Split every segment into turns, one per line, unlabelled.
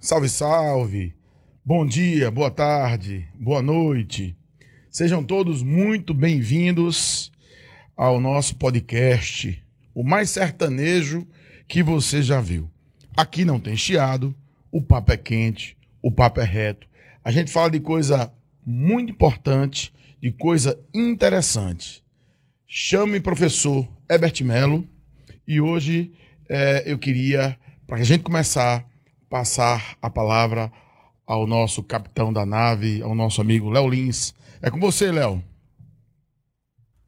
Salve, salve. Bom dia, boa tarde, boa noite. Sejam todos muito bem-vindos ao nosso podcast, o mais sertanejo que você já viu. Aqui não tem chiado, o papo é quente, o papo é reto. A gente fala de coisa muito importante, de coisa interessante. Chame professor Herbert Melo e hoje é, eu queria, para a gente começar, passar a palavra ao nosso capitão da nave, ao nosso amigo Léo Lins. É com você, Léo.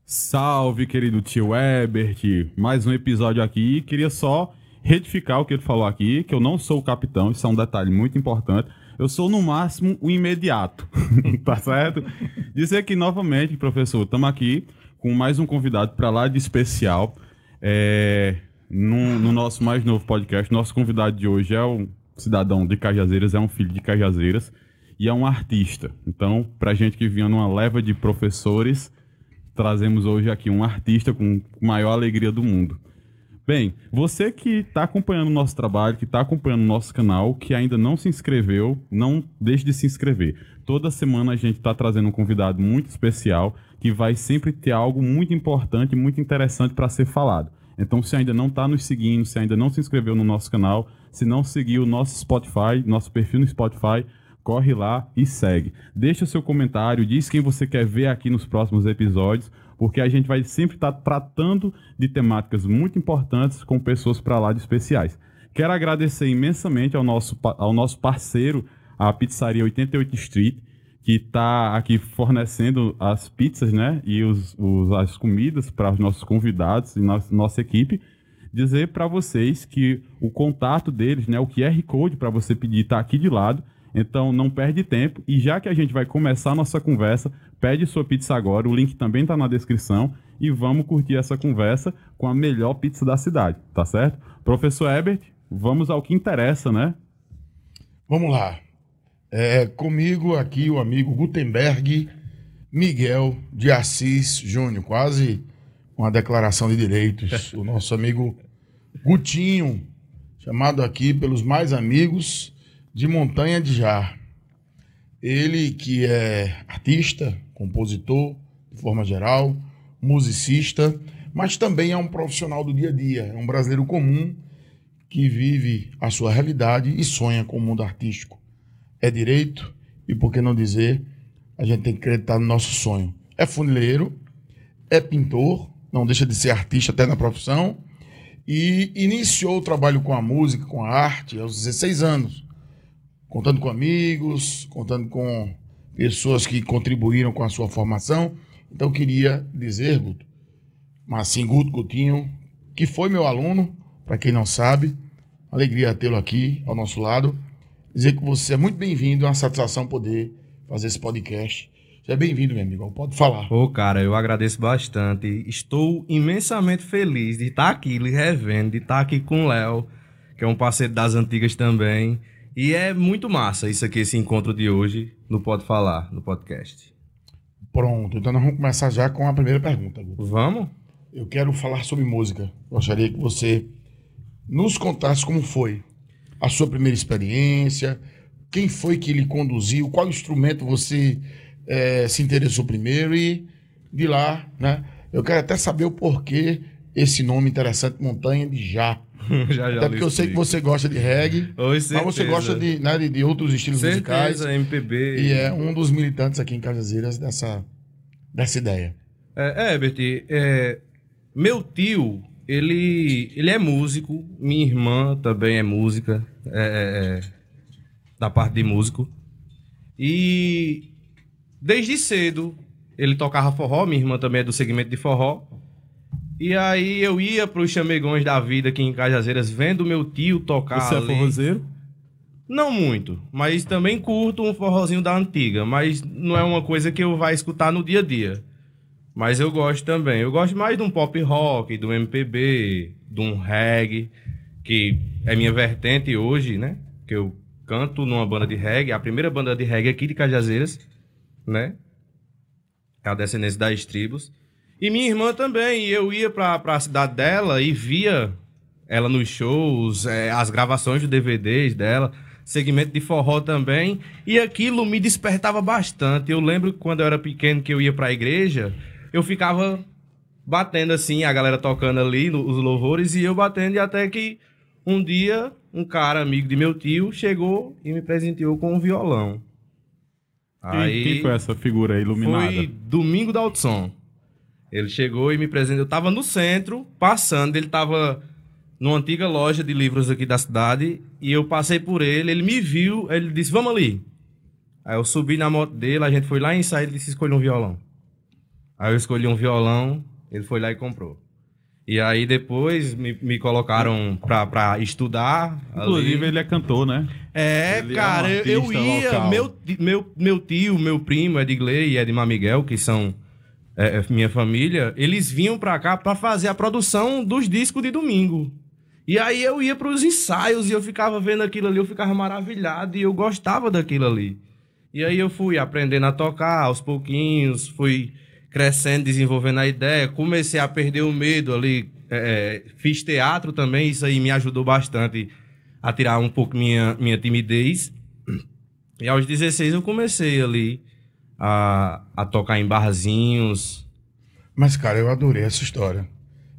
Salve, querido tio Ebert. Mais um episódio aqui. Queria só retificar o que ele falou aqui, que eu não sou o capitão, isso é um detalhe muito importante. Eu sou, no máximo, o imediato, tá certo? Dizer aqui novamente, professor, estamos aqui com mais um convidado para lá de especial. É, no, no, nosso mais novo podcast, nosso convidado de hoje é um cidadão de Cajazeiras, é um filho de Cajazeiras e é um artista. Então, para gente que vinha numa leva de professores, trazemos hoje aqui um artista com maior alegria do mundo. Bem, você que está acompanhando o nosso trabalho, que está acompanhando o nosso canal, que ainda não se inscreveu, não deixe de se inscrever. Toda semana a gente está trazendo um convidado muito especial que vai sempre ter algo muito importante, muito interessante para ser falado. Então, se ainda não está nos seguindo, se ainda não se inscreveu no nosso canal, se não seguiu o nosso Spotify, nosso perfil no Spotify, corre lá e segue. Deixa seu comentário, diz quem você quer ver aqui nos próximos episódios, porque a gente vai sempre estar tá tratando de temáticas muito importantes com pessoas para lá de especiais. Quero agradecer imensamente ao nosso, ao nosso parceiro, a Pizzaria 88 Street, que está aqui fornecendo as pizzas né, e os, os as comidas para os nossos convidados e nossa, nossa equipe dizer para vocês que o contato deles, né, o QR Code para você pedir está aqui de lado. Então não perde tempo e já que a gente vai começar a nossa conversa, pede sua pizza agora, o link também está na descrição e vamos curtir essa conversa com a melhor pizza da cidade, tá certo? Professor Ebert, vamos ao que interessa, né?
Vamos lá. É, comigo aqui o amigo Gutenberg Miguel de Assis Júnior, quase uma declaração de direitos. o nosso amigo Gutinho, chamado aqui pelos mais amigos de Montanha de Jar. Ele que é artista, compositor, de forma geral, musicista, mas também é um profissional do dia a dia, é um brasileiro comum que vive a sua realidade e sonha com o mundo artístico. É direito e, por que não dizer, a gente tem que acreditar no nosso sonho. É funileiro, é pintor, não deixa de ser artista até na profissão, e iniciou o trabalho com a música, com a arte, aos 16 anos, contando com amigos, contando com pessoas que contribuíram com a sua formação. Então, queria dizer, Guto, mas assim, Guto Gutinho, que foi meu aluno, para quem não sabe, alegria tê-lo aqui ao nosso lado. Dizer que você é muito bem-vindo, é uma satisfação poder fazer esse podcast Seja bem-vindo, meu amigo. Pode falar.
Ô, cara, eu agradeço bastante. Estou imensamente feliz de estar aqui lhe revendo, de estar aqui com o Léo, que é um parceiro das antigas também. E é muito massa isso aqui, esse encontro de hoje no Pode Falar, no podcast.
Pronto, então nós vamos começar já com a primeira pergunta.
Vamos?
Eu quero falar sobre música. Gostaria que você nos contasse como foi a sua primeira experiência, quem foi que lhe conduziu, qual instrumento você é, se interessou primeiro e de lá, né? Eu quero até saber o porquê esse nome interessante, Montanha de Já. já, já Até porque eu sei que você gosta de reggae, Oi, mas você gosta de, né, de, de outros estilos certeza, musicais.
MPB.
E é um dos militantes aqui em Cajazeiras dessa, dessa ideia.
É, Herbert, é, meu tio, ele, ele é músico, minha irmã também é música, é, é, é da parte de músico. E Desde cedo ele tocava forró, minha irmã também é do segmento de forró. E aí eu ia para os chamegões da vida aqui em Cajazeiras, vendo meu tio tocar
Você é ali. é forrozeiro?
Não muito, mas também curto um forrozinho da antiga, mas não é uma coisa que eu vá escutar no dia a dia. Mas eu gosto também. Eu gosto mais de um pop rock, do MPB, de um reggae, que é minha vertente hoje, né? Que eu canto numa banda de reggae, a primeira banda de reggae aqui de Cajazeiras né? É a descendência das tribos. E minha irmã também. E eu ia pra, pra cidade dela e via ela nos shows, é, as gravações de DVDs dela, segmento de forró também, e aquilo me despertava bastante. Eu lembro quando eu era pequeno que eu ia pra igreja, eu ficava batendo assim, a galera tocando ali os louvores e eu batendo, e até que um dia um cara amigo de meu tio chegou e me presenteou com um violão.
Quem, quem foi essa figura iluminada?
Foi Domingo da Altson. Ele chegou e me presenteou. Eu tava no centro, passando. Ele tava numa antiga loja de livros aqui da cidade. E eu passei por ele. Ele me viu. Ele disse: Vamos ali. Aí eu subi na moto dele. A gente foi lá em ensaio. Ele disse: Escolha um violão. Aí eu escolhi um violão. Ele foi lá e comprou. E aí depois me, me colocaram pra, pra estudar.
Inclusive,
ali.
ele é cantor, né?
É,
Ele é um
cara, eu- ia.
local.
Meu, meu, meu tio, meu primo, Edgley e Edmar Miguel, que são é, é, minha família, eles vinham pra cá pra fazer a produção dos discos de domingo. E aí eu ia pros ensaios e eu ficava vendo aquilo ali, eu ficava maravilhado e eu gostava daquilo ali. E aí eu fui aprendendo a tocar aos pouquinhos, fui crescendo, desenvolvendo a ideia, comecei a perder o medo ali, é, é, fiz teatro também, isso aí me ajudou bastante a tirar um pouco minha, minha timidez. E aos 16 eu comecei ali a, a tocar em barzinhos.
Mas, cara, eu adorei essa história.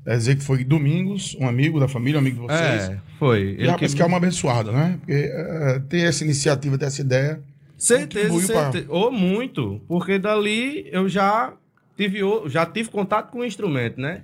Quer dizer que foi domingos, um amigo da família, um amigo de vocês.
É, foi.
E rapaz, que é uma abençoada, né? Porque é, ter essa iniciativa, ter essa ideia.
Certeza,
contribuiu pra-
certeza. Ou muito, porque dali eu já tive, já tive contato com o instrumento, né?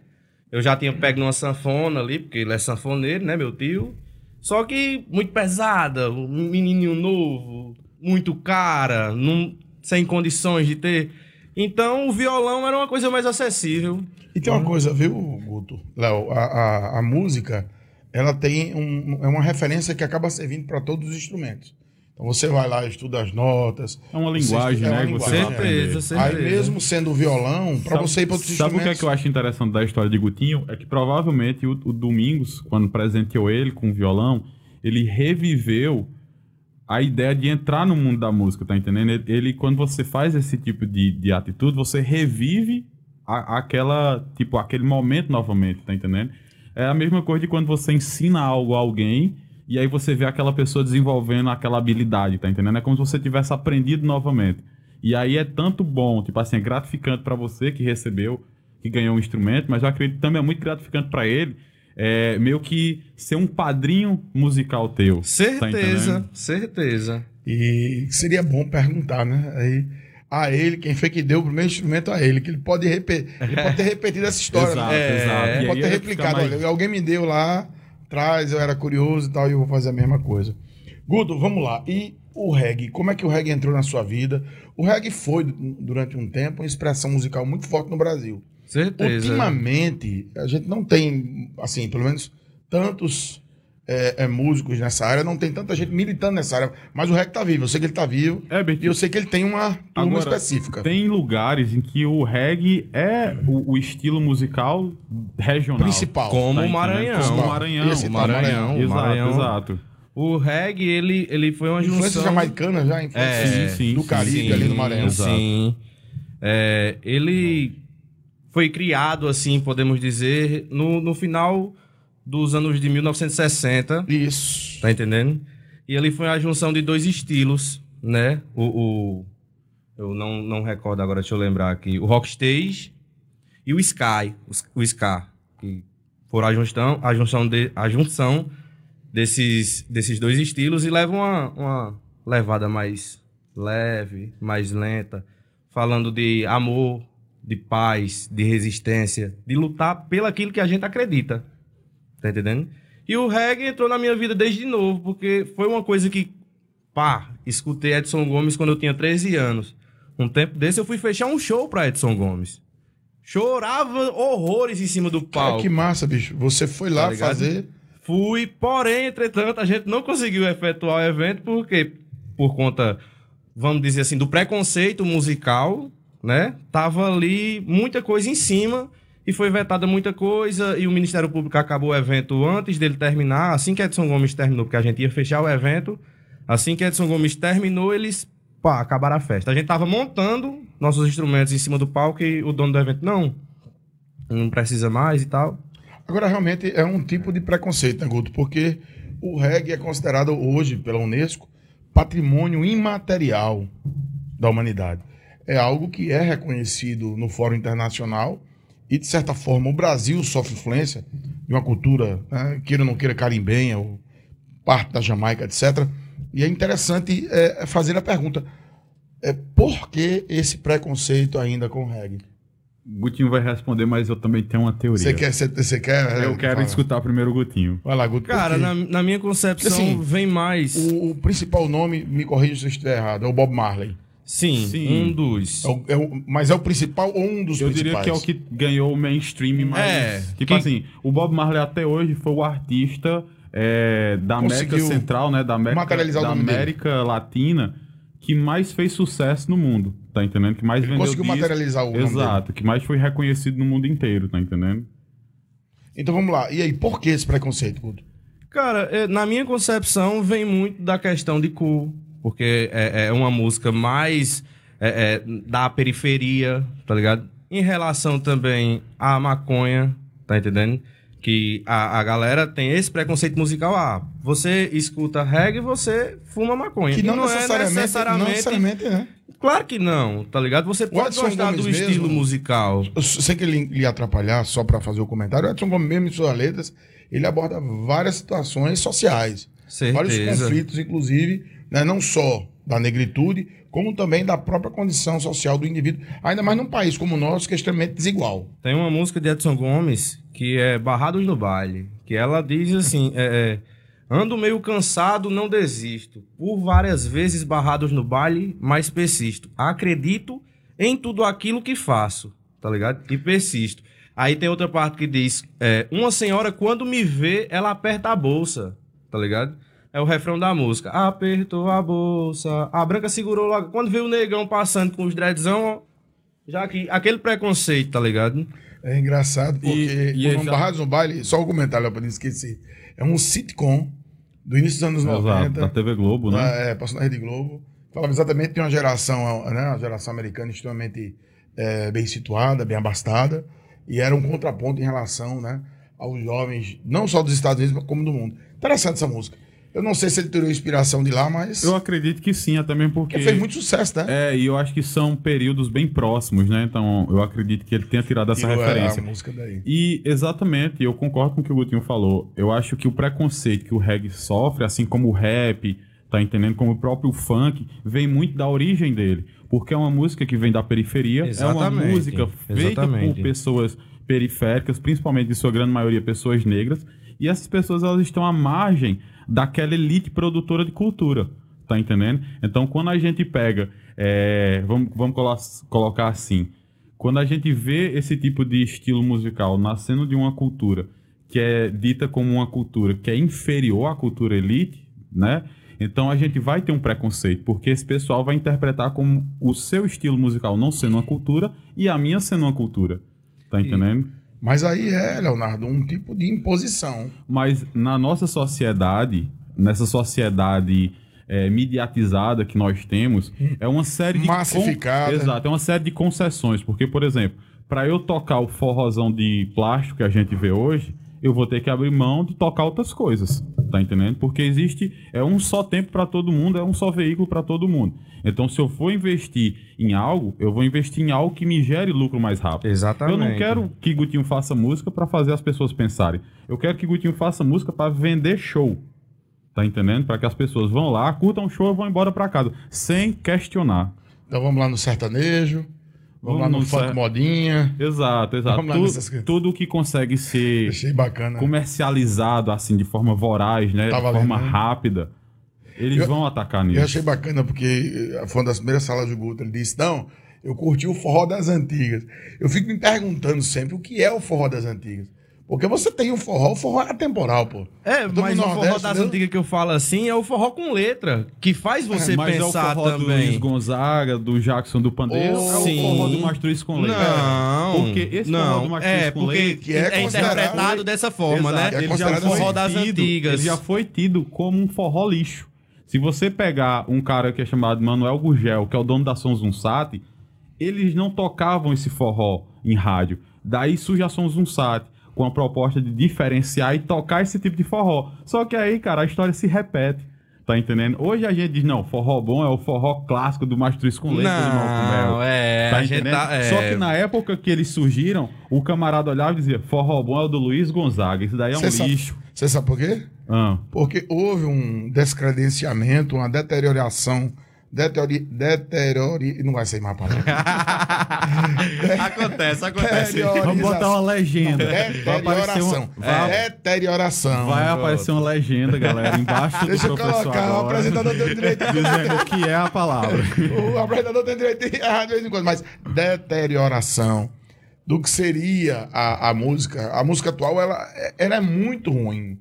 Eu já tinha pego numa sanfona ali, porque ele é sanfoneiro, né, meu tio? Só que muito pesada, um menininho novo, muito cara, não, sem condições de ter. Então o violão era uma coisa mais acessível.
E tem uma coisa, viu, Guto? Léo, a, a, a música, ela tem um, é uma referência que acaba servindo para todos os instrumentos. Então você vai lá, estuda as notas.
É uma linguagem,
estuda- é
né?
uma
você
linguagem.
Certeza, certeza.
Aí mesmo sendo o violão, para você ir para outros
Sabe o que é que eu acho interessante da história de Gutinho? É que provavelmente o, o Domingos, quando presenteou ele com o violão, ele reviveu a ideia de entrar no mundo da música, tá entendendo? Ele, ele, quando você faz esse tipo de, de atitude, você revive a- aquela, tipo, aquele momento novamente, tá entendendo? É a mesma coisa de quando você ensina algo a alguém e aí você vê aquela pessoa desenvolvendo aquela habilidade, tá entendendo? É como se você tivesse aprendido novamente. E aí é tanto bom, tipo assim, é gratificante pra você que recebeu, que ganhou um instrumento, mas eu acredito que também é muito gratificante pra ele, é, meio que ser um padrinho musical teu. tá
Certeza,
entendendo?
certeza.
E seria bom perguntar, né? Aí, a ele, quem foi que deu o primeiro instrumento a ele, que ele pode, ele pode ter repetido essa história.
Exato,
né?
exato.
Ele pode ter replicado.
mais-
alguém me deu lá, traz, eu era curioso e tal, e eu vou fazer a mesma coisa. Guto, vamos lá. E o reggae, como é que o reggae entrou na sua vida? O reggae foi, durante um tempo, uma expressão musical muito forte no Brasil.
Certeza.
Ultimamente, a gente não tem, assim, pelo menos tantos é, é, músicos nessa área, não tem tanta gente militando nessa área, mas o reggae tá vivo, eu sei que ele tá vivo,
É, Bertinho,
e eu sei que ele tem uma turma
Agora,
específica.
Tem lugares em que o reggae é o, o estilo musical regional.
Principal.
Como
Tá
o? Maranhão.
Como o Maranhão.
Esse
O
tá,
Maranhão.
Exato,
Maranhão.
exato.
O reggae, ele, ele foi uma
Influência
junção...
jamaicana já, influência
É,
sim, sim,
do Caribe
sim,
ali no Maranhão.
exato.
Sim. É, ele foi criado, assim, podemos dizer, no, no final dos anos de 1960,
Isso.
tá entendendo? E ele foi a junção de dois estilos, né? O, o- eu não, não recordo agora, deixa eu lembrar aqui. O Rockstage e o Sky, o, o Ska, que foram a junção, a junção, de, a junção desses, desses dois estilos e levam uma, uma levada mais leve, mais lenta, falando de amor, de paz, de resistência, de lutar pelo aquilo que a gente acredita. Tá entendendo? E o reggae entrou na minha vida desde novo, porque foi uma coisa que, pá, escutei Edson Gomes quando eu tinha 13 anos. Um tempo desse eu fui fechar um show pra Edson Gomes. Chorava horrores em cima do
Cara,
palco.
que massa, bicho. Você foi lá
Tá
fazer.
Fui, porém, entretanto, a gente não conseguiu efetuar o evento porque, por conta, vamos dizer assim, do preconceito musical, né? Tava ali muita coisa em cima e foi vetada muita coisa e o Ministério Público acabou o evento antes dele terminar. Assim que Edson Gomes terminou, porque a gente ia fechar o evento, assim que Edson Gomes terminou, eles, pá, acabaram a festa. A gente tava montando nossos instrumentos em cima do palco e o dono do evento, não, não precisa mais e tal.
Agora, realmente, é um tipo de preconceito, né, Guto? Porque o reggae é considerado hoje, pela Unesco, patrimônio imaterial da humanidade. É algo que é reconhecido no Fórum Internacional e, de certa forma, o Brasil sofre influência de uma cultura, né, queira ou não queira, carimbenha, ou parte da Jamaica, etc. E é interessante é, fazer a pergunta, é, por que esse preconceito ainda com o reggae?
Gutinho vai responder, mas eu também tenho uma teoria.
Você quer? Você, quer
eu quero
fala.
escutar primeiro o Gutinho.
Vai lá, Guto.
Cara, na, na minha concepção,
Assim,
vem mais.
o, o principal nome, me corrija se eu estiver errado, é o Bob Marley.
Sim,
Sim.
um dos.
É o- é o- mas é o principal ou um dos
Eu
principais?
diria que é o que ganhou o mainstream mais.
É,
tipo
que-
assim, o Bob Marley até hoje foi o artista é, da América Central, né? Da América, da
dele.
América Latina, que mais fez sucesso no mundo, tá entendendo? Que mais
Ele
vendeu
conseguiu
disco.
materializar o nome
Exato, que mais foi reconhecido no mundo inteiro, tá entendendo?
Então vamos lá. E aí, por que esse preconceito, Guto?
Cara, é, na minha concepção, vem muito da questão de cool, porque é, é uma música mais é, é, da periferia, tá ligado? Em relação também à maconha, tá entendendo? Que a, a galera tem esse preconceito musical. Ah, você escuta reggae, você fuma maconha.
Que
E
não,
é
necessariamente, não necessariamente, né?
Claro que não, tá ligado? Você pode
Edson
gostar
Gomes
do
mesmo-
estilo musical.
Eu sei que ele lhe atrapalhar só para fazer o comentário. O Edson Gomes, mesmo em suas letras, ele aborda várias situações sociais. Vários
Certeza.
conflitos, inclusive, né, não só da negritude, como também da própria condição social do indivíduo. Ainda mais num país como o nosso, que é extremamente desigual.
Tem uma música de Edson Gomes que é Barrados no Baile, que ela diz assim: é, é, ando meio cansado, não desisto. Por várias vezes barrados no baile, mas persisto. Acredito em tudo aquilo que faço, tá ligado? E persisto. Aí tem outra parte que diz: é, uma senhora, quando me vê, ela aperta a bolsa, tá ligado? É o refrão da música. Apertou a bolsa. A branca segurou logo. Quando vê o negão passando com os dreadzão, já que aquele preconceito, tá ligado?
É engraçado porque
E- e
o
já-
Barrados no Baile, só o comentário para não esquecer, é um sitcom do início dos anos
Exato,
90.
da TV Globo, né?
É, passou na Rede Globo. Falava exatamente de uma geração, né, uma geração americana extremamente é, bem situada, bem abastada, e era um contraponto em relação né, aos jovens, não só dos Estados Unidos, mas como do mundo. Interessante essa música. Eu não sei se ele tirou inspiração de lá, mas
Eu acredito que sim, até mesmo porque.
porque fez muito sucesso, né?
É, e eu acho que são períodos bem próximos, né? Então eu acredito que ele tenha tirado essa
Tirou,
referência.
a música daí.
E exatamente, eu concordo com o que o Gutinho falou. Eu acho que o preconceito que o reggae sofre, assim como o rap, tá entendendo? Como o próprio funk, vem muito da origem dele. Porque é uma música que vem da periferia, é uma
Exatamente,
música feita
exatamente.
por pessoas periféricas, principalmente, em sua grande maioria, pessoas negras. E essas pessoas, elas estão à margem daquela elite produtora de cultura, tá entendendo? Então, quando a gente pega, é, vamos, vamos colo- colocar assim, quando a gente vê esse tipo de estilo musical nascendo de uma cultura que é dita como uma cultura que é inferior à cultura elite, né? Então a gente vai ter um preconceito, porque esse pessoal vai interpretar como o seu estilo musical não sendo uma cultura e a minha sendo uma cultura. Tá entendendo?
Mas aí é, Leonardo, um tipo de imposição.
Mas na nossa sociedade, nessa sociedade é, mediatizada que nós temos, é uma série de. con-
Massificada.
Exato, é uma série de concessões. Porque, por exemplo, para eu tocar o forrozão de plástico que a gente vê hoje, eu vou ter que abrir mão de tocar outras coisas. Tá entendendo? Porque existe. É um só tempo para todo mundo, é um só veículo para todo mundo. Então, se eu for investir em algo, eu vou investir em algo que me gere lucro mais rápido.
Exatamente.
Eu não quero que Gutinho faça música para fazer as pessoas pensarem. Eu quero que Gutinho faça música para vender show. Tá entendendo? Para que as pessoas vão lá, curtam o show e vão embora para casa, sem questionar.
Então vamos lá no sertanejo, vamos,
Vamos
lá no funk modinha.
Exato, exato.
Vamos lá
Tu-
nessas coisas.
tudo que consegue ser
bacana.
comercializado assim de forma voraz, né,
Tá
de forma
né?
rápida, eles
Eu-
vão atacar
Eu
nisso.
achei bacana porque eh, foi uma das primeiras salas do Guto. Ele disse: Não, eu curti o forró das antigas. Eu fico me perguntando sempre o que é o forró das antigas. Porque você tem o forró, o forró é atemporal, pô.
É, mas
no
o forró das
né?
antigas que eu falo assim é o forró com letra, que faz você
Mas
pensar
é o forró do Luiz
também.
Gonzaga, do Jackson do Pandeiro,
Oh,
é o
sim.
forró do Mastruz com leite.
Não,
Porque esse forró
não,
do Mastruz
é
com
porque
leite,
que é
é, interpretado dessa forma,
Exato,
né?
é
ele já foi
forró das
tido-
antigas.
Ele já foi tido como um forró lixo. Se você pegar um cara que é chamado Manuel Gugel, que é o dono da Sons Unsat, eles não tocavam esse forró em rádio. Daí surge a Sons Unsat. Com a proposta de diferenciar e tocar esse tipo de forró. Só que aí, cara, a história se repete. Tá entendendo? Hoje a gente diz, não, forró bom é o forró clássico do Mastruz com leite.
Não, é,
Tá
a gente
entendendo?
tá, é,
Só que na época que eles surgiram, o camarada olhava e dizia, forró bom é o do Luiz Gonzaga. Isso daí é um
Cê
lixo.
Você sabe por quê?
Ah.
Porque houve um descredenciamento, uma deterioração. Deteriori, deteriori, não vai ser mais a palavra.
acontece, acontece.
Vamos botar uma legenda. Vai aparecer uma,
Deterioração.
vai,
Deterioração.
vai aparecer uma legenda, galera, embaixo
Deixa
do
eu
professor
colocar, o
agora,
apresentador tem o direito de
dizendo o que é a palavra.
O apresentador tem direito de errar de vez em quando, mas deterioração do que seria a, a música. A música atual, ela, ela é muito ruim.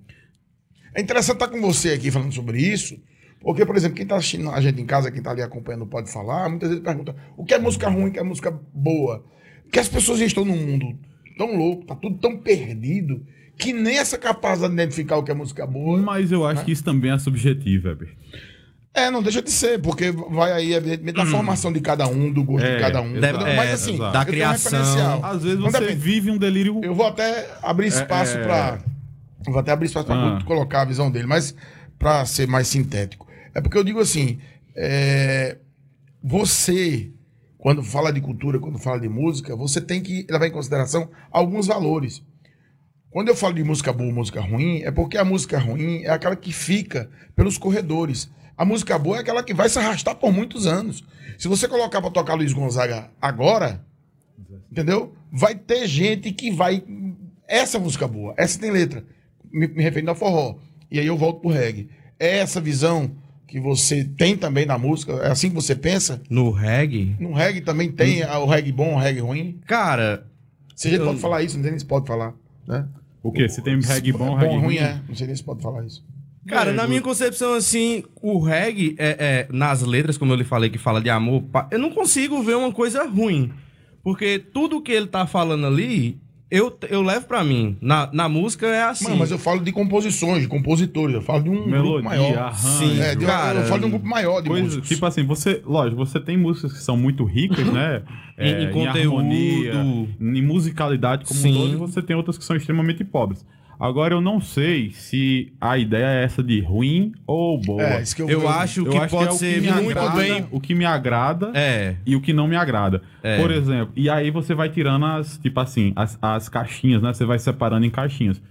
É interessante estar com você aqui falando sobre isso, porque, por exemplo, quem está assistindo a gente em casa, quem está ali acompanhando pode falar, muitas vezes pergunta o que é música ruim, o que é música boa. Porque as pessoas já estão num mundo tão louco, tá tudo tão perdido, que nem essa capacidade de identificar o que é música boa.
Mas eu acho que isso também é subjetivo, Weber.
É, não deixa de ser, porque vai aí, evidentemente, da formação de cada um, do gosto
É,
de cada um.
deve-
entendeu?
é,
Mas assim,
exato.
Da
um
criação.
Às vezes você
depende.
vive um delírio.
Eu vou até abrir espaço
É, é.
pra. eu Vou até abrir espaço pra
Ah.
colocar a visão dele, mas pra ser mais sintético. É porque eu digo assim: é, você, quando fala de cultura, quando fala de música, você tem que levar em consideração alguns valores. Quando eu falo de música boa, música ruim, é porque a música ruim é aquela que fica pelos corredores. A música boa é aquela que vai se arrastar por muitos anos. Se você colocar pra tocar Luiz Gonzaga agora, entendeu? Vai ter gente que vai. Essa música boa, essa tem letra. Me, me ao forró. E aí eu volto pro reggae. Essa visão que você tem também na música? É assim que você pensa?
No reggae?
No reggae também tem o reggae bom, o reggae ruim?
Cara,
Se a gente
Eu-
pode falar isso, não sei nem se pode falar. Né?
O quê? Se tem reggae bom,
bom
reggae
ruim
ruim.
é. Não sei nem se pode falar isso.
Cara,
É,
na minha concepção, assim, o reggae, é, é, nas letras, como eu lhe falei, que fala de amor, eu não consigo ver uma coisa ruim. Porque tudo que ele tá falando ali, eu, eu levo pra mim. Na, na música é assim.
Mano, mas eu falo de composições, de compositores. Eu falo de um grupo
Melodia,
maior.
arranjo.
Sim,
É, de-
Cara,
eu falo de um grupo maior de
Coisa,
músicos.
tipo assim, você, lógico, você tem músicas que são muito ricas, né?
Em- em conteúdo.
harmonia, em musicalidade como
Sim.
um todo, e você tem outras que são extremamente pobres. Agora, eu não sei se a ideia é essa de ruim ou boa.
É, isso que eu,
eu acho
Eu
que
acho
pode
é o
ser
me
muito
agrada,
bem.
O que me agrada
É.
e o que não me agrada.
É.
Por exemplo, e aí você vai tirando as, tipo assim, as, as caixinhas, né? Você vai separando em caixinhas.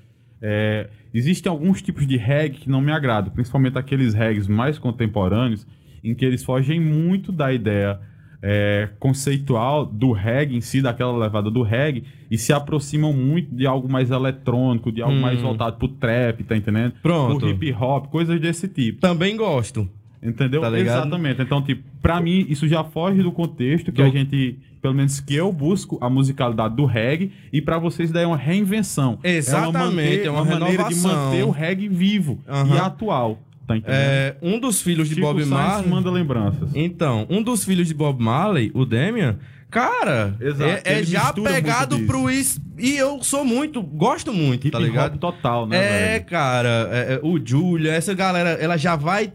É, existem alguns tipos de reggae que não me agradam, principalmente aqueles reggaes mais contemporâneos, em que eles fogem muito da ideia é, conceitual do reggae em si, daquela levada do reggae, e se aproximam muito de algo mais eletrônico, de algo
Hum.
mais voltado pro trap, tá entendendo?
Pronto.
Pro hip hop, coisas desse tipo.
Também gosto.
Entendeu?
Tá?
Exatamente. Então, tipo, pra mim, isso já foge do contexto que
Do-
a gente, pelo menos que eu busco a musicalidade do reggae, e pra vocês daí é uma reinvenção.
Exatamente, é uma
maneira de manter o reggae vivo
Aham.
e atual. Tá?
É, um dos filhos de
Chico
Bob
Sainz
Marley.
manda lembranças.
Então, um dos filhos de Bob Marley, o Damian, cara,
Exato,
é, é já pegado pro is... E eu sou muito, gosto muito,
Hip
tá ligado?
total, né?
É,
velho?
cara, é, é, o Julia, essa galera, ela já vai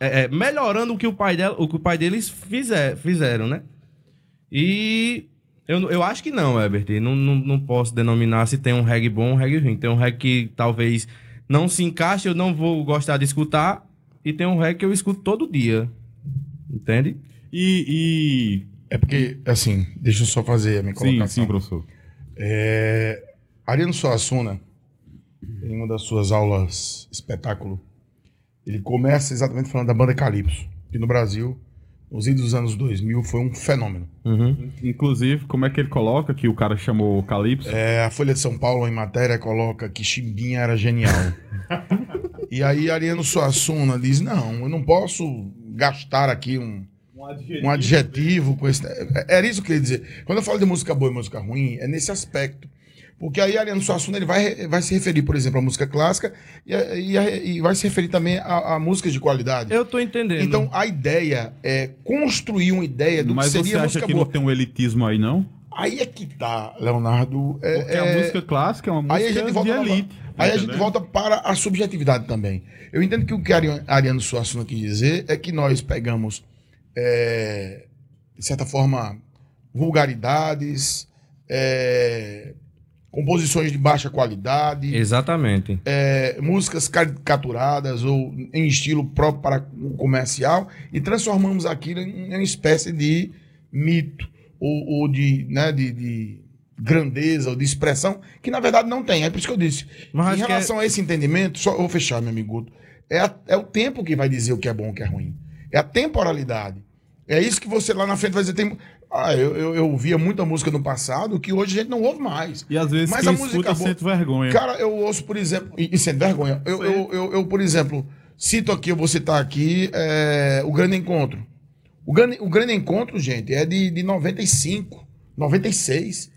é, é, melhorando o que o pai dela, o que o pai deles fizer, fizeram, né? E eu, eu acho que não, Herbert. Não, não, não posso denominar se tem um reggae bom ou um reggae ruim. Tem um reggae que talvez não se encaixe, eu não vou gostar de escutar. E tem um reggae que eu escuto todo dia. Entende?
E.
É porque, assim, deixa eu só fazer a minha
e... Sim,
colocação.
sim, professor.
É, Ariano Suassuna, em uma das suas aulas espetáculo, ele começa exatamente falando da banda Calypso, que no Brasil, nos idos dos anos 2000, foi um fenômeno.
Uhum.
Inclusive, como é que ele coloca que o cara chamou Calypso?
É, a Folha de São Paulo, em matéria, coloca que Chimbinha era genial. e aí Ariano Suassuna diz, não, eu não posso gastar aqui um, um adjetivo com esse. é- Era isso que eu queria dizer. Quando eu falo de música boa e música ruim, é nesse aspecto. Porque aí Ariano Suassuna ele vai, vai se referir, por exemplo, à música clássica e, e- e vai se referir também a, a músicas de qualidade.
Eu tô entendendo.
Então a ideia é construir uma ideia do
Mas
que
você
seria
acha
música
que
boa.
não tem um elitismo aí, não?
Aí é que tá, Leonardo. É,
Porque
é-
a música clássica é uma música
Aí a gente volta,
de elite.
aí a
entendeu?
gente volta para a subjetividade também. Eu entendo que o que Ari- Ariano Suassuna quis dizer é que nós pegamos, é, de certa forma, vulgaridades, é, composições de baixa qualidade,
Exatamente.
é, músicas caricaturadas ou em estilo próprio para o comercial e transformamos aquilo em uma espécie de mito ou, ou de, né, de, de grandeza ou de expressão que na verdade não tem. É por isso que eu disse.
Mas
em
que
relação a esse entendimento, só vou fechar, meu amigo é, a- é o tempo que vai dizer o que é bom e o que é ruim. É a temporalidade. É isso que você lá na frente vai dizer. Tem, ah, eu, eu, eu ouvia muita música no passado que hoje a gente não ouve mais.
E às vezes
Mas a música boa-
sente vergonha.
Cara, eu ouço, por exemplo, e, e sem vergonha, eu, eu, eu, eu, por exemplo, cito aqui, eu vou citar aqui, é, o Grande Encontro. O grande, o grande Encontro, gente, é de, de 95, 96.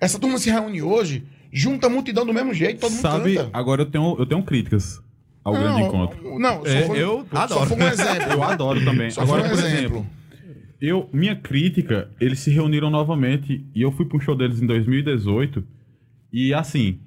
Essa turma se reúne hoje, junta a multidão do mesmo jeito, todo mundo
Sabe,
canta.
agora eu tenho, eu tenho críticas ao grande encontro.
Não, só
É,
foi,
eu
só
adoro.
foi um exemplo.
Eu adoro também.
Só
Agora,
um
por
exemplo.
exemplo, eu, minha crítica, eles se reuniram novamente e eu fui um show deles em 2018 e assim,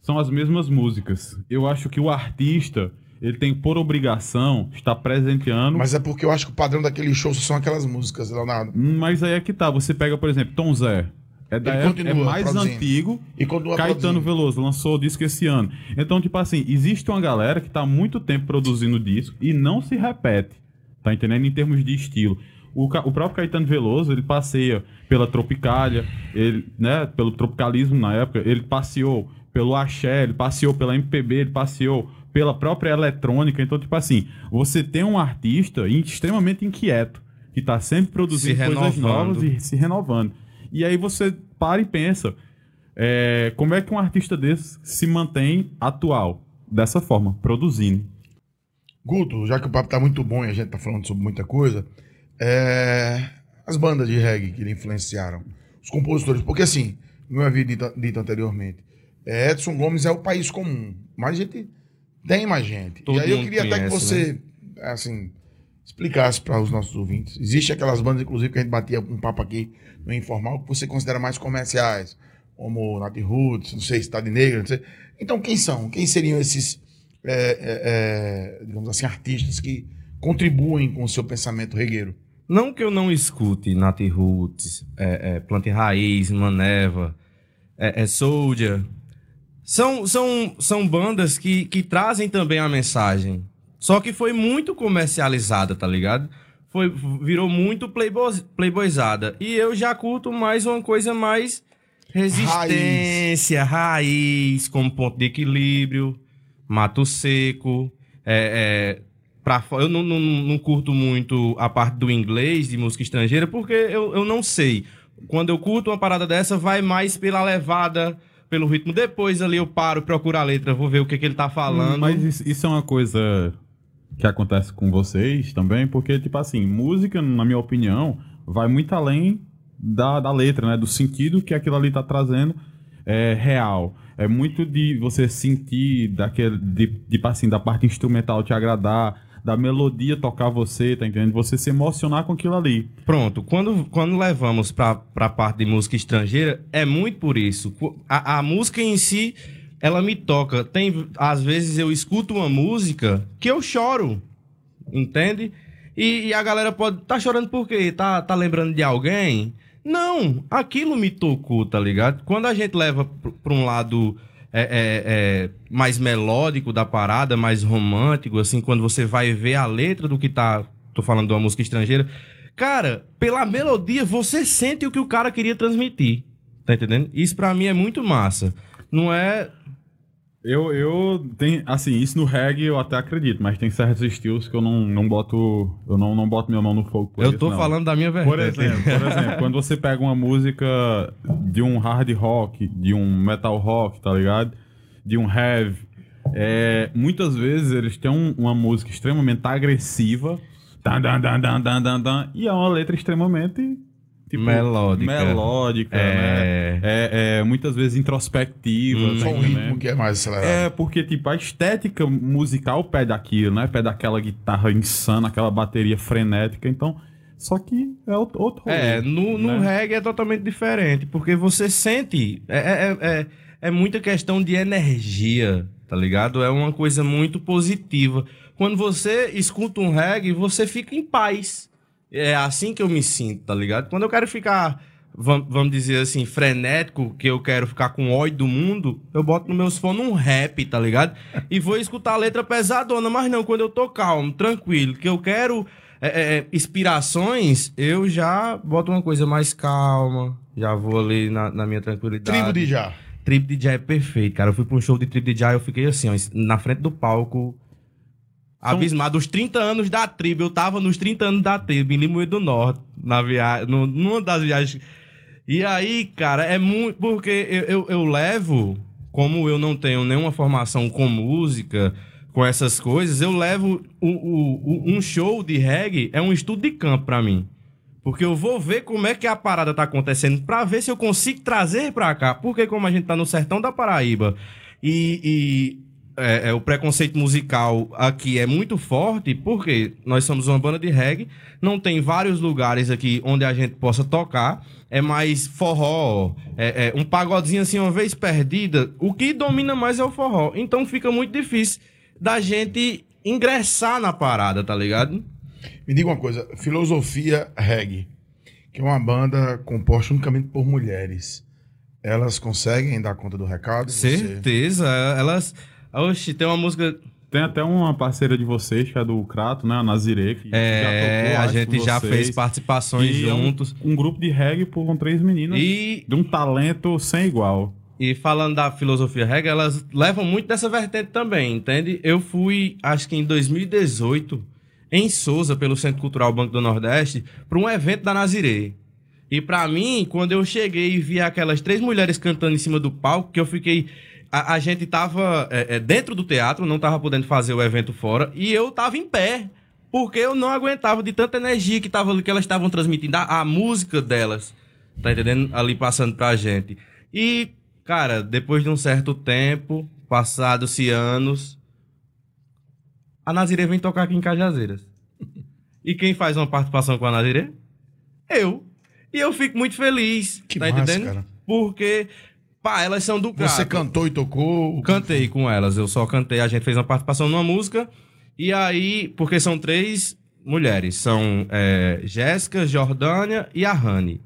são as mesmas músicas. Eu acho que o artista, ele tem por obrigação estar presenteando
Mas é porque eu acho que o padrão daquele show são aquelas músicas, Leonardo.
Mas aí é que tá, você pega, por exemplo, Tom Zé. É, da época, é mais
produzindo.
antigo.
E
Caetano
produzindo.
Veloso lançou o disco esse ano. Então, tipo assim, existe uma galera que tá há muito tempo produzindo disco e não se repete. Tá entendendo? Em termos de estilo. O, o próprio Caetano Veloso, ele passeia pela Tropicália, ele, né, pelo tropicalismo na época, ele passeou pelo axé, ele passeou pela MPB, ele passeou pela própria eletrônica. Então, tipo assim, você tem um artista extremamente inquieto, que tá sempre produzindo
Se
coisas novas e se renovando. E aí você para e pensa, é, como é que um artista desse se mantém atual? Dessa forma, produzindo.
Guto, já que o papo tá muito bom e a gente tá falando sobre muita coisa, é, as bandas de reggae que lhe influenciaram, os compositores, porque assim, não havia dito, dito anteriormente, é, Edson Gomes é o país comum, mas a gente tem mais gente.
Todo
e aí eu queria até que
conhece,
você, assim, explicasse para os nossos ouvintes. Existem aquelas bandas, inclusive, que a gente batia um papo aqui no informal, que você considera mais comerciais, como Nat Roots, não sei, Estado Negra, não sei. Então, quem são? Quem seriam esses, é, é, é, digamos assim, artistas que contribuem com o seu pensamento regueiro?
Não que eu não escute Nat Roots, é, é, Planta e Raiz, Maneva, é, é Soldier. São, são, são bandas que, que trazem também a mensagem. Só que foi muito comercializada, tá ligado? Foi, virou muito playboy, playboyzada. E eu já curto mais uma coisa mais resistência, raiz, como ponto de equilíbrio, mato seco. É, é, fo- eu não, não, não curto muito a parte do inglês de música estrangeira, porque eu, eu não sei. Quando eu curto uma parada dessa, vai mais pela levada, pelo ritmo. Depois ali eu paro, procuro a letra, vou ver o que, que ele tá falando.
Mas isso, isso é uma coisa que acontece com vocês também, porque, tipo assim, música, na minha opinião, vai muito além da, da letra, né? Do sentido que aquilo ali tá trazendo é real. É muito de você sentir daquele, de, tipo assim, da parte instrumental te agradar, da melodia tocar você, tá entendendo? Você se emocionar com aquilo ali.
Pronto, quando, quando levamos pra, pra parte de música estrangeira, é muito por isso. A, a música em si, ela me toca. Tem, às vezes eu escuto uma música que eu choro, entende? E, e a galera pode. Tá chorando por quê? Tá, tá lembrando de alguém? Não, aquilo me tocou, tá ligado? Quando a gente leva pr- pra um lado é, é, é, mais melódico da parada, mais romântico, assim, quando você vai ver a letra do que tá. Tô falando de uma música estrangeira. Cara, pela melodia, você sente o que o cara queria transmitir. Tá entendendo? Isso pra mim é muito massa. Não é.
Eu, eu tenho, assim, isso no reggae eu até acredito, mas tem certos estilos que eu não, não boto, eu não, não boto minha mão no fogo por
eu
isso,
tô
não.
falando da minha verdade.
Por exemplo, por exemplo, quando você pega uma música de um hard rock, de um metal rock, tá ligado? De um heavy, é, muitas vezes eles têm um- uma música extremamente agressiva, dan, dan, dan, dan, dan, dan, e é uma letra extremamente tipo,
Melódica.
melódica, né?
É.
É, é, muitas vezes introspectiva,
Hum.
Só um
entendendo?
ritmo que é mais acelerado.
É, porque, tipo, a estética musical pede aquilo, né? Pede aquela guitarra insana, aquela bateria frenética, então... Só que é outro rolê,
É, no, no
né?
reggae é totalmente diferente, porque você sente. É, é, é, é muita questão de energia, tá ligado? É uma coisa muito positiva. Quando você escuta um reggae, você fica em paz. É assim que eu me sinto, tá ligado? Quando eu quero ficar vam- vamos dizer assim, frenético, que eu quero ficar com ódio do mundo, eu boto no meus fones um rap, tá ligado? E vou escutar a letra pesadona, mas não, quando eu tô calmo, tranquilo, que eu quero é, é, é, inspirações, eu já boto uma coisa mais calma, já vou ali na, na minha tranquilidade.
Tribo de já.
Trip DJ é perfeito, cara. Eu fui pra um show de Trip DJ, eu fiquei assim, ó, na frente do palco, abismado. Os 30 anos da tribo, eu tava nos 30 anos da tribo, em Limoeiro do Norte, na viagem, numa das viagens. E aí, cara, é muito. Porque eu, eu, eu levo, como eu não tenho nenhuma formação com música, com essas coisas, eu levo o, o- o- um show de reggae, é um estudo de campo pra mim. Porque eu vou ver como é que a parada tá acontecendo pra ver se eu consigo trazer pra cá. Porque como a gente tá no sertão da Paraíba e, e, é, é, o preconceito musical aqui é muito forte, porque nós somos uma banda de reggae, não tem vários lugares aqui onde a gente possa tocar, é mais forró, é, é um pagodinho assim uma vez perdida, o que domina mais é o forró. Então fica muito difícil da gente ingressar na parada, tá ligado?
Me diga uma coisa, Filosofia Reggae, que é uma banda composta unicamente por mulheres. Elas conseguem dar conta do recado? Você-
Certeza, elas. Oxi, tem uma música.
Tem até uma parceira de vocês, que é do Crato, né? A Nazire, que
É, a
acho,
gente
com
já
vocês.
fez participações
E é um-
juntos.
Um, grupo de reggae por com três meninas
E,
de um talento sem igual.
e falando da filosofia reggae, elas levam muito dessa vertente também, entende? Eu fui, acho que em 2018, em Souza, pelo Centro Cultural Banco do Nordeste, para um evento da Nazirê. E pra mim, quando eu cheguei e vi aquelas três mulheres cantando em cima do palco, que eu fiquei. A, a gente tava é, é, dentro do teatro, não tava podendo fazer o evento fora, e eu tava em pé. Porque eu não aguentava de tanta energia que, tava, que elas estavam transmitindo, a, a música delas, tá entendendo? Ali passando pra gente. E, cara, depois de um certo tempo, passados-se anos, a Nazirê vem tocar aqui em Cajazeiras. E quem faz uma participação com a Nazirê? Eu. E eu fico muito feliz.
Que
tá
massa,
entendendo?
cara.
Porque, pá, elas são do
Você
Crato.
cantou e tocou?
Cantei com elas, eu só cantei. A gente fez uma participação numa música. E aí, porque são três mulheres: são é, Jéssica, Jordânia e a Rani.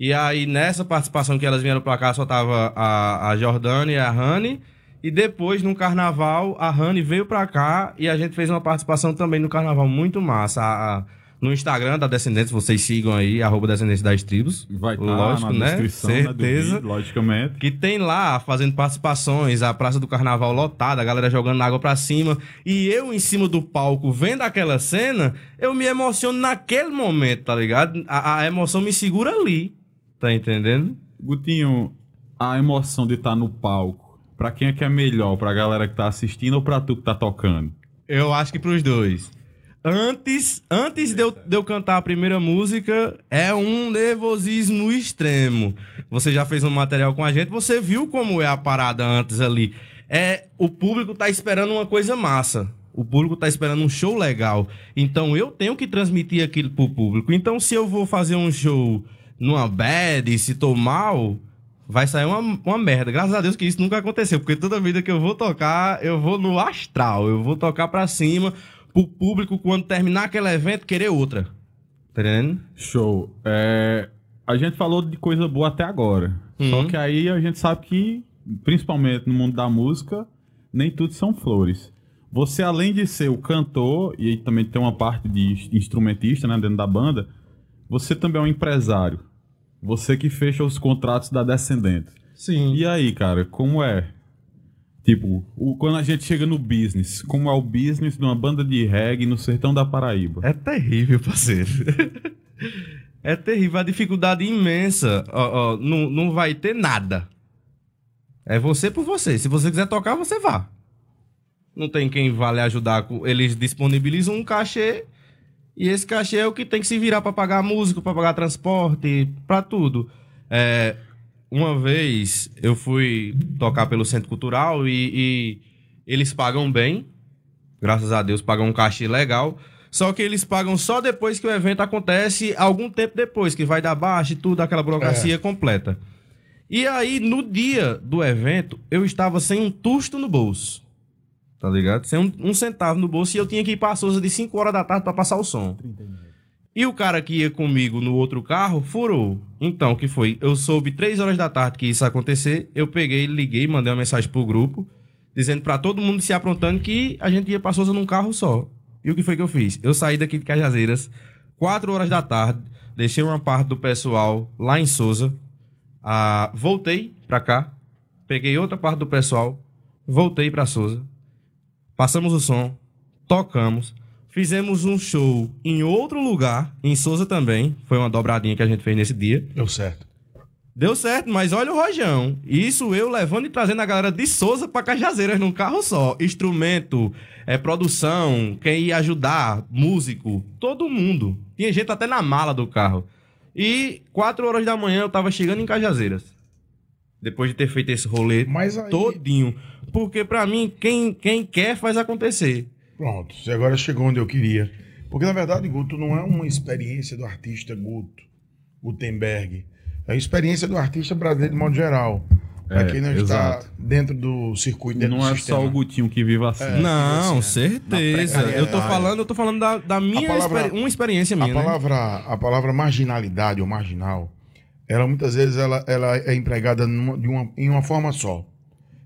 E aí, nessa participação que elas vieram pra cá, só tava a, a Jordânia e a Rani. E depois, no carnaval, a Rani veio pra cá e a gente fez uma participação também no carnaval muito massa. A- a- no Instagram da Descendentes, vocês sigam aí, arroba Descendentes das Tribos.
Vai estar
Lógico,
na
né?
descrição né,
Certeza.
vídeo, logicamente.
Que tem lá fazendo participações, a Praça do Carnaval lotada, a galera jogando água pra cima. E eu em cima do palco vendo aquela cena, eu me emociono naquele momento, tá ligado? A, a emoção me segura ali. Tá entendendo?
Gutinho, a emoção de estar no palco, pra quem é que é melhor? Pra galera que tá assistindo ou pra tu que tá tocando?
Eu acho que pros dois. Antes, antes de, eu, de eu cantar a primeira música, é um nervosismo extremo. Você já fez um material com a gente, você viu como é a parada antes ali. É, o público tá esperando uma coisa massa. O público tá esperando um show legal. Então eu tenho que transmitir aquilo pro público. Então se eu vou fazer um show numa bad, se tô mal, vai sair uma, uma merda. Graças a Deus que isso nunca aconteceu, porque toda vida que eu vou tocar, eu vou no astral, eu vou tocar pra cima, pro público, quando terminar aquele evento, querer outra. Tá entendendo?
Show. É, a gente falou de coisa boa até agora.
Uhum.
Só que aí a gente sabe que, principalmente no mundo da música, nem tudo são flores. Você, além de ser o cantor, e aí também tem uma parte de instrumentista né, dentro da banda, você também é um empresário. Você que fecha os contratos da Descendentes.
Sim.
E aí, cara, como é? Tipo, o- quando a gente chega no business, como é o business de uma banda de reggae no sertão da Paraíba?
É terrível, parceiro. é terrível, a dificuldade imensa. Ó, ó, não, não vai ter nada. É você por você. Se você quiser tocar, você vá. Não tem quem vale ajudar. com- Eles disponibilizam um cachê e esse cachê é o que tem que se virar pra pagar músico, pra pagar transporte, pra tudo. É, uma vez eu fui tocar pelo Centro Cultural e, e eles pagam bem, graças a Deus, pagam um cachê legal. Só que eles pagam só depois que o evento acontece, algum tempo depois, que vai dar baixa e tudo, aquela burocracia completa. E aí, no dia do evento, eu estava sem um tusto no bolso. Tá ligado? Sem um, um centavo no bolso e eu tinha que ir pra Souza de 5 horas da tarde pra passar o som. E o cara que ia comigo no outro carro furou. Então, o que foi? Eu soube três horas da tarde que isso ia acontecer. Eu peguei, liguei, mandei uma mensagem pro grupo, dizendo pra todo mundo se aprontando que a gente ia pra Souza num carro só. E o que foi que eu fiz? Eu saí daqui de Cajazeiras, quatro horas da tarde, deixei uma parte do pessoal lá em Souza, ah, voltei pra cá, peguei outra parte do pessoal, voltei pra Souza, passamos o som, tocamos, fizemos um show em outro lugar, em Souza também, foi uma dobradinha que a gente fez nesse dia.
Deu certo.
Deu certo, mas olha o rojão. Isso eu levando e trazendo a galera de Souza pra Cajazeiras num carro só. Instrumento, é, produção, quem ia ajudar, músico, todo mundo. Tinha gente até na mala do carro. E quatro horas da manhã eu tava chegando em Cajazeiras. Depois de ter feito esse rolê
aí,
todinho. Porque pra mim, quem, quem quer faz acontecer.
Pronto, você agora chegou onde eu queria. Porque, na verdade, Guto, não é uma experiência do artista Guto, Gutenberg. É a experiência do artista brasileiro de modo geral. Para
É,
quem não
exato.
está dentro do circuito, dentro
Não
do
é
sistema.
só o Gutinho que vive assim.
É,
Não,
assim, né?
certeza. Eu tô falando, eu tô falando da, da minha
palavra-
experi- uma experiência
A
minha, né?
palavra, a palavra marginalidade ou marginal, ela muitas vezes ela, ela é empregada numa- de uma, em uma forma só.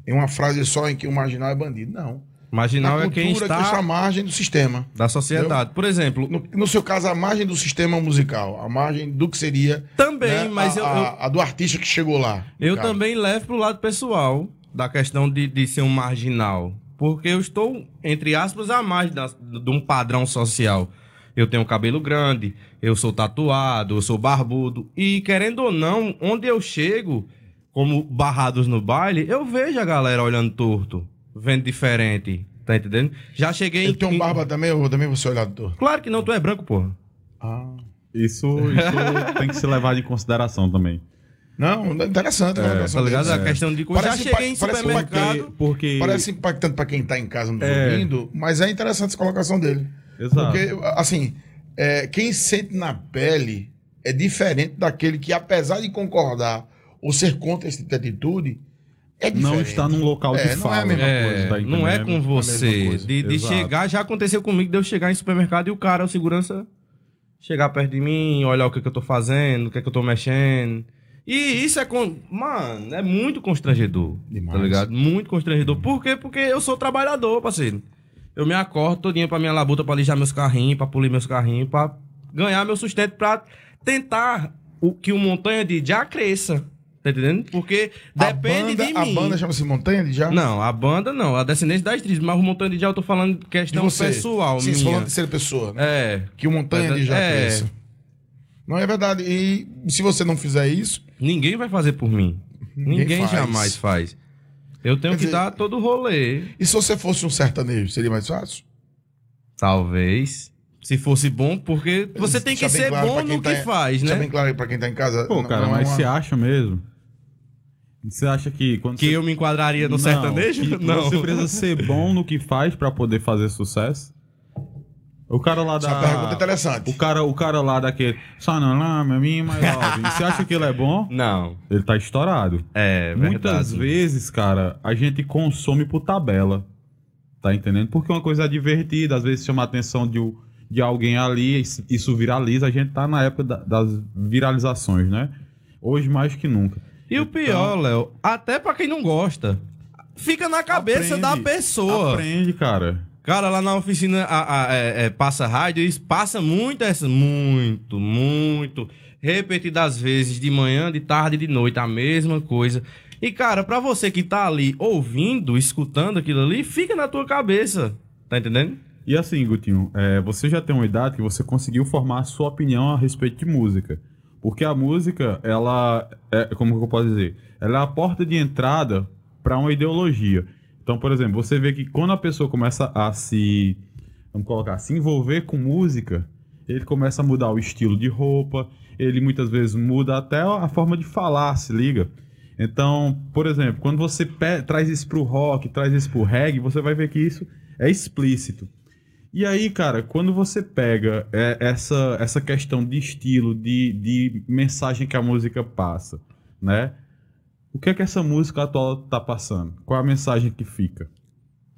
Em uma frase só em que o marginal é bandido. Não.
Marginal
Na
é quem
cultura que está à
está
margem do sistema.
da sociedade. Por exemplo,
No, no seu caso, a margem do sistema musical, a margem do que seria
também,
né,
mas
a,
eu, eu,
a- do artista que chegou lá.
Eu
caso.
também levo pro lado pessoal da questão de, de ser um marginal. Porque eu estou, entre aspas, à margem da- de um padrão social. Eu tenho cabelo grande, eu sou tatuado, eu sou barbudo. E querendo ou não, onde eu chego, como barrados no baile, eu vejo a galera olhando torto, vendo diferente. Tá entendendo? Já cheguei
Ele tem um
em-
barba também, ou também você olhar doutor?
Claro que não, tu é branco, porra.
Ah.
Isso, isso tem que ser levado em consideração também.
Não, interessante. a colocação
Tá ligado?
dele.
A questão de coisa. Já
Parece
cheguei em
parece
supermercado.
Porque, porque
Parece impactante para quem está em casa nos
É.
ouvindo, mas é interessante essa colocação dele.
Exato.
Porque, assim, é, quem sente na pele é diferente daquele que, apesar de concordar ou ser contra esse tipo de atitude, é
não está num local de
É, não é a
fala.
mesma
É,
coisa,
tá
não é com
mesma
você. De, de chegar, já aconteceu comigo de eu chegar em supermercado e o cara, o segurança, chegar perto de mim, olhar o que, que eu tô fazendo, o que, que eu tô mexendo. E isso é. Con... Mano, é muito constrangedor.
Demais.
Tá ligado? Muito constrangedor. Por quê? Porque eu sou trabalhador, parceiro. Eu me acordo todinho pra minha labuta, pra lijar meus carrinhos, pra polir meus carrinhos, pra ganhar meu sustento, pra tentar o, que o Montanha de já cresça. Tá entendendo? Porque
A
depende
banda-
de mim.
A banda chama-se Montanha de Já?
Não, a banda não, a descendência das tribos, mas o Montanha de Já eu tô falando de
de
questão
você.
pessoal,
Sim,
minha.
falando de terceira pessoa. né?
É,
Que o Montanha de Já
É.
cresça. Não é verdade. E se você não fizer isso,
ninguém vai fazer por mim.
Ninguém
Ninguém,
faz.
jamais faz. Eu tenho
Quer
que
dizer-
dar todo o rolê.
e se você fosse um sertanejo, seria mais fácil?
Talvez. Se fosse bom, porque você tem que
Deixa
ser
claro
bom no
tá-
que faz,
Deixa
né?
bem claro aí pra quem tá em casa.
Pô,
não-
cara,
não é
mas
uma-
você acha mesmo? Você acha que quando
Que
você...
eu me enquadraria no
Não,
sertanejo?
que
Não.
Você precisa ser bom no que faz pra poder fazer sucesso? O cara lá
Essa
da...
pergunta é interessante.
O cara, o cara lá daquele... Sanalama, minha my love. Você acha que ele é bom?
Não.
Ele tá estourado.
É,
Muitas
verdade.
vezes, cara, a gente consome por tabela. Tá entendendo? Porque uma coisa é divertida, às vezes chama a atenção de, de alguém ali, isso- isso viraliza. A gente tá na época da- das viralizações, né? Hoje mais que nunca.
E o pior, Léo, até pra quem não gosta, fica na cabeça
Aprende.
da pessoa.
Aprende, cara.
Cara, lá na oficina a, a- é, é, passa rádio, eles passam muito essa. Muito, muito. Repetidas vezes, de manhã, de tarde, de noite, a mesma coisa. E, cara, pra você que tá ali ouvindo, escutando aquilo ali, fica na tua cabeça. Tá entendendo?
E assim, Gutinho, é, você já tem uma idade que você conseguiu formar a sua opinião a respeito de música. Porque a música, ela é, como eu posso dizer? Ela é a porta de entrada para uma ideologia. Então, por exemplo, você vê que quando a pessoa começa a se, vamos colocar, se envolver com música, ele começa a mudar o estilo de roupa, ele muitas vezes muda até a forma de falar, se liga? Então, por exemplo, quando você traz isso pro rock, traz isso pro reggae, você vai ver que isso é explícito. E aí, cara, quando você pega é, essa, essa questão de estilo, de, de mensagem que a música passa, né? O que é que essa música atual tá passando? Qual a mensagem que fica?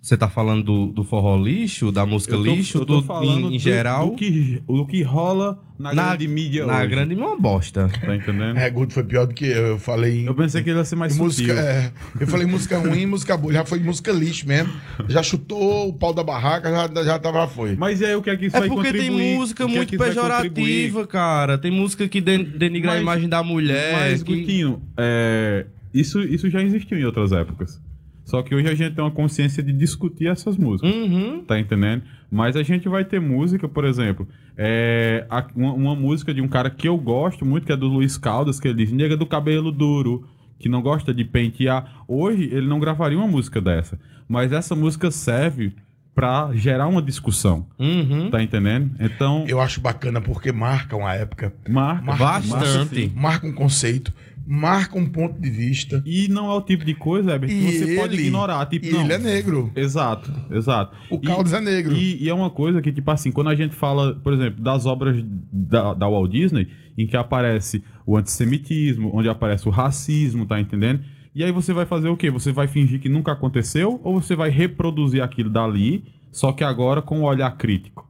Você tá falando do, do forró lixo, da música
Eu tô-
lixo,
eu tô
do, em, em
do-
geral?
Do que, do que rola na,
Na-
grande mídia
na
hoje.
grande é uma bosta.
Tá entendendo?
É, Guto foi pior do que eu. Eu falei em
Eu pensei que ele ia ser mais
música. é, eu falei música ruim, música boa. Já foi música lixo mesmo. Já chutou o pau da barraca, já, já tava, foi.
Mas e aí o que é que isso
É
vai
porque tem música
que é
muito
que
pejorativa, cara. Tem música que den- denigra a
Mas-
imagem da mulher.
Mas,
que-
Gutinho, é, isso, isso já existiu em outras épocas. Só que hoje a gente tem uma consciência de discutir essas músicas.
Uhum.
Tá entendendo? Mas a gente vai ter música, por exemplo, é, a- uma, uma música de um cara que eu gosto muito, que é do Luiz Caldas, que ele diz, nega do cabelo duro, que não gosta de pentear. Hoje ele não gravaria uma música dessa. Mas essa música serve pra gerar uma discussão.
Uhum.
Tá entendendo? Então,
Eu acho bacana porque marca uma época,
marca.
marca,
Bastante.
marca, marca um conceito, marca um ponto de vista.
E não é o tipo de coisa, Herbert, que você pode
ele-
ignorar. Tipo,
E
não.
ele é negro.
Exato, exato.
O Caldas é negro.
E, e é uma coisa que, tipo assim, quando a gente fala, por exemplo, das obras da, da Walt Disney, em que aparece o antissemitismo, onde aparece o racismo, tá entendendo? E aí você vai fazer o quê? Você vai fingir que nunca aconteceu ou você vai reproduzir aquilo dali, só que agora com um olhar crítico?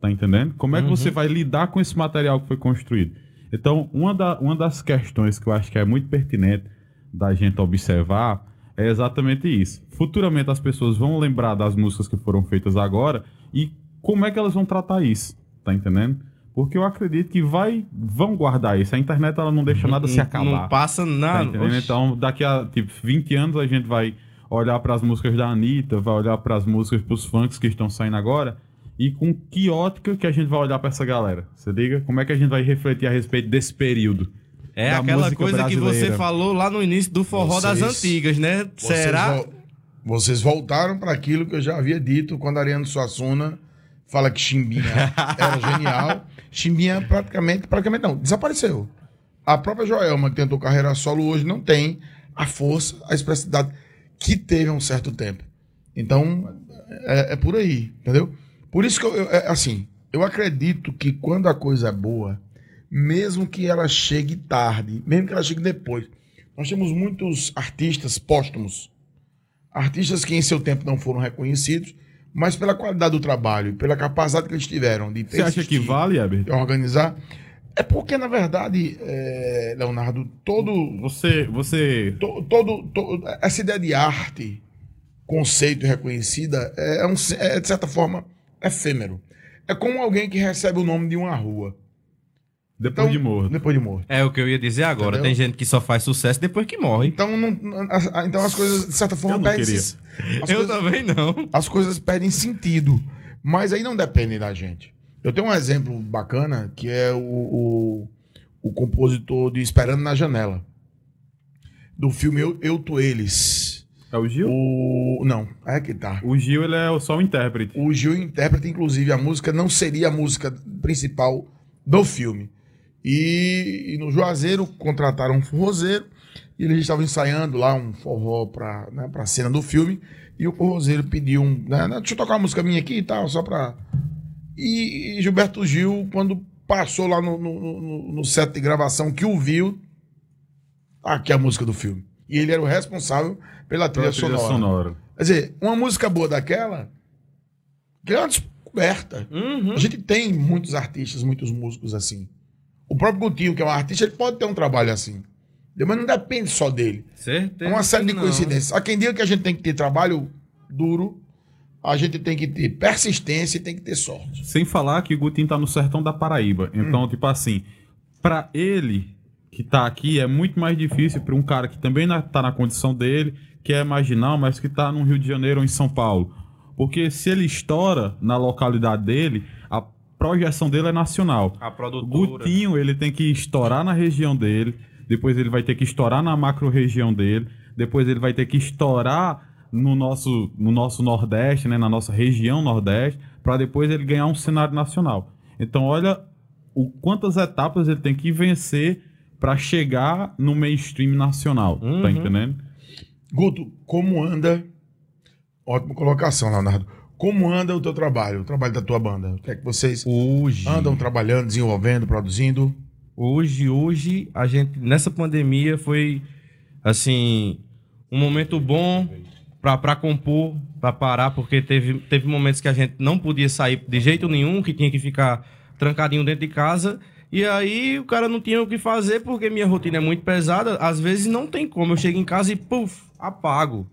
Tá entendendo? Como é que você vai lidar com esse material que foi construído? Então, uma, da- uma das questões que eu acho que é muito pertinente da gente observar é exatamente isso. Futuramente as pessoas vão lembrar das músicas que foram feitas agora e como é que elas vão tratar isso, tá entendendo? Porque eu acredito que vai, vão guardar isso. A internet ela não deixa nada se acabar.
Não passa
Tá
nada. Oxi.
Então, daqui a tipo, 20 anos a gente vai olhar para as músicas da Anitta, vai olhar para as músicas, para os funks que estão saindo agora, e com que ótica que a gente vai olhar para essa galera? Você liga? Como é que a gente vai refletir a respeito desse período?
É
da
aquela
música
coisa que você
brasileira?
falou lá no início do forró das
Vocês-
antigas, né?
Vocês
Será?
vol- Vocês voltaram para aquilo que eu já havia dito quando Ariano Suassuna fala que Chimbinha era genial. Chimbinha praticamente, praticamente não, desapareceu. A própria Joelma, que tentou carreira solo, hoje não tem a força, a expressividade que teve há um certo tempo. Então, é, é por aí, entendeu? Por isso que eu, é, assim, eu acredito que quando a coisa é boa, mesmo que ela chegue tarde, mesmo que ela chegue depois, nós temos muitos artistas póstumos, artistas que em seu tempo não foram reconhecidos, mas pela qualidade do trabalho, pela capacidade que eles tiveram de
Você acha que vale, Herbert?
de organizar. É porque, na verdade, é, Leonardo, todo,
Você, você
to- todo, to- essa ideia de arte, conceito reconhecida, é, um, é, de certa forma efêmero. É como alguém que recebe o nome de uma rua.
depois
Então,
de morto.
Depois de morto.
É o que eu ia dizer agora.
Entendeu?
Tem gente que só faz sucesso depois que morre.
Então, não, então as coisas, de certa forma,
Eu não
perdem. As,
eu
coisas,
também não.
as coisas perdem sentido. Mas aí não depende da gente. Eu tenho um exemplo bacana que é o, o, o compositor de Esperando na Janela. Do filme Eu, Eu Tô Eles.
É o Gil?
O, não, é que tá.
O Gil, ele é só o intérprete.
O Gil interpreta, inclusive, a música não seria a música principal do filme. E, e no Juazeiro contrataram um forrozeiro e eles estavam ensaiando lá um forró para né, a cena do filme. E o forrozeiro pediu um. Né, deixa eu tocar uma música minha aqui e tal, só pra. E, e Gilberto Gil, quando passou lá no, no, no- no set de gravação, que o viu, aqui a música do filme. E ele era o responsável pela trilha,
Pela trilha
sonora.
sonora.
Quer dizer, uma música boa daquela, que é uma descoberta.
Uhum.
A gente tem muitos artistas, muitos músicos assim. O próprio Gutinho, que é um artista, ele pode ter um trabalho assim. Mas não depende só dele.
Certeza.
É uma série de
não.
coincidências. Há quem diga que a gente tem que ter trabalho duro, a gente tem que ter persistência e tem que ter sorte.
Sem falar que o Gutinho tá no sertão da Paraíba. Então, tipo assim, pra ele que tá aqui é muito mais difícil pra um cara que também na- tá na condição dele, que é marginal, mas que tá no Rio de Janeiro ou em São Paulo. Porque se ele estoura na localidade dele, a projeção dele é nacional.
A
O
produtora.
Gutinho, ele tem que estourar na região dele, depois ele vai ter que estourar na macro-região dele, depois ele vai ter que estourar no nosso, no nosso Nordeste, né, na nossa região Nordeste, para depois ele ganhar um cenário nacional. Então, olha o quantas etapas ele tem que vencer para chegar no mainstream nacional,
Uhum.
tá entendendo?
Guto, como anda? Ótima colocação, Leonardo. Como anda o teu trabalho, o trabalho da tua banda? O que é que vocês
Hoje.
andam trabalhando, desenvolvendo, produzindo?
Hoje, hoje, a gente, nessa pandemia, foi, assim, um momento bom pra, pra compor pra parar, porque teve, teve momentos que a gente não podia sair de jeito nenhum, que tinha que ficar trancadinho dentro de casa. E aí o cara não tinha o que fazer, porque minha rotina é muito pesada. Às vezes não tem como. Eu chego em casa e, puf, apago.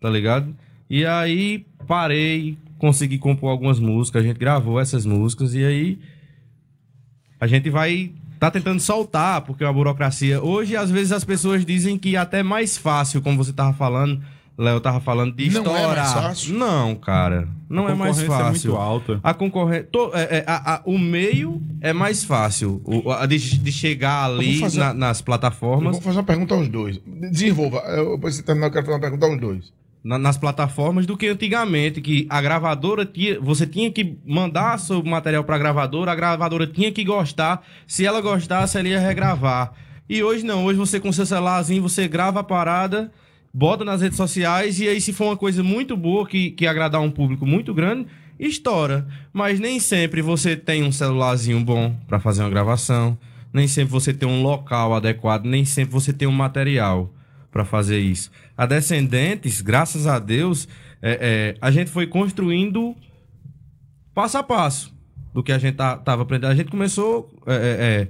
Tá ligado? E aí parei, consegui compor algumas músicas, a gente gravou essas músicas e aí a gente vai tá tentando soltar, porque a burocracia. Hoje, às vezes, as pessoas dizem que é até mais fácil, como você tava falando, Léo tava falando de
Não é
estourar.
mais fácil?
Não, cara. Não
A
é mais fácil.
É muito alta.
A concorrência. o meio é mais fácil. O, a de, de chegar ali
fazer-
na- nas
Eu
plataformas.
vou fazer uma pergunta aos dois. Desenvolva. Eu, depois você terminar, eu quero fazer uma pergunta aos dois.
na- nas plataformas do que antigamente, que a gravadora tinha, você tinha que mandar seu material pra gravadora, a gravadora tinha que gostar, se ela gostasse, ela ia regravar. E hoje não, hoje você com seu celularzinho, você grava a parada, bota nas redes sociais, e aí se for uma coisa muito boa, que, que agradar um público muito grande, estoura. Mas nem sempre você tem um celularzinho bom pra fazer uma gravação, nem sempre você tem um local adequado, nem sempre você tem um material para fazer isso. A Descendentes, graças a Deus, é, é, a gente foi construindo passo a passo do que a gente tá, tava aprendendo. A gente começou é,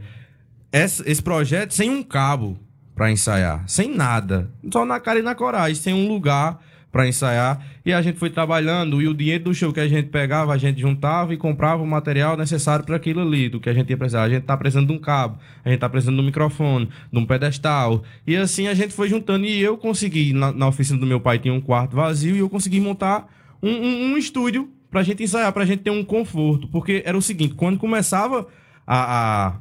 é, é, esse projeto sem um cabo para ensaiar, sem nada, só na cara e na coragem, sem um lugar para ensaiar. E a gente foi trabalhando e o dinheiro do show que a gente pegava, a gente juntava e comprava o material necessário para aquilo ali, do que a gente ia precisar. A gente tá precisando de um cabo, a gente tá precisando de um microfone, de um pedestal. E assim a gente foi juntando e eu consegui, na, na oficina do meu pai tinha um quarto vazio e eu consegui montar um, um, um estúdio pra gente ensaiar, pra gente ter um conforto. Porque era o seguinte, quando começava a- a,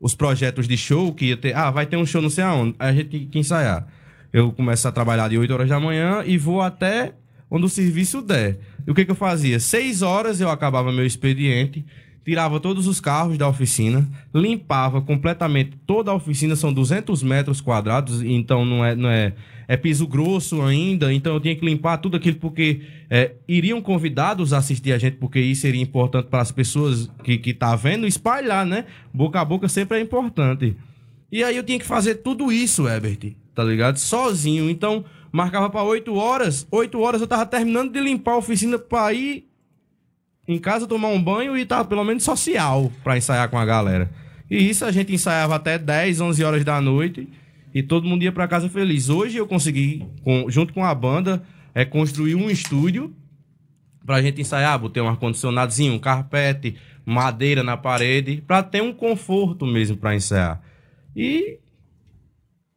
os projetos de show que ia ter. Ah, vai ter um show não sei aonde. Aí a gente tinha que ensaiar. Eu começo a trabalhar de 8 horas da manhã e vou até onde o serviço der. E o que, que eu fazia? 6 horas eu acabava meu expediente, tirava todos os carros da oficina, limpava completamente toda a oficina, são 200 metros quadrados, então não é, não é, é piso grosso ainda, então eu tinha que limpar tudo aquilo porque é, iriam convidados a assistir a gente, porque isso seria importante para as pessoas que, que tá vendo, espalhar, né? Boca a boca sempre é importante. E aí eu tinha que fazer tudo isso, Herbert, tá ligado? Sozinho. Então, marcava pra 8 horas. 8 horas eu tava terminando de limpar a oficina pra ir em casa tomar um banho e tava pelo menos social pra ensaiar com a galera. E isso a gente ensaiava até 10, 11 horas da noite e todo mundo ia pra casa feliz. Hoje eu consegui, com- junto com a banda, é, construir um estúdio pra gente ensaiar, botei um ar-condicionadozinho, um carpete, madeira na parede, pra ter um conforto mesmo pra ensaiar. E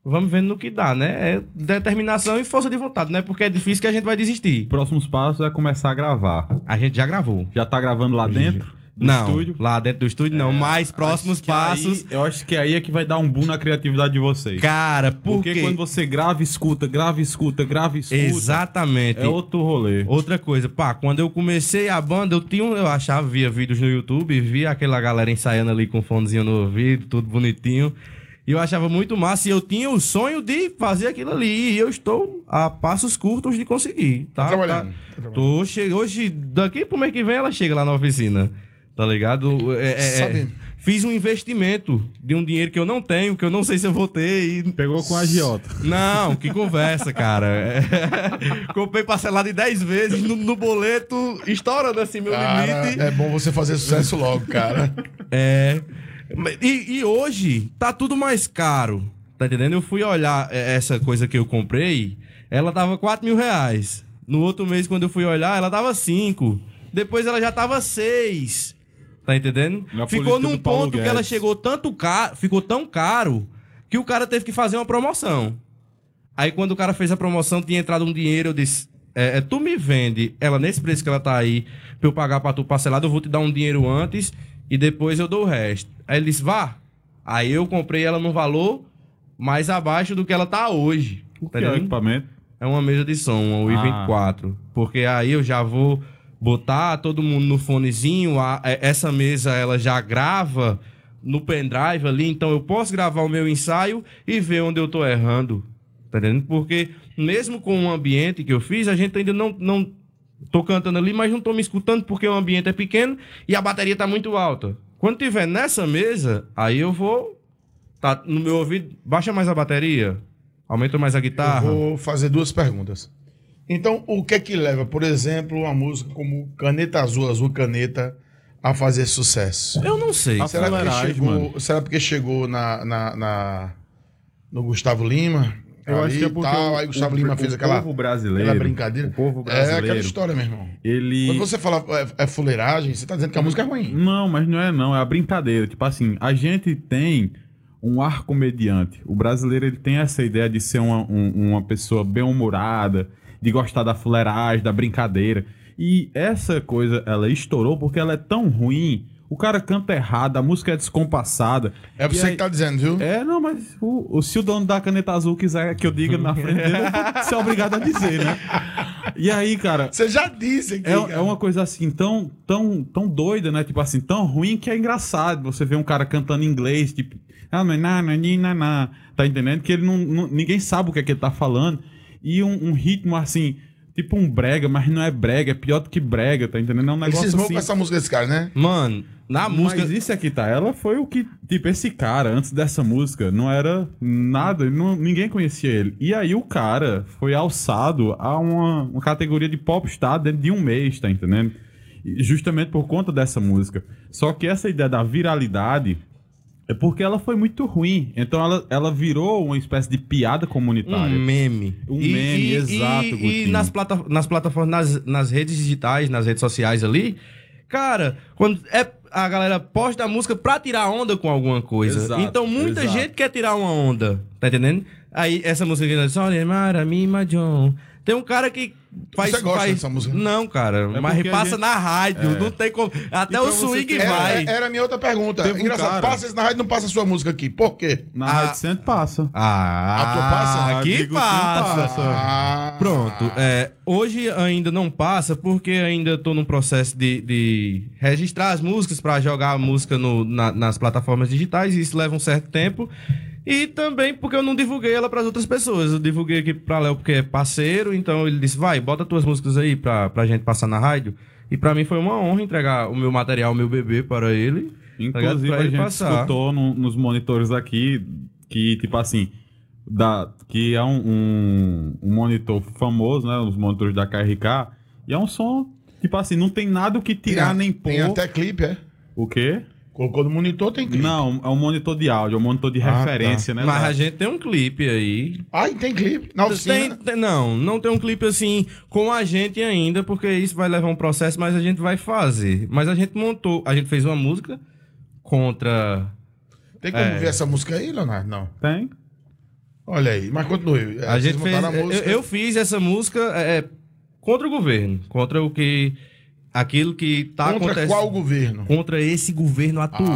vamos vendo no que dá, né? É determinação e força de vontade, né? Porque é difícil que a gente vai desistir.
Próximos passos é começar a gravar.
A gente já gravou.
Já tá gravando lá dentro? Do
não,
estúdio?
lá dentro do estúdio não, mas próximos passos.
aí- eu acho que aí é que vai dar um boom na criatividade de vocês.
Cara, por
Porque
quê?
quando você grava, escuta, grava, escuta, grava, escuta.
Exatamente.
É outro rolê.
Outra coisa, pá, quando eu comecei a banda, eu tinha, eu achava, via vídeos no YouTube, via aquela galera ensaiando ali com fonezinho no ouvido, tudo bonitinho. E eu achava muito massa e eu tinha o sonho de fazer aquilo ali. E eu estou a passos curtos de conseguir, tá?
Tá trabalhando,
Tá-
tá trabalhando.
Tô, che... Hoje, daqui pro mês que vem, ela chega lá na oficina. Tá ligado? É, é, é, fiz um investimento de um dinheiro que eu não tenho, que eu não sei se eu vou ter. E
Pegou com a agiota.
não, que conversa, cara. É. Comprei parcelado em 10 vezes no, no boleto, estourando assim meu
Cara,
limite.
é bom você fazer sucesso logo, cara.
É. E, e hoje tá tudo mais caro. Tá entendendo? Eu fui olhar é, essa coisa que eu comprei, ela tava 4 mil reais. No outro mês, quando eu fui olhar, ela tava 5. Depois ela já tava 6. Tá entendendo?
Na
Ficou num ponto que ela
Guedes.
chegou tanto caro, ficou tão caro que o cara teve que fazer uma promoção. Aí quando o cara fez a promoção, tinha entrado um dinheiro, eu disse: é, é, tu me vende ela nesse preço que ela tá aí, pra eu pagar pra tu parcelado, eu vou te dar um dinheiro antes e depois eu dou o resto. Aí ele disse: vá. Aí eu comprei ela no valor mais abaixo do que ela tá hoje.
O
Tá
que é o equipamento?
É uma mesa de som, uma i24. Porque aí eu já vou botar todo mundo no fonezinho. a- é- essa mesa ela já grava no pendrive ali, então eu posso gravar o meu ensaio e ver onde eu tô errando. Tá entendendo? Porque mesmo com o ambiente que eu fiz, a gente ainda não. não tô cantando ali, mas não tô me escutando porque o ambiente é pequeno e a bateria tá muito alta. Quando tiver nessa mesa, aí eu vou. Tá no meu ouvido, baixa mais a bateria, aumenta mais a
Eu
guitarra.
vou fazer duas perguntas. Então, o que é que leva, por exemplo, uma música como Caneta Azul, Azul Caneta, a fazer sucesso?
Eu não sei.
Será
fuleiragem,
chegou,
mano.
será porque chegou na, na, na- no Gustavo Lima?
Eu
ali
acho que é porque
tal,
o,
aí Gustavo
o-
Lima
o
fez aquela,
povo brasileiro,
aquela brincadeira.
O povo
É aquela
brasileiro,
história, meu irmão.
ele
Quando você fala é, é fuleiragem, você tá dizendo que a música é ruim.
Não, mas não é não, é a brincadeira. Tipo assim, a gente tem um ar comediante. O brasileiro ele tem essa ideia de ser uma, um- uma pessoa bem-humorada, de gostar da fuleiragem, da brincadeira. E essa coisa, ela estourou porque ela é tão ruim. O cara canta errado, a música é descompassada.
É você
aí-
que tá dizendo, viu?
É, não, mas o, o- se o dono da caneta azul quiser que eu diga na frente dele, vou ser obrigado a dizer, né? E aí, cara,
Você já disse aqui.
é, é uma coisa assim tão, tão, tão doida, né? Tipo assim, tão ruim que é engraçado. Você vê um cara cantando em inglês, tipo, ah, na, ni, na, na. tá entendendo? Que ele não, não- ninguém sabe o que é que ele tá falando. E um, um ritmo assim, tipo um brega, mas não é brega, é pior do que brega, tá entendendo? É um
Ele
negócio
cismou
assim.
com essa música desse cara, né?
Mano, na música.
Mas isso aqui tá, ela foi o que, tipo, esse cara, antes dessa música, não era nada, não- ninguém conhecia ele. E aí o cara foi alçado a uma, uma categoria de popstar dentro de um mês, tá entendendo? Justamente por conta dessa música. Só que essa ideia da viralidade é porque ela foi muito ruim. Então ela, ela virou uma espécie de piada comunitária.
Um meme.
Um meme, exato,
E, e nas, plata nas plataformas, nas, nas redes digitais, nas redes sociais ali, cara, quando é, a galera posta a música pra tirar onda com alguma coisa.
Exato,
então muita
exato.
gente quer tirar uma onda, tá entendendo? Aí essa música aqui, Sorry, Mara, Mima John. Tem um cara que faz.
Você gosta
faz...
dessa música?
Não, cara.
É
mas passa
gente-
na rádio,
É.
não tem como. Até
E
o
pra você
swing
ter-
Era,
vai.
era a minha outra pergunta.
Teve um
Engraçado,
cara-
passa isso na rádio não passa a sua música aqui. Por quê?
Na
Ah.
Rádio Centro passa.
Ah,
A tua passa?
Aqui
Digo, sim,
passa.
passa.
Ah,
Pronto. É, hoje ainda não passa porque ainda tô num processo de, de registrar as músicas para jogar a música no- na- nas plataformas digitais. E isso leva um certo tempo. E também porque eu não divulguei ela para outras pessoas. Eu divulguei aqui para Léo porque é parceiro. Então ele disse: vai, bota tuas músicas aí pra, pra gente passar na rádio. E para mim foi uma honra entregar o meu material, o meu bebê para ele.
Inclusive,
Pra
a
ele
gente
passar.
escutou no- nos monitores aqui que, tipo assim, da, que é um, um, um monitor famoso, né? Os monitores da KRK. E é um som, tipo assim, não tem nada o que tirar
tem,
nem pôr.
Tem até clipe, é?
O quê?
Colocou no monitor, tem clipe.
Não, é um monitor de áudio, é um monitor de
Ah,
referência, né?
Mas a gente tem um clipe aí
Ah, e tem clipe. Na oficina.
Tem- tem- não, não tem um clipe assim com a gente ainda, porque isso vai levar um processo, mas a gente vai fazer. Mas a gente montou, a gente fez uma música contra.
Tem como
É.
ver essa música aí, Leonardo? Não.
Tem?
Olha aí, mas continue. É,
A
vocês
gente fez.
a
Eu,
música.
eu fiz essa música é, contra o governo, contra o que. Aquilo que tá
Contra
acontecendo.
qual governo?
Contra esse governo atual.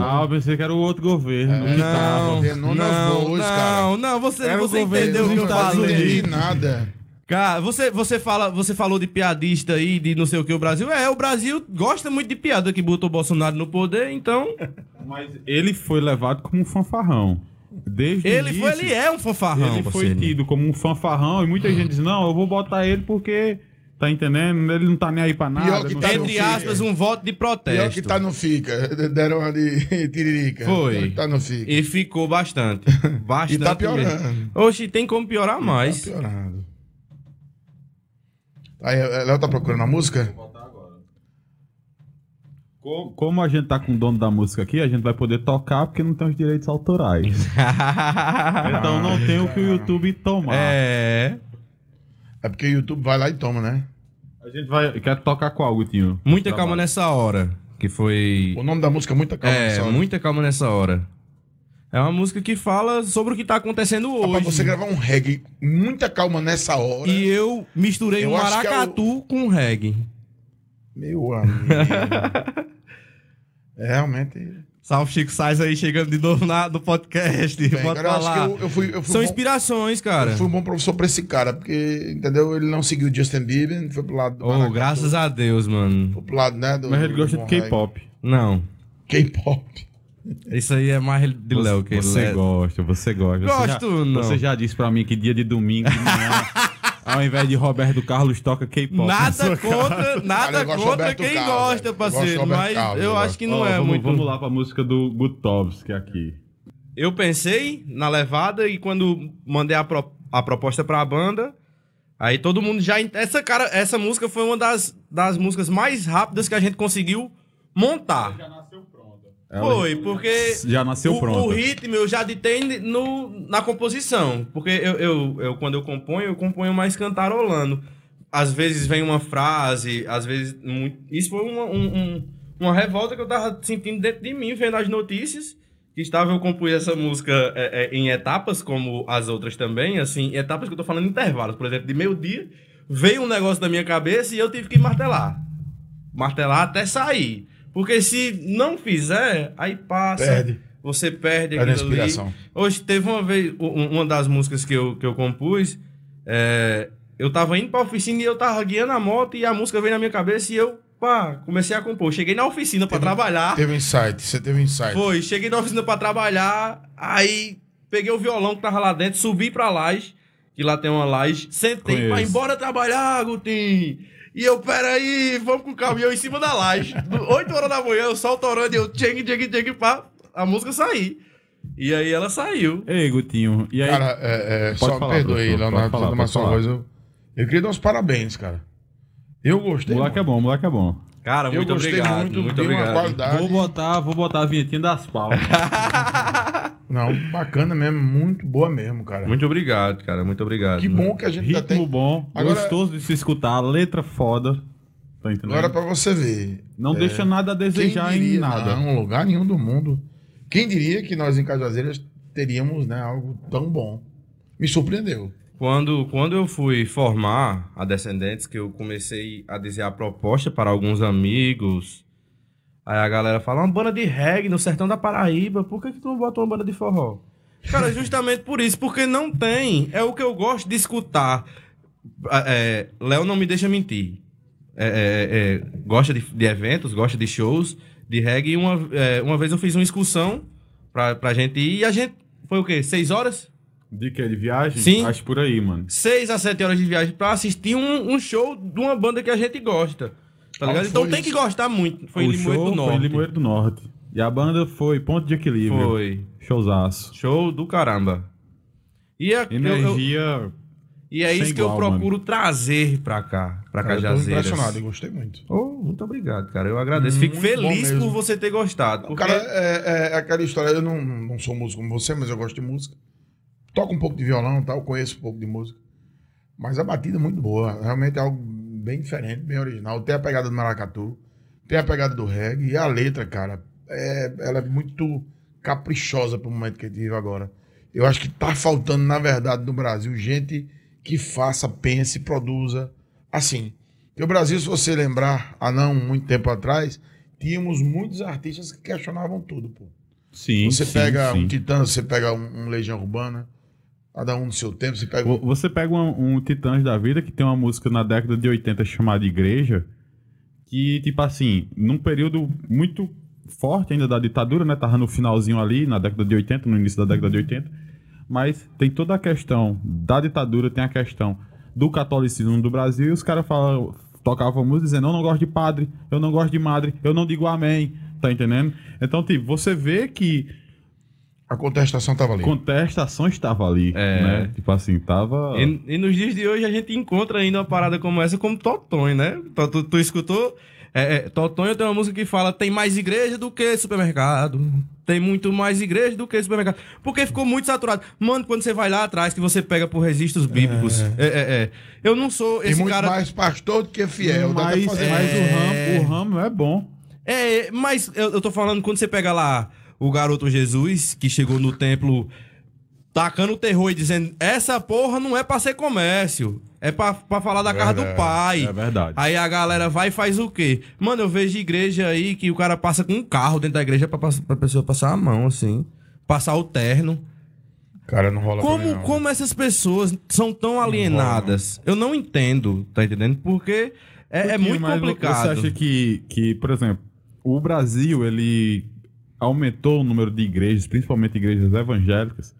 Ah, eu pensei que era o outro governo.
É,
não, não,
Boas,
não,
cara.
não, você,
Era o
você entendeu o que eu
Estados
não
falei.
entendi nada.
Cara, você, você, fala, você falou de piadista aí, de não sei o que o Brasil. É, o Brasil gosta muito de piada que botou o Bolsonaro no poder, então.
Mas ele foi levado como um fanfarrão. Desde
Ele, foi,
início,
ele é um fanfarrão,
Ele foi
parceiro.
tido como um fanfarrão e muita gente diz: não, eu vou botar ele porque. Tá entendendo? Ele não tá nem aí pra nada.
Pior que
não
tá
Entre aspas, um voto de protesto.
Pior que tá no Fica. Deram uma de tiririca.
Foi.
Pior que Tá no Fica.
E ficou bastante. Bastante.
E tá piorando.
mesmo. Oxe, tem como piorar mais.
Tá piorando. Aí, Léo tá procurando a música?
Co- Como a gente tá com o dono da música aqui, a gente vai poder tocar porque não tem os direitos autorais. então não tem o que o YouTube tomar.
é.
É porque o YouTube vai lá e toma, né?
A gente vai. Quer tocar qual, Gutinho?
Muita
Trabalho.
calma nessa hora. Que foi.
O nome da música é Muita Calma
é,
nessa hora.
muita calma nessa hora. É uma música que fala sobre o que tá acontecendo
Ah, pra
hoje.
você gravar um reggae, muita calma nessa hora.
E eu misturei
Eu
um
que é o-
maracatu com reggae.
Meu amigo. é realmente.
Salve Chico Sainz aí chegando de novo na, no podcast.
Bem, cara, eu acho
falar.
que eu, eu fui, eu fui
São
bom,
inspirações, cara.
eu fui um bom professor pra esse cara, porque, entendeu? Ele não seguiu o Justin Bieber, foi pro lado do
Oh,
maracatu,
graças a Deus, mano.
Foi pro lado, né? Do,
Mas ele gosta de. K-pop.
Não.
K-pop.
Isso aí é mais de Léo que
Você
é.
gosta, você gosta. Você já-
Gosto, não.
Você já disse pra mim que dia de domingo de manhã, ao invés de Roberto Carlos, toca K-pop.
Nada contra,
Cara,
nada
de
contra quem
Carlos,
gosta.
Eu
parceiro. Mas
Carlos,
eu acho que não
Ó,
é
vamos,
muito.
Vamos lá pra música do Gutovski aqui.
Eu pensei na levada e quando mandei a, pro- a proposta pra banda, Aí todo mundo já. Essa, cara, essa música foi uma das, das músicas mais rápidas que a gente conseguiu montar.
Já nasceu pronta.
Foi, porque.
Já nasceu
o,
pronta.
o ritmo eu já ditei no, na composição. Porque eu, eu, eu, quando eu componho, eu componho mais cantarolando. Às vezes vem uma frase, às vezes. muito- Isso foi uma, um- um- uma revolta que eu tava sentindo dentro de mim, vendo as notícias. Que estava, eu compus essa música é, é, em etapas, como as outras também, assim, etapas que eu tô falando em intervalos. Por exemplo, de meio-dia, veio um negócio na minha cabeça e eu tive que martelar. Martelar até sair. Porque se não fizer, aí passa.
Perde.
Você perde
Perde a
aquilo ali.
inspiração.
Hoje teve uma vez, uma das músicas que eu, que eu compus, é, eu tava indo pra oficina e eu tava guiando a moto e a música veio na minha cabeça e eu, pá, comecei a compor. Cheguei na oficina pra trabalhar.
Teve insight, você teve insight.
Foi, cheguei na oficina pra trabalhar, aí peguei o violão que tava lá dentro, subi pra laje, que lá tem uma laje, sentei pra ir
Conheço.
embora trabalhar, Gutim. E eu, peraí, vamos com o caminhão em cima da laje. 8 horas da manhã, o sol torando e eu, tcheng, tcheng, tcheng, pra a música sair. E aí ela saiu.
Ei, Gutinho. E aí?
Cara, é, é, só
falar,
me perdoe,
professor,
Leonardo,
falar,
mas só coisa. Eu, eu queria dar uns parabéns, cara. Eu gostei.
moleque é
muito.
bom, moleque é bom.
Cara,
Eu
muito
gostei
obrigado.
muito,
Muito, obrigado.
Vou botar, vou botar a vinhetinha das palmas.
Não, bacana mesmo, muito boa mesmo, cara.
Muito obrigado, cara. Muito obrigado.
Que bom que a gente já
Ritmo
tem.
bom,
Agora-
gostoso de se escutar, letra foda. Tá entendendo?
Agora pra você ver.
Não deixa nada a desejar
diria,
em nada.
Não, lugar nenhum do mundo. Quem diria que nós em Cajazeiras teríamos né, algo tão bom? Me surpreendeu.
Quando, quando eu fui formar a Descendentes, que eu comecei a dizer a proposta para alguns amigos, aí a galera fala, uma banda de reggae no sertão da Paraíba, por que, que tu não bota uma banda de forró? Cara, justamente por isso, porque não tem. É o que eu gosto de escutar. É, Léo não me deixa mentir. É, é, é, gosta de, de eventos, gosta de shows, de reggae. Uma, é, uma vez eu fiz uma excursão pra, pra gente ir e a gente. Foi o quê? Seis horas?
De que? De viagem?
Sim.
Acho por aí, mano.
6 a 7 horas de viagem pra assistir um, um show de uma banda que a gente gosta. Tá ligado? Então
foi
tem que gostar muito. Foi
o
em Limoeiro
show
do Norte.
Foi em Limoeiro do Norte. E a banda foi Ponto de Equilíbrio.
Foi.
Showzaço.
Show do caramba. E, é, eu- eu-
Energia.
e é
sem
isso que eu
igual,
procuro trazer pra cá, pra
Cara, eu tô
Cajazeiras.
impressionado e gostei muito.
Oh, muito obrigado, cara. Eu agradeço. Fico
Muito bom
feliz por você ter gostado. Porque...
Cara, é, é aquela história. Eu não, não sou músico como você, mas eu gosto de música. Toco um pouco de violão, tal, conheço um pouco de música. Mas a batida é muito boa. Realmente é algo bem diferente, bem original. Tem a pegada do maracatu, tem a pegada do reggae e a letra, cara, é, ela é muito caprichosa pro momento que a gente vive agora. Eu acho que tá faltando, na verdade, no Brasil, gente que faça, pense, produza assim. Porque o Brasil, se você lembrar, há não muito tempo atrás, tínhamos muitos artistas que questionavam tudo, pô.
Sim.
Você
sim,
pega
sim.
um Titã, você pega um, um Legião Urbana, cada um no seu tempo, você pega.
Vo- Você pega um, um Titãs da Vida que tem uma música na década de 80 chamada Igreja, que, tipo assim, num período muito forte ainda da ditadura, né? Tava no finalzinho ali, na década de 80, no início da década de 80. Mas tem toda a questão da ditadura, tem a questão do catolicismo do Brasil, e os caras falam, tocavam música dizendo, eu não gosto de padre, eu não gosto de madre, eu não digo amém, tá entendendo? Então, tipo, você vê que
A contestação tava ali.
contestação estava ali,
É.
né? Tipo assim, tava...
E, e nos dias de hoje a gente encontra ainda uma parada como essa como Totonho, né? Tu, tu- tu escutou? É, é, Totonho tem uma música que fala tem mais igreja do que supermercado. Tem muito mais igreja do que supermercado. Porque ficou muito saturado. Mano, quando você vai lá atrás, que você pega por registros bíblicos. É, é, é. Eu não sou
Tem
esse
muito
cara...
mais pastor do que fiel.
mas,
fazer
mas
mais.
o, ramo, o ramo é bom.
É, mas eu, eu tô falando quando você pega lá o garoto Jesus, que chegou no templo tacando terror e dizendo: essa porra não é pra ser comércio, é pra, pra falar da casa do pai.
É verdade.
Aí a galera vai e faz o quê? Mano, eu vejo igreja aí que o cara passa com um carro dentro da igreja pra, pra pessoa passar a mão, assim. Passar o terno.
Cara, não rola
Como,
não.
como essas pessoas são tão alienadas? Eu não entendo, tá entendendo? Porque é, é
Pouquinho,
muito
mas
complicado.
Você acha que, que, por exemplo, o Brasil, ele aumentou o número de igrejas, principalmente igrejas evangélicas.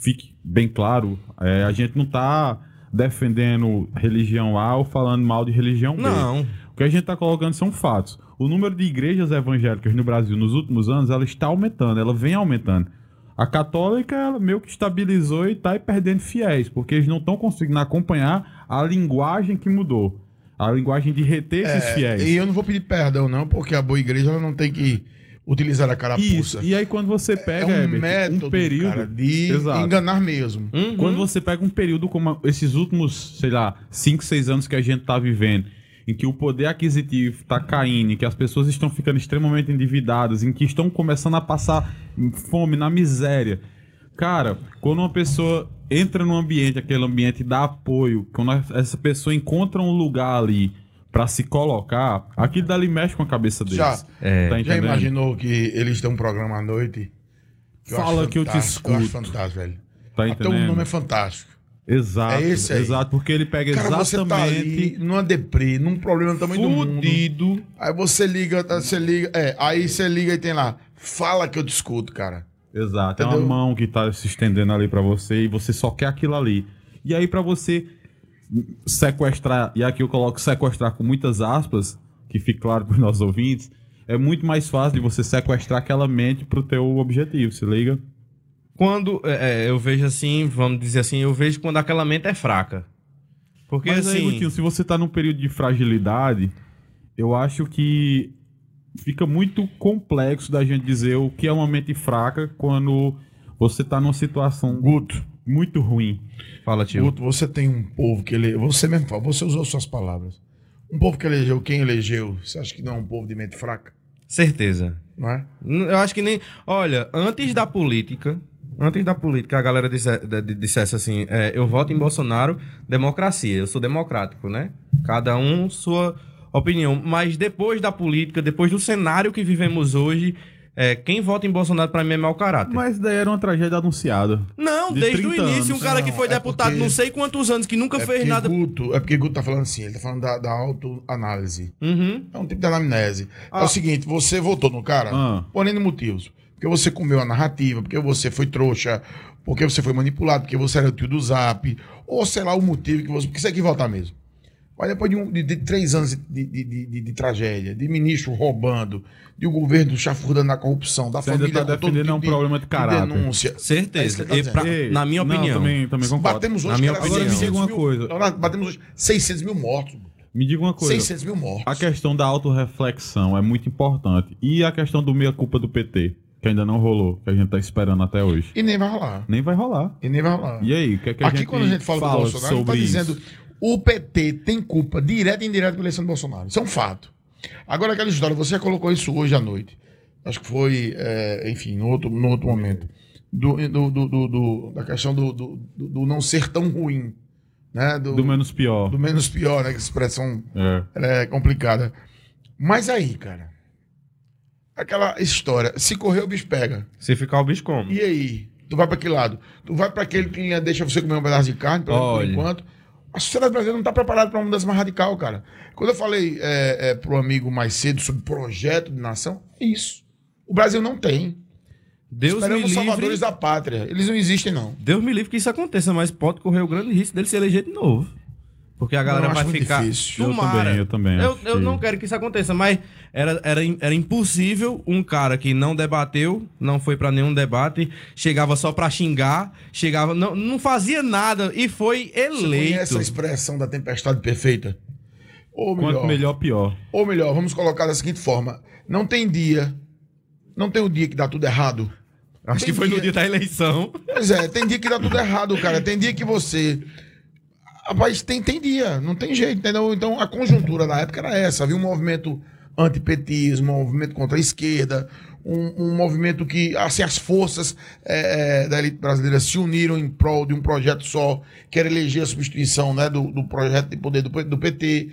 Fique bem claro, é, a gente não tá defendendo religião A ou falando mal de religião B.
Não.
O que a gente está colocando são fatos. O número de igrejas evangélicas no Brasil nos últimos anos, ela está aumentando, ela vem aumentando. A católica ela meio que estabilizou e tá aí perdendo fiéis, porque eles não estão conseguindo acompanhar a linguagem que mudou. A linguagem de reter esses
É,
fiéis.
e eu não vou pedir perdão, não, porque a boa igreja ela não tem que utilizar a carapuça.
Isso. E aí quando você
é
pega,
um
Herbert,
método
um período
cara, de
Exato.
enganar mesmo.
Uhum.
Quando você pega um período como esses últimos, sei lá, 5, 6 anos que a gente tá vivendo, em que o poder aquisitivo tá caindo, em que as pessoas estão ficando extremamente endividadas, em que estão começando a passar fome, na miséria. Cara, quando uma pessoa entra num ambiente, aquele ambiente dá apoio, quando essa pessoa encontra um lugar ali pra se colocar, aquilo dali mexe com a cabeça deles.
Já,
É.
Tá
já imaginou que eles têm um programa à noite? eu
Fala
acho
que eu te
fantástico, Eu acho
escuto.
fantástico, velho.
Tá
Até o nome é fantástico.
Exato.
É esse aí.
Exato, porque ele pega
Cara, você tá ali
exatamente
numa deprê, num problema do tamanho do mundo.
Fudido.
Aí você liga, tá, você liga, é, aí você liga e tem lá, fala que eu te escuto, cara.
Exato, é
Entendeu?
uma mão que tá se estendendo ali pra você e você só quer aquilo ali. E aí pra você sequestrar, e aqui eu coloco sequestrar com muitas aspas, que fique claro pros nossos ouvintes, é muito mais fácil de você sequestrar aquela mente pro teu objetivo, se liga?
Quando é, é, eu vejo assim, vamos dizer assim, eu vejo quando aquela mente é fraca. Porque
Mas aí,
assim.
Gutinho, se você tá num período de fragilidade, eu acho que fica muito complexo da gente dizer o que é uma mente fraca quando você tá numa situação
Guto,
muito ruim.
Fala, tio.
Você tem um povo que ele, você mesmo fala, você usou suas palavras. Um povo que elegeu quem elegeu, você acha que não é um povo de mente fraca,
Certeza.
não é?
Eu acho que nem. Olha, antes da política. Antes da política, a galera disse, dissesse assim: é, eu voto em Bolsonaro, democracia. Eu sou democrático, né? Cada um sua opinião. Mas depois da política, depois do cenário que vivemos hoje, é, quem vota em Bolsonaro pra mim é mau caráter.
Mas daí era uma tragédia anunciada.
Não,
de
desde o
30
início, um
anos.
cara que
Não,
foi
é
deputado
porque-
não sei quantos anos, que nunca
É
fez nada.
Guto, é porque Guto tá falando assim, ele tá falando da, da autoanálise.
Uhum.
É um tipo de anamnese. É
Ah.
o seguinte, você votou no cara
Ah.
por N motivos. Porque você comeu a narrativa, porque você foi trouxa, porque você foi manipulado, porque você era o tio do zap, ou sei lá o motivo que você. Porque você quer votar mesmo. Mas depois de, um- de- de três anos de, de- de- de- de tragédia, de ministro roubando, de um governo chafurdando na corrupção, da
Você
família
tá
todo
defendendo
tipo
um problema de caráter.
denúncia. É
Certeza.
que ele
E
tá
pra- na minha
não,
opinião.
também, também concordo.
Batemos
Na
hoje,
minha
cara,
opinião.
Agora me diga
uma
mil,
coisa.
Batemos hoje 600 mil mortos.
Me diga uma coisa.
600 mil mortos.
A questão da autorreflexão é muito importante. E a questão do meia-culpa do PT, que ainda não rolou, que a gente tá esperando até hoje.
E nem vai rolar.
Nem vai rolar.
E nem vai rolar.
E aí, o que é que a
Aqui,
gente
quando a gente fala, do Bolsonaro, a gente
sobre
tá
isso?
dizendo o PT tem culpa direta e indireta pela eleição do Bolsonaro. Isso é um fato. Agora, aquela história, você colocou isso hoje à noite. Acho que foi, é, enfim, no outro, no outro momento. Do, do, do- do- da questão do, não ser tão ruim. Né? Do,
menos pior.
do menos pior, né? Que expressão
É.
é complicada. Mas aí, cara, aquela história, se correr o bicho pega.
Se ficar o bicho como?
E aí? Tu vai pra que lado? Tu vai pra aquele que deixa você comer um pedaço de carne, pelo por enquanto? A sociedade brasileira não tá preparada pra uma mudança mais radical, cara. Quando eu falei é, é, pro amigo mais cedo sobre projeto de nação, é isso. O Brasil não tem.
Deus me
Esperamos
livre.
salvadores da pátria. Eles não existem, não.
Deus me livre que isso aconteça, mas pode correr o grande risco dele se eleger de novo. Porque a galera vai ficar.
difícil.
Eu também, eu também
Eu, eu
que-
não quero que isso aconteça, mas era, era, era impossível um cara que não debateu, não foi pra nenhum debate, chegava só pra xingar, chegava, não, não fazia nada e foi
Você
eleito.
a expressão da tempestade perfeita? Ou melhor,
Quanto melhor, pior.
ou melhor, vamos colocar da seguinte forma: não tem dia, não tem o dia que dá tudo errado.
Acho que
Tem
foi no
dia-
dia da eleição.
Pois é, tem dia que dá tudo errado, cara. Tem dia que você. Rapaz, tem, tem dia, não tem jeito, entendeu? Então a conjuntura da época era essa. Havia um movimento antipetismo, um movimento contra a esquerda, um, um movimento que, assim, as forças é, é, da elite brasileira se uniram em prol de um projeto só, que era eleger a substituição né, do, do projeto de poder do, do PT.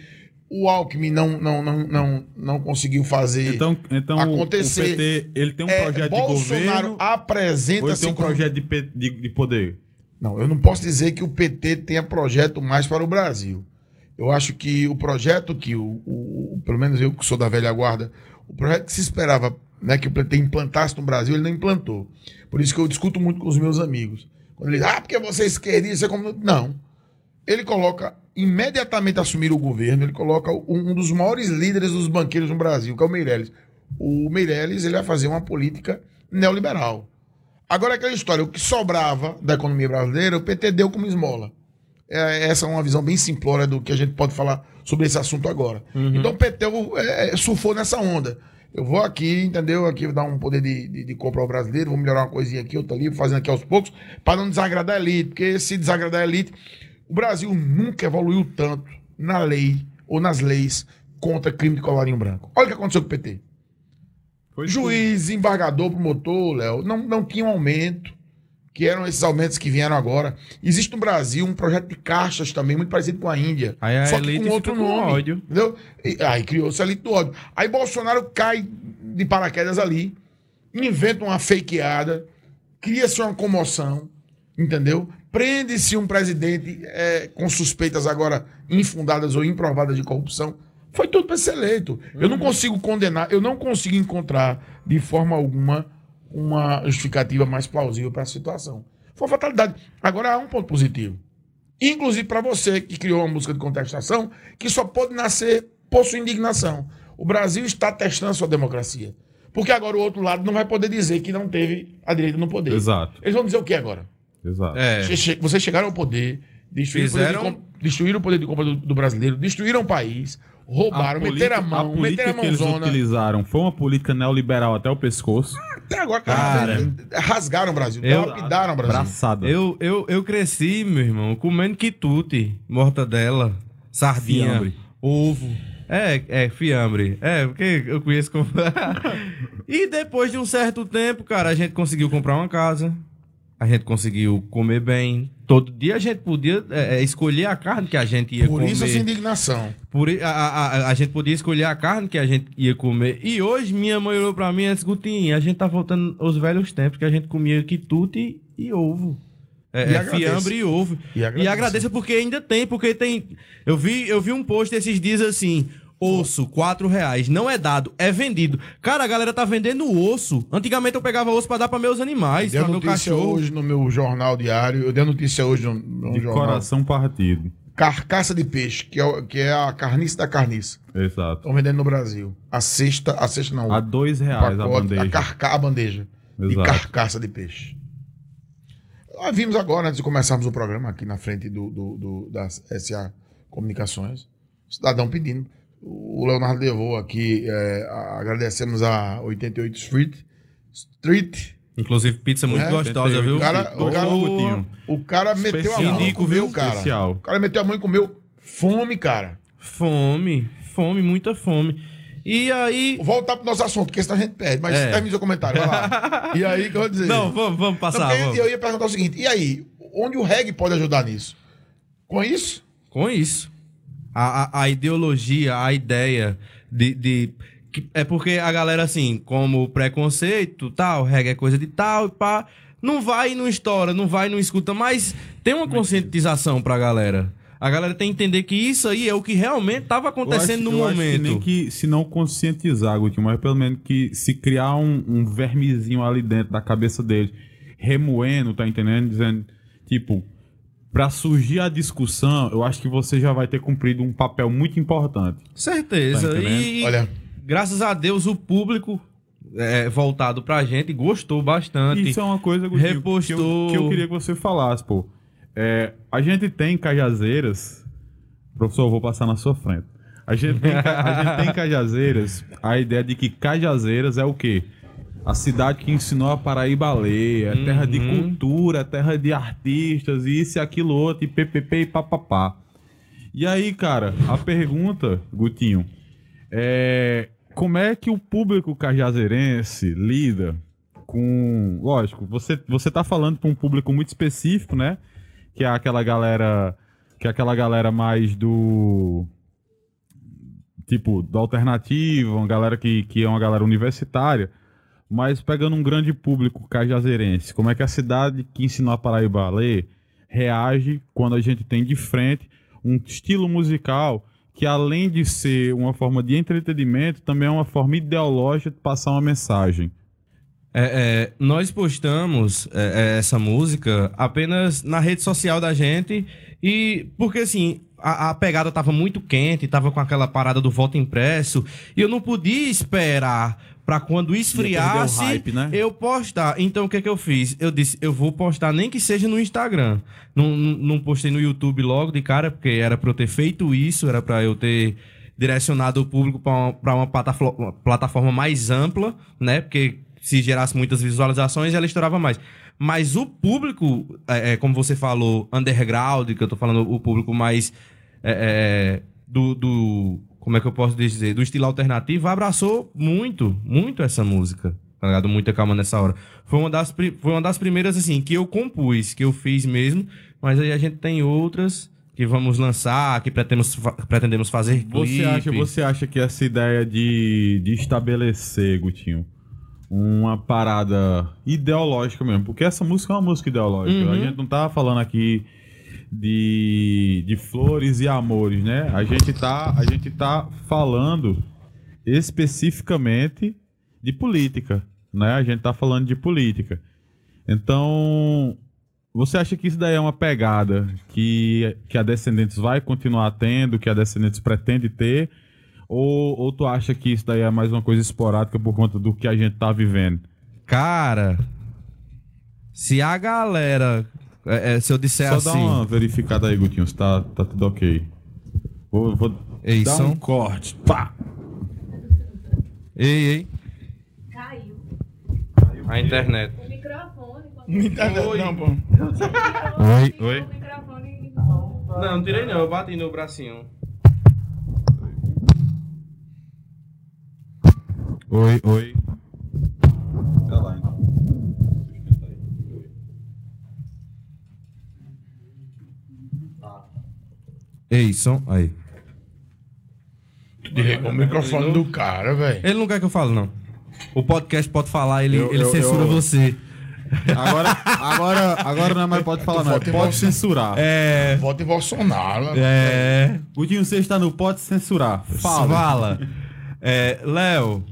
O Alckmin não, não, não, não, não conseguiu fazer.
Então, então
Acontecer.
o PT, ele tem um
É,
projeto de
Bolsonaro
governo ele
apresenta-se
tem um projeto de, de poder?
Não, eu não posso dizer que o PT tenha projeto mais para o Brasil. Eu acho que o projeto que o, o- pelo menos eu que sou da velha guarda, o projeto que se esperava, né, que o PT implantasse no Brasil, ele não implantou. Por isso que eu discuto muito com os meus amigos. Quando eles, ah, porque você é esquerdista, é como não. Ele coloca imediatamente assumir o governo, ele coloca um, um dos maiores líderes dos banqueiros no Brasil, que é o Meirelles. O Meirelles, ele vai fazer uma política neoliberal. Agora, aquela história, o que sobrava da economia brasileira, o PT deu como esmola. É, essa é uma visão bem simplória do que a gente pode falar sobre esse assunto agora. Então, o PT é, surfou nessa onda. Eu vou aqui, entendeu? Aqui dar um poder de, de, de compra ao brasileiro, vou melhorar uma coisinha aqui, outra ali, fazendo aqui aos poucos, para não desagradar a elite. Porque se desagradar a elite, o Brasil nunca evoluiu tanto na lei ou nas leis contra crime de colarinho branco. Olha o que aconteceu com o PT.
Foi
Juiz, embargador, promotor, Léo, não, não tinha um aumento, que eram esses aumentos que vieram agora. Existe no Brasil um projeto de caixas também, muito parecido com a Índia.
Aí
só que com outro nome.
ódio.
Entendeu? E- aí criou-se a elite do ódio. Aí Bolsonaro cai de paraquedas ali, inventa uma fakeada, cria-se uma comoção, entendeu? Prende-se um presidente é, com suspeitas agora infundadas ou improvadas de corrupção. Foi tudo para ser eleito. Eu não consigo condenar, eu não consigo encontrar de forma alguma uma justificativa mais plausível para a situação. Foi uma fatalidade. Agora há um ponto positivo. Inclusive para você que criou uma música de contestação, que só pode nascer por sua indignação. O Brasil está testando a sua democracia. Porque agora o outro lado não vai poder dizer que não teve a direita no poder.
Exato,
Eles vão dizer o que agora?
exato.
É.
Vocês chegaram ao poder, destruíram,
Fizeram-
o, poder de destruíram o poder de compra do, do brasileiro, destruíram o país, roubaram, meteram a mão,
política
meteram a
que eles utilizaram foi uma política neoliberal até o pescoço.
Até agora,
Cara.
cara, rasgaram o Brasil,
Eu-
lapidaram o Brasil.
Braçada.
Eu, eu, eu cresci, meu irmão, comendo quitute, mortadela, sardinha,
Fiambre.
ovo. É, é, fiambre. É, porque eu conheço como. e depois de um certo tempo, cara, a gente conseguiu comprar uma casa. A gente conseguiu comer bem. Todo dia a gente podia é, é, escolher a carne que a gente ia
Por
comer.
isso essa indignação.
Por, a, a, a, gente podia escolher a carne que a gente ia comer. E hoje minha mãe olhou pra mim e disse, Gutinho, a gente tá voltando aos velhos tempos que a gente comia quitute e ovo. É,
E
é, fiambre e ovo.
E
E
agradeço.
agradeça porque ainda tem, porque tem. Eu vi, eu vi um post esses dias assim. Osso, quatro reais. Não é dado, é vendido. Cara, a galera tá vendendo osso. Antigamente eu pegava osso pra dar pra meus animais,
Deu
pra meu
notícia
cachorro.
hoje no meu jornal diário, eu dei notícia hoje no, no
De
jornal.
coração partido.
Carcaça de peixe, que é, que é a carniça da carniça.
Exato.
Estão vendendo no Brasil. A cesta, a cesta não.
A dois reais a
pacote,
bandeja.
a, carca, a bandeja de
Exato.
carcaça de peixe. Nós vimos agora, antes de começarmos o programa, aqui na frente do, do, do- da SA Comunicações, o cidadão pedindo. O Leonardo levou aqui, é, agradecemos a 88 Street. Street.
Inclusive, pizza muito
É,
gostosa, viu?
O cara, o cara,
Gutinho.
o cara meteu a mão e comeu, cara.
Especial.
O cara meteu a mão e comeu fome, cara.
Fome, fome, muita fome. E aí.
Voltar pro nosso assunto, porque senão a gente perde. Mas
É.
termina seu comentário, vai lá. E aí, que eu vou dizer?
Não, vamos, vamos passar.
porque
vamos.
eu ia perguntar o seguinte: e aí, onde o reggae pode ajudar nisso? Com isso?
Com isso. A, a, a ideologia, a ideia de. de que- é porque a galera, assim, como preconceito, tal, reggae é coisa de tal, pá. Não vai e não estoura, não vai e não escuta, mas tem uma conscientização pra galera. A galera tem que entender que isso aí é o que realmente tava acontecendo
acho-
no
eu acho
momento.
que nem que se não conscientizar, Gutinho, mas pelo menos que se criar um, um vermezinho ali dentro da cabeça dele, remoendo, tá entendendo? Dizendo, tipo, pra surgir a discussão, eu acho que você já vai ter cumprido um papel muito importante.
Certeza.
Tá
e
Olha,
graças a Deus o público é, voltado pra gente gostou bastante.
Isso é uma coisa, Gutinho, que, eu,
Repostou.
que eu queria que você falasse, pô. É, a gente tem Cajazeiras. Professor, eu vou passar na sua frente. A gente, tem, a gente tem Cajazeiras, a ideia de que Cajazeiras é o quê? A cidade que ensinou a Paraíba a ler, é terra de
Uhum.
cultura, é terra de artistas, isso e aquilo outro, e ppp e papapá. E aí, cara, a pergunta, Gutinho, é como é que o público cajazeirense lida com. Lógico, você, você tá falando para um público muito específico, né? Que é aquela galera. Que é aquela galera mais do. Tipo, do alternativo, uma galera que, que é uma galera universitária. Mas pegando um grande público cajazeirense, como é que a cidade que ensinou a Paraíba a ler reage quando a gente tem de frente um estilo musical que além de ser uma forma de entretenimento, também é uma forma ideológica de passar uma mensagem.
É, é, nós postamos é, é, essa música apenas na rede social da gente e porque assim a, a pegada tava muito quente, tava com aquela parada do voto impresso e eu não podia esperar pra quando esfriasse,
hype, né?
eu postar. Então o que que eu fiz? Eu disse, eu vou postar nem que seja no Instagram. Não, não, postei no YouTube logo de cara, porque era pra eu ter feito isso, era pra eu ter direcionado o público pra uma, uma uma plataforma mais ampla, né? Porque se gerasse muitas visualizações, ela estourava mais. Mas o público, é, é, como você falou, underground, que eu tô falando, o público mais é, é, do, do- Como é que eu posso dizer? Do estilo alternativo, abraçou muito, muito essa música. Tá ligado? Muita calma nessa hora. Foi uma, das, foi uma das primeiras, assim, que eu compus, que eu fiz mesmo. Mas aí a gente tem outras que vamos lançar, que pretendemos, pretendemos fazer
Você acha, você acha que essa ideia de, de estabelecer, Gutinho, uma parada ideológica mesmo? Porque essa música é uma música ideológica.
Uhum.
A gente não tá falando aqui de, de flores e amores, né? A gente tá, a gente tá falando especificamente de política, né? A gente tá falando de política. Então, você acha que isso daí é uma pegada que, que a Descendentes vai continuar tendo, que a Descendentes pretende ter? Ou, ou tu acha que isso daí é mais uma coisa esporádica por conta do que a gente tá vivendo?
Cara, se a galera. é, é, se eu disser
Só
assim.
dá uma verificada aí, Gutinho, se tá, tá tudo ok. Vou, vou
Ei,
dar
som.
um corte. Pá!
Ei, ei.
Caiu.
A internet.
O microfone.
internet,
Oi.
não, pô.
Oi, oi.
O microfone.
Não, não tirei não, eu bati no bracinho.
Oi, oi. Tá lá, então.
Ei, som. Aí.
Desligou o microfone do cara, velho.
Ele não quer que eu fale, não. O podcast pode falar, ele,
Eu-
ele
eu-
censura
eu-
você.
Agora, agora, agora não é mais pode falar, não. Pode
Bolsonaro.
censurar.
É.
Vota em Bolsonaro.
É.
Gutinho, você está no pode censurar. Fala.
Fala. É, Léo,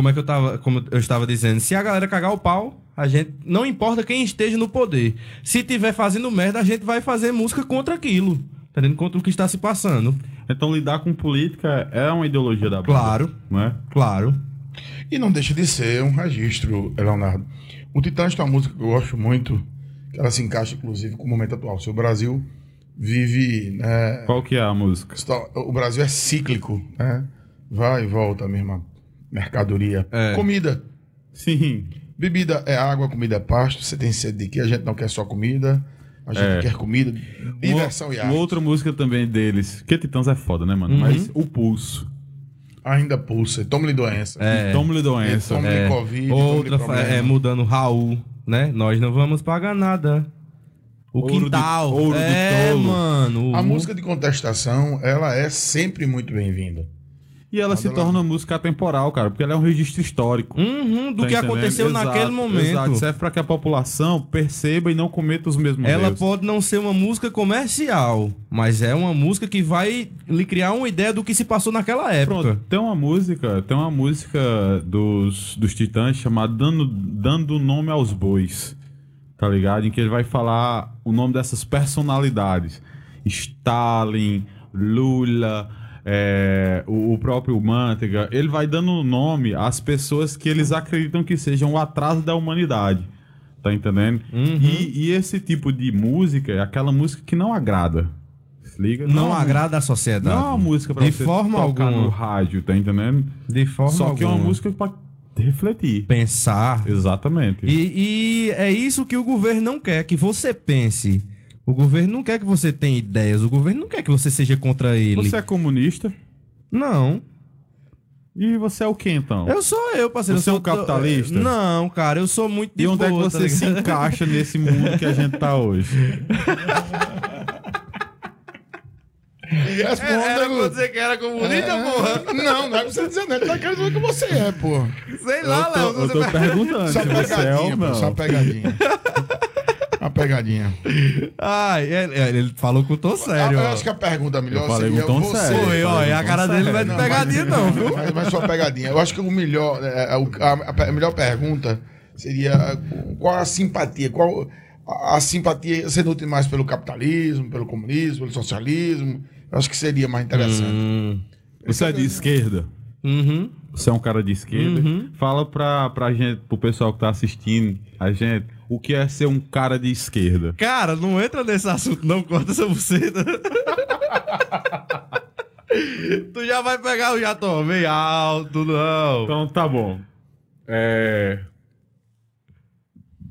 como é que eu tava, como eu estava dizendo, se a galera cagar o pau, a gente não importa quem esteja no poder. Se tiver fazendo merda, a gente vai fazer música contra aquilo, tá entendendo? Contra o que está se passando.
Então lidar com política é uma ideologia da banda,
Claro.
Não é?
Claro.
E não deixa de ser um registro, Leonardo. O Titãs tem uma música que eu gosto muito, que ela se encaixa, inclusive, com o momento atual. Se o Brasil vive. Né,
Qual que é a música?
o Brasil é cíclico, né? Vai e volta a mesma mercadoria.
É.
Comida.
Sim.
Bebida é água, comida é pasto. Você tem sede de quê? A gente não quer só comida. A gente
É.
quer comida, diversão e arte.
outra música também deles, que Titãs é foda, né, mano?
Uhum.
Mas o Pulso.
Ainda pulsa. Tome-lhe doença.
É.
Tome-lhe doença.
Tome-lhe
É.
Covid.
Outra é mudando Raul, né? Nós não vamos pagar nada. O
Ouro do-
quintal.
ouro do
é,
tolo.
mano.
A música de contestação, ela é sempre muito bem-vinda.
E ela se
ela-
torna música atemporal, cara, porque ela é um registro histórico.
Uhum, do
Tá
que
entendendo?
aconteceu
Exato,
naquele momento.
Exato, serve pra que a população perceba e não cometa os mesmos
Ela
erros.
pode não ser uma música comercial, mas é uma música que vai lhe criar uma ideia do que se passou naquela época.
Pronto, tem uma música, tem uma música dos, dos Titãs chamada Dando, Dando Nome aos Bois, tá ligado? Em que ele vai falar o nome dessas personalidades. Stalin, Lula, é, o, o próprio Manteiga. Ele vai dando nome às pessoas que eles acreditam que sejam o atraso da humanidade. Tá entendendo?
Uhum.
E, e esse tipo de música é aquela música que não agrada. Se liga?
Não,
uma
agrada a sociedade.
não é uma música pra
De
você
forma
tocar
alguma.
no rádio, tá entendendo?
De forma
Só que é uma música pra refletir.
Pensar.
Exatamente.
E, e é isso que o governo não quer, que você pense. O governo não quer que você tenha ideias, o governo não quer que você seja contra ele.
Você é comunista
Não.
e você é o que então?
Eu sou eu, parceiro.
Você
eu
é
sou
um capitalista?
Não, cara, eu sou muito de
E onde é que
boa,
você
tá
se encaixa nesse mundo que a gente tá hoje?
E responda,
Era
Guto.
você que era comunista, porra?
Não, não é pra você dizer, não. Tá querendo dizer que você é, porra.
Sei lá,
eu
Léo.
tô, eu tô
vai-
perguntando
Só
é
pegadinha,
ou
pô. Só pegadinha. Pegadinha.
Ai, ele, ele falou com o tom sério.
eu acho que a pergunta melhor
Eu falei
seria
com tom
você.
sério.
Foi, ó, e a cara dele não é de pegadinha,
mas-
não, viu?
Mas, mas só pegadinha. Eu acho que o melhor, é, é, a, a- a melhor pergunta seria qual a simpatia, qual a, a simpatia você nutre mais pelo capitalismo, pelo comunismo, pelo socialismo? Eu acho que seria mais interessante.
Hum,
Você é de esquerda?
uhum.
Você é um cara de esquerda.
Uhum.
Fala pra, pra gente, pro pessoal que tá assistindo a gente, o que é ser um cara de esquerda.
Cara, não entra nesse assunto, não. Corta essa buceta. tu já vai pegar o já bem alto, não.
Então tá bom. É.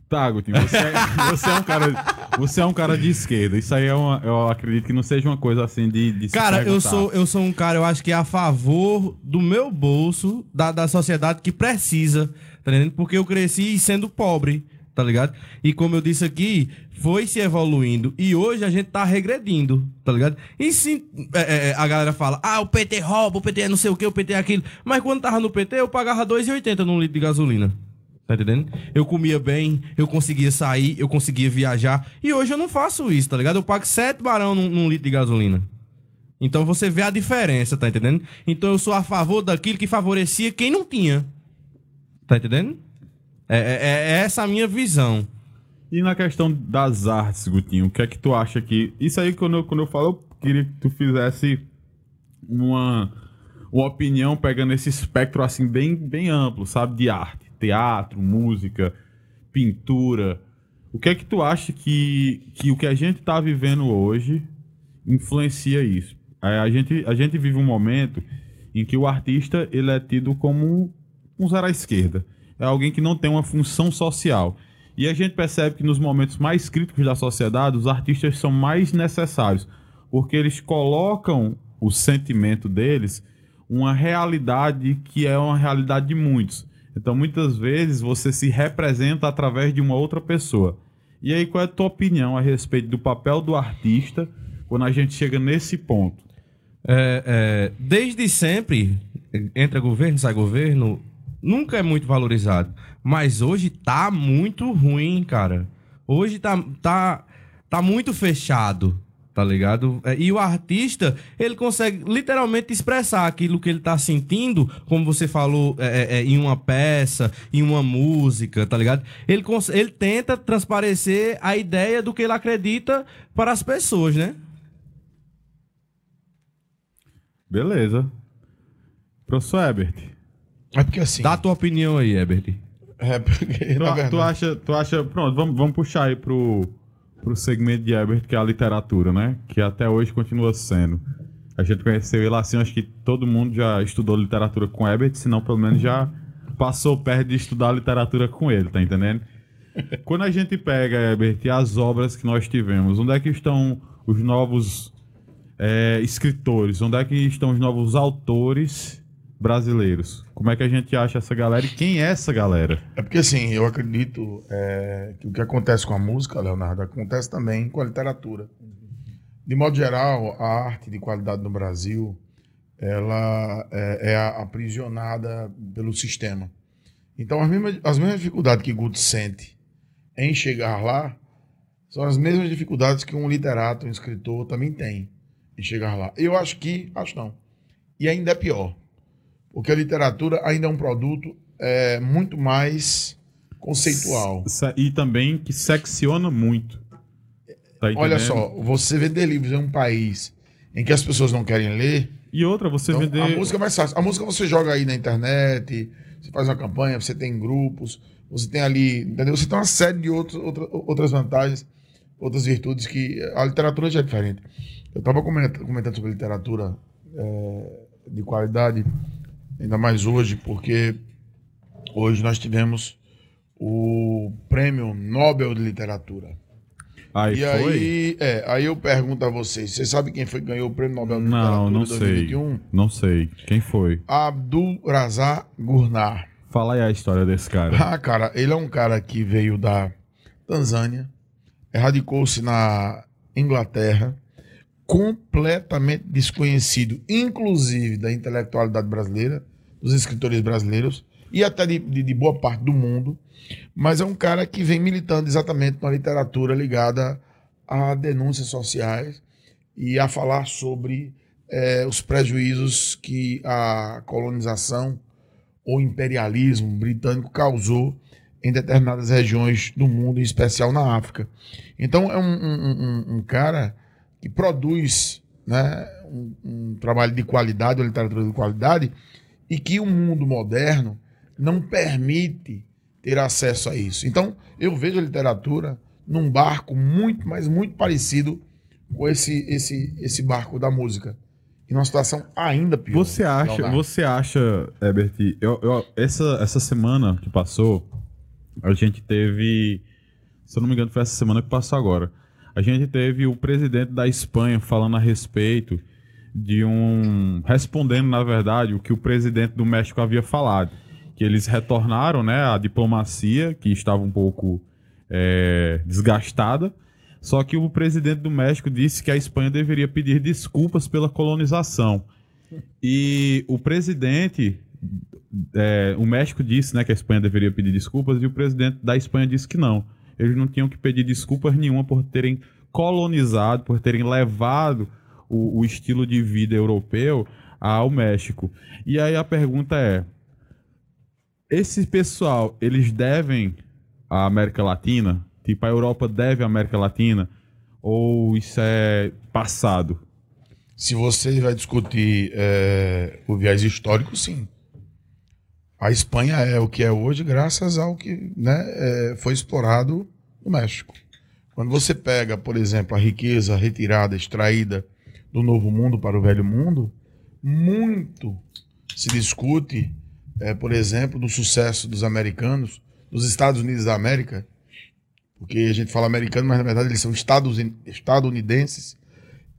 Tá, Gutinho, você, é, você é um cara. Você é um cara de esquerda. Isso aí é uma, eu acredito que não seja uma coisa assim de, de
Cara, eu sou, eu sou um cara, eu acho que é a favor do meu bolso, da, da sociedade que precisa, tá entendendo? Porque eu cresci sendo pobre, tá ligado? E como eu disse aqui, foi se evoluindo. E hoje a gente tá regredindo, tá ligado? E sim, é, é, a galera fala, ah, o PT rouba, o PT é não sei o que, o PT é aquilo. Mas quando tava no PT, eu pagava 2,80 num litro de gasolina. Tá entendendo? Eu comia bem, eu conseguia sair, eu conseguia viajar. E hoje eu não faço isso, tá ligado? Eu pago 7 barão num, num litro de gasolina. Então você vê a diferença, tá entendendo? Então eu sou a favor daquilo que favorecia quem não tinha. Tá entendendo? É, é- é essa a minha visão.
E na questão das artes, Gutinho, o que é que tu acha que. Isso aí, quando eu, quando eu falo, eu queria que tu fizesse uma, uma opinião pegando esse espectro assim, bem, bem amplo, sabe? De arte, teatro, música, pintura. O que é que tu acha que, que o que a gente tá vivendo hoje influencia isso? É, a, gente, a gente vive um momento em que o artista ele é tido como um zero à esquerda. É alguém que não tem uma função social. E a gente percebe que nos momentos mais críticos da sociedade, os artistas são mais necessários, porque eles colocam o sentimento deles uma realidade que é uma realidade de muitos. Então, muitas vezes, você se representa através de uma outra pessoa. E aí, qual é a tua opinião a respeito do papel do artista quando a gente chega nesse ponto?
É, é, desde sempre, entra governo, sai governo, nunca é muito valorizado. Mas hoje tá muito ruim, cara. Hoje tá, tá, tá muito fechado, tá ligado? É, E o artista, ele consegue literalmente expressar aquilo que ele tá sentindo, como você falou, é, é, é, em uma peça, em uma música, tá ligado? Ele, ele tenta transparecer a ideia do que ele acredita para as pessoas, né?
Beleza. Professor Ebert,
É porque assim.
Dá a tua opinião aí, Herbert.
É porque,
tu, tu acha, tu acha. Pronto, vamos, vamos puxar aí pro, pro segmento de Ebert, que é a literatura, né? Que até hoje continua sendo. A gente conheceu ele assim, acho que todo mundo já estudou literatura com Ebert, se não, pelo menos já passou perto de estudar literatura com ele, tá entendendo? Quando a gente pega, Ebert, as obras que nós tivemos, onde é que estão os novos é, escritores? Onde é que estão os novos autores brasileiros? Como é que a gente acha essa galera e quem é essa galera?
É porque assim, eu acredito é, que o que acontece com a música, Leonardo, acontece também com a literatura. De modo geral, a arte de qualidade no Brasil, ela é, é aprisionada pelo sistema. Então, as mesmas, as mesmas dificuldades que Guto sente em chegar lá, são as mesmas dificuldades que um literato, um escritor também tem em chegar lá. Eu acho que, acho não, e ainda é pior, porque a literatura ainda é um produto é, muito mais conceitual.
E também que secciona muito. Tá
Olha só, você vender livros em um país em que as pessoas não querem ler,
E outra, você
então,
vender.
a música é mais fácil. A música você joga aí na internet, você faz uma campanha, você tem grupos, você tem ali, entendeu? Você tem uma série de outros, outra, outras vantagens, outras virtudes que a literatura já é diferente. Eu estava comentando, comentando sobre literatura é, de qualidade, ainda mais hoje, porque hoje nós tivemos o Prêmio Nobel de Literatura.
Aí
e
foi?
aí, é, aí eu pergunto a vocês, vocês sabem quem foi que ganhou o Prêmio Nobel de
Não,
Literatura
não
de
sei.
2021?
Não sei. Quem foi?
Abdul Razak Gurnah.
Fala aí a história desse cara.
Ah, cara, ele é um cara que veio da Tanzânia, radicou-se na Inglaterra, completamente desconhecido, inclusive da intelectualidade brasileira, dos escritores brasileiros e até de, de- de boa parte do mundo, mas é um cara que vem militando exatamente na literatura ligada a denúncias sociais e a falar sobre eh, os prejuízos que a colonização ou imperialismo britânico causou em determinadas regiões do mundo, em especial na África. Então é um, um- um- um cara que produz né, um, um trabalho de qualidade, uma literatura de qualidade, e que o mundo moderno não permite ter acesso a isso. Então, eu vejo a literatura num barco muito, mas muito parecido com esse, esse, esse barco da música. E numa situação ainda pior.
Você acha,
Leonardo.
você acha, Herbert, eu, eu- essa, essa semana que passou, a gente teve, se eu não me engano, foi essa semana que passou agora. A gente teve o presidente da Espanha falando a respeito de um. respondendo, na verdade, o que o presidente do México havia falado. Que eles retornaram né, à diplomacia, que estava um pouco é, desgastada. Só que o presidente do México disse que a Espanha deveria pedir desculpas pela colonização. E o presidente. é, o México disse né, que a Espanha deveria pedir desculpas e o presidente da Espanha disse que não. Eles não tinham que pedir desculpas nenhuma por terem colonizado, por terem levado o, o estilo de vida europeu ao México. E aí a pergunta é: esse pessoal, eles devem à América Latina? Tipo, a Europa deve à América Latina? Ou isso é passado?
Se você vai discutir é, o viés histórico, sim. A Espanha é o que é hoje graças ao que né, é, foi explorado no México. Quando você pega, por exemplo, a riqueza retirada, extraída do Novo Mundo para o Velho Mundo, muito se discute, é, por exemplo, do sucesso dos americanos, dos Estados Unidos da América, porque a gente fala americano, mas na verdade eles são estadunidenses,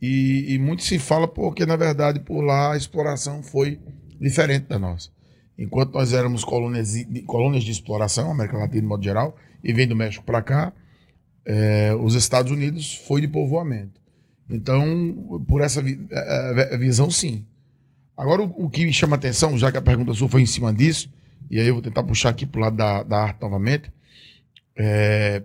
e, e muito se fala porque, na verdade, por lá a exploração foi diferente da nossa. Enquanto nós éramos colônias colônias de exploração, América Latina de modo geral, e vem do México para cá, eh, os Estados Unidos foi de povoamento. Então, por essa vi- eh, eh, visão, sim. Agora, o, o que me chama atenção, já que a pergunta sua foi em cima disso, e aí eu vou tentar puxar aqui para o lado da, da arte novamente, é,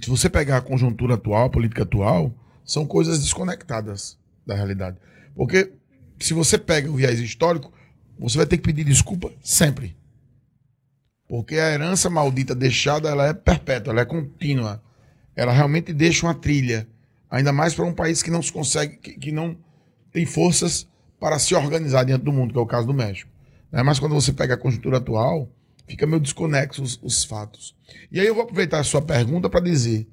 se você pegar a conjuntura atual, a política atual, são coisas desconectadas da realidade. Porque se você pega o viés histórico, você vai ter que pedir desculpa sempre. Porque a herança maldita deixada, ela é perpétua, ela é contínua. Ela realmente deixa uma trilha. Ainda mais para um país que não se consegue, que, que não tem forças para se organizar dentro do mundo, que é o caso do México. Né? Mas quando você pega a conjuntura atual, fica meio desconexo os, os fatos. E aí eu vou aproveitar a sua pergunta para dizer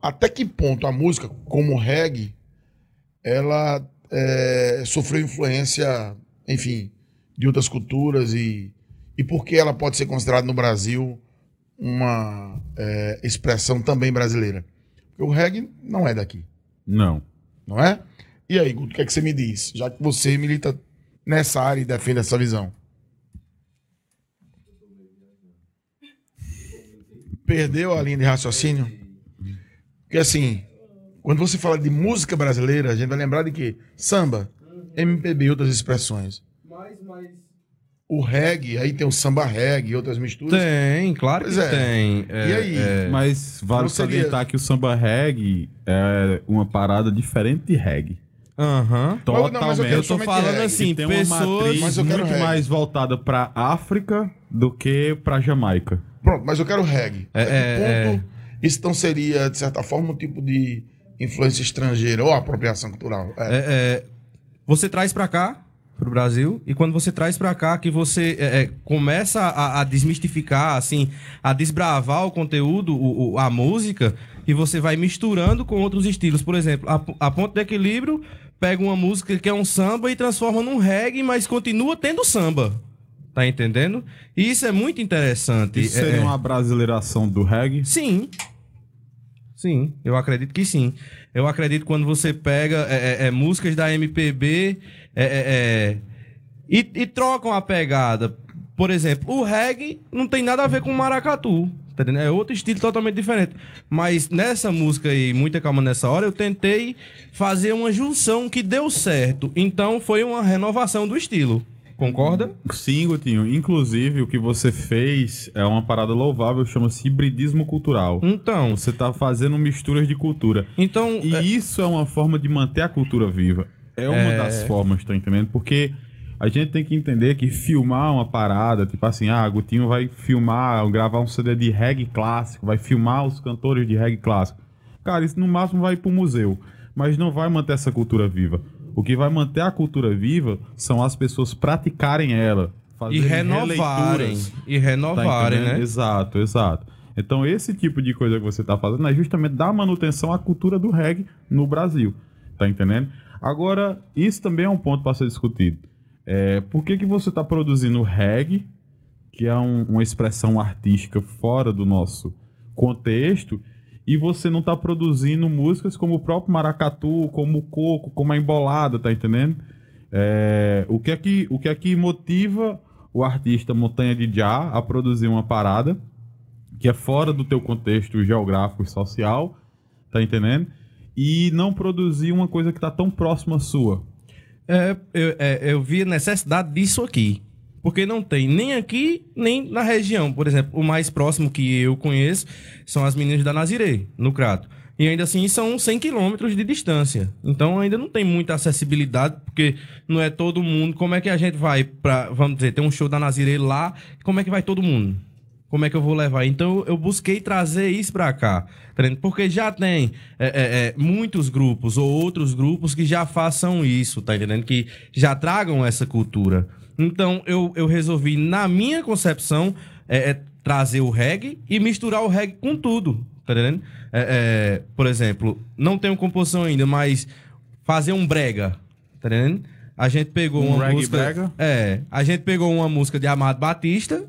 até que ponto a música, como reggae, ela é, sofreu influência, enfim, de outras culturas e, e por que ela pode ser considerada no Brasil uma é, expressão também brasileira? Porque o reggae não é daqui,
Não.
não é? E aí, Guto, o que, é que você me diz? Já que você milita nessa área e defende essa visão. Perdeu a linha de raciocínio? Porque assim, quando você fala de música brasileira, a gente vai lembrar de quê? Samba, MPB e outras expressões. O reggae, aí tem o samba reggae e outras misturas.
Tem, claro
Pois
que
é.
tem.
E aí?
é.
Mas vale
Não seria-
salientar que o samba reggae é uma parada diferente de reggae.
Aham.
Mas- não, mas eu
Totalmente.
Eu tô falando
reggae.
assim,
tem uma
pessoas-
matriz
Mas eu quero
muito
reggae.
mais voltada pra África do que pra Jamaica.
Pronto, mas eu quero reggae.
É,
que
é,
ponto isso então seria, de certa forma, um tipo de influência estrangeira ou apropriação cultural? É.
É, é, você traz pra cá, pro Brasil, e quando você traz pra cá, que você é, é, começa a, a desmistificar, assim, a desbravar o conteúdo, o- o- a música, e você vai misturando com outros estilos. Por exemplo, a, a Ponto de Equilíbrio pega uma música que é um samba e transforma num reggae, mas continua tendo samba. Tá entendendo? E isso é muito interessante.
Isso
É-
seria
é-
uma brasileiração do reggae?
Sim. Sim, eu acredito que sim. Eu acredito quando você pega é, é, é, músicas da MPB é, é, e, e trocam a pegada. Por exemplo, o reggae não tem nada a ver com maracatu. Tá? É outro estilo totalmente diferente. Mas nessa música aí, Muita Calma Nessa Hora, eu tentei fazer uma junção que deu certo. Então foi uma renovação do estilo. Concorda?
Sim, Gutinho. Inclusive, o que você fez é uma parada louvável, chama-se hibridismo cultural.
Então,
Você tá fazendo misturas de cultura.
então
E
é,
isso é uma forma de manter a cultura viva. É uma
É.
das formas, tá entendendo? Porque a gente tem que entender que filmar uma parada, tipo assim, ah, Gutinho vai filmar, gravar um CD de reggae clássico, vai filmar os cantores de reggae clássico. Cara, isso no máximo vai pro museu, mas não vai manter essa cultura viva. O que vai manter a cultura viva são as pessoas praticarem ela.
E renovarem. E
Tá
renovarem,
entendendo?
né?
Exato, exato. Então, esse tipo de coisa que você tá fazendo é justamente dar manutenção à cultura do reggae no Brasil. Tá entendendo? Agora, isso também é um ponto para ser discutido. É, por que, que você tá produzindo reggae, que é um- uma expressão artística fora do nosso contexto, e você não tá produzindo músicas como o próprio maracatu, como o coco, como a embolada, tá entendendo? É, o, que é que, o que é que motiva o artista Montanha de Já a produzir uma parada que é fora do teu contexto geográfico e social, tá entendendo? E não produzir uma coisa que tá tão próxima sua.
É, eu, é, eu vi a necessidade disso aqui. Porque não tem nem aqui, nem na região. Por exemplo, o mais próximo que eu conheço são as meninas da Nazirê, no Crato. E ainda assim são 100 quilômetros de distância. Então ainda não tem muita acessibilidade, porque não é todo mundo. Como é que a gente vai pra, vamos dizer, tem um show da Nazirê lá, como é que vai todo mundo? Como é que eu vou levar? Então eu busquei trazer isso pra cá. tá? Porque já tem é, é, é, muitos grupos ou outros grupos que já façam isso, tá entendendo? Que já tragam essa cultura. Então eu, eu resolvi, na minha concepção, é, é, trazer o reggae e misturar o reggae com tudo, tá entendendo? É, por exemplo, não tenho composição ainda, mas fazer um brega, tá entendendo? A gente pegou
Um
uma música.
brega?
É, a gente pegou uma música de Amado Batista,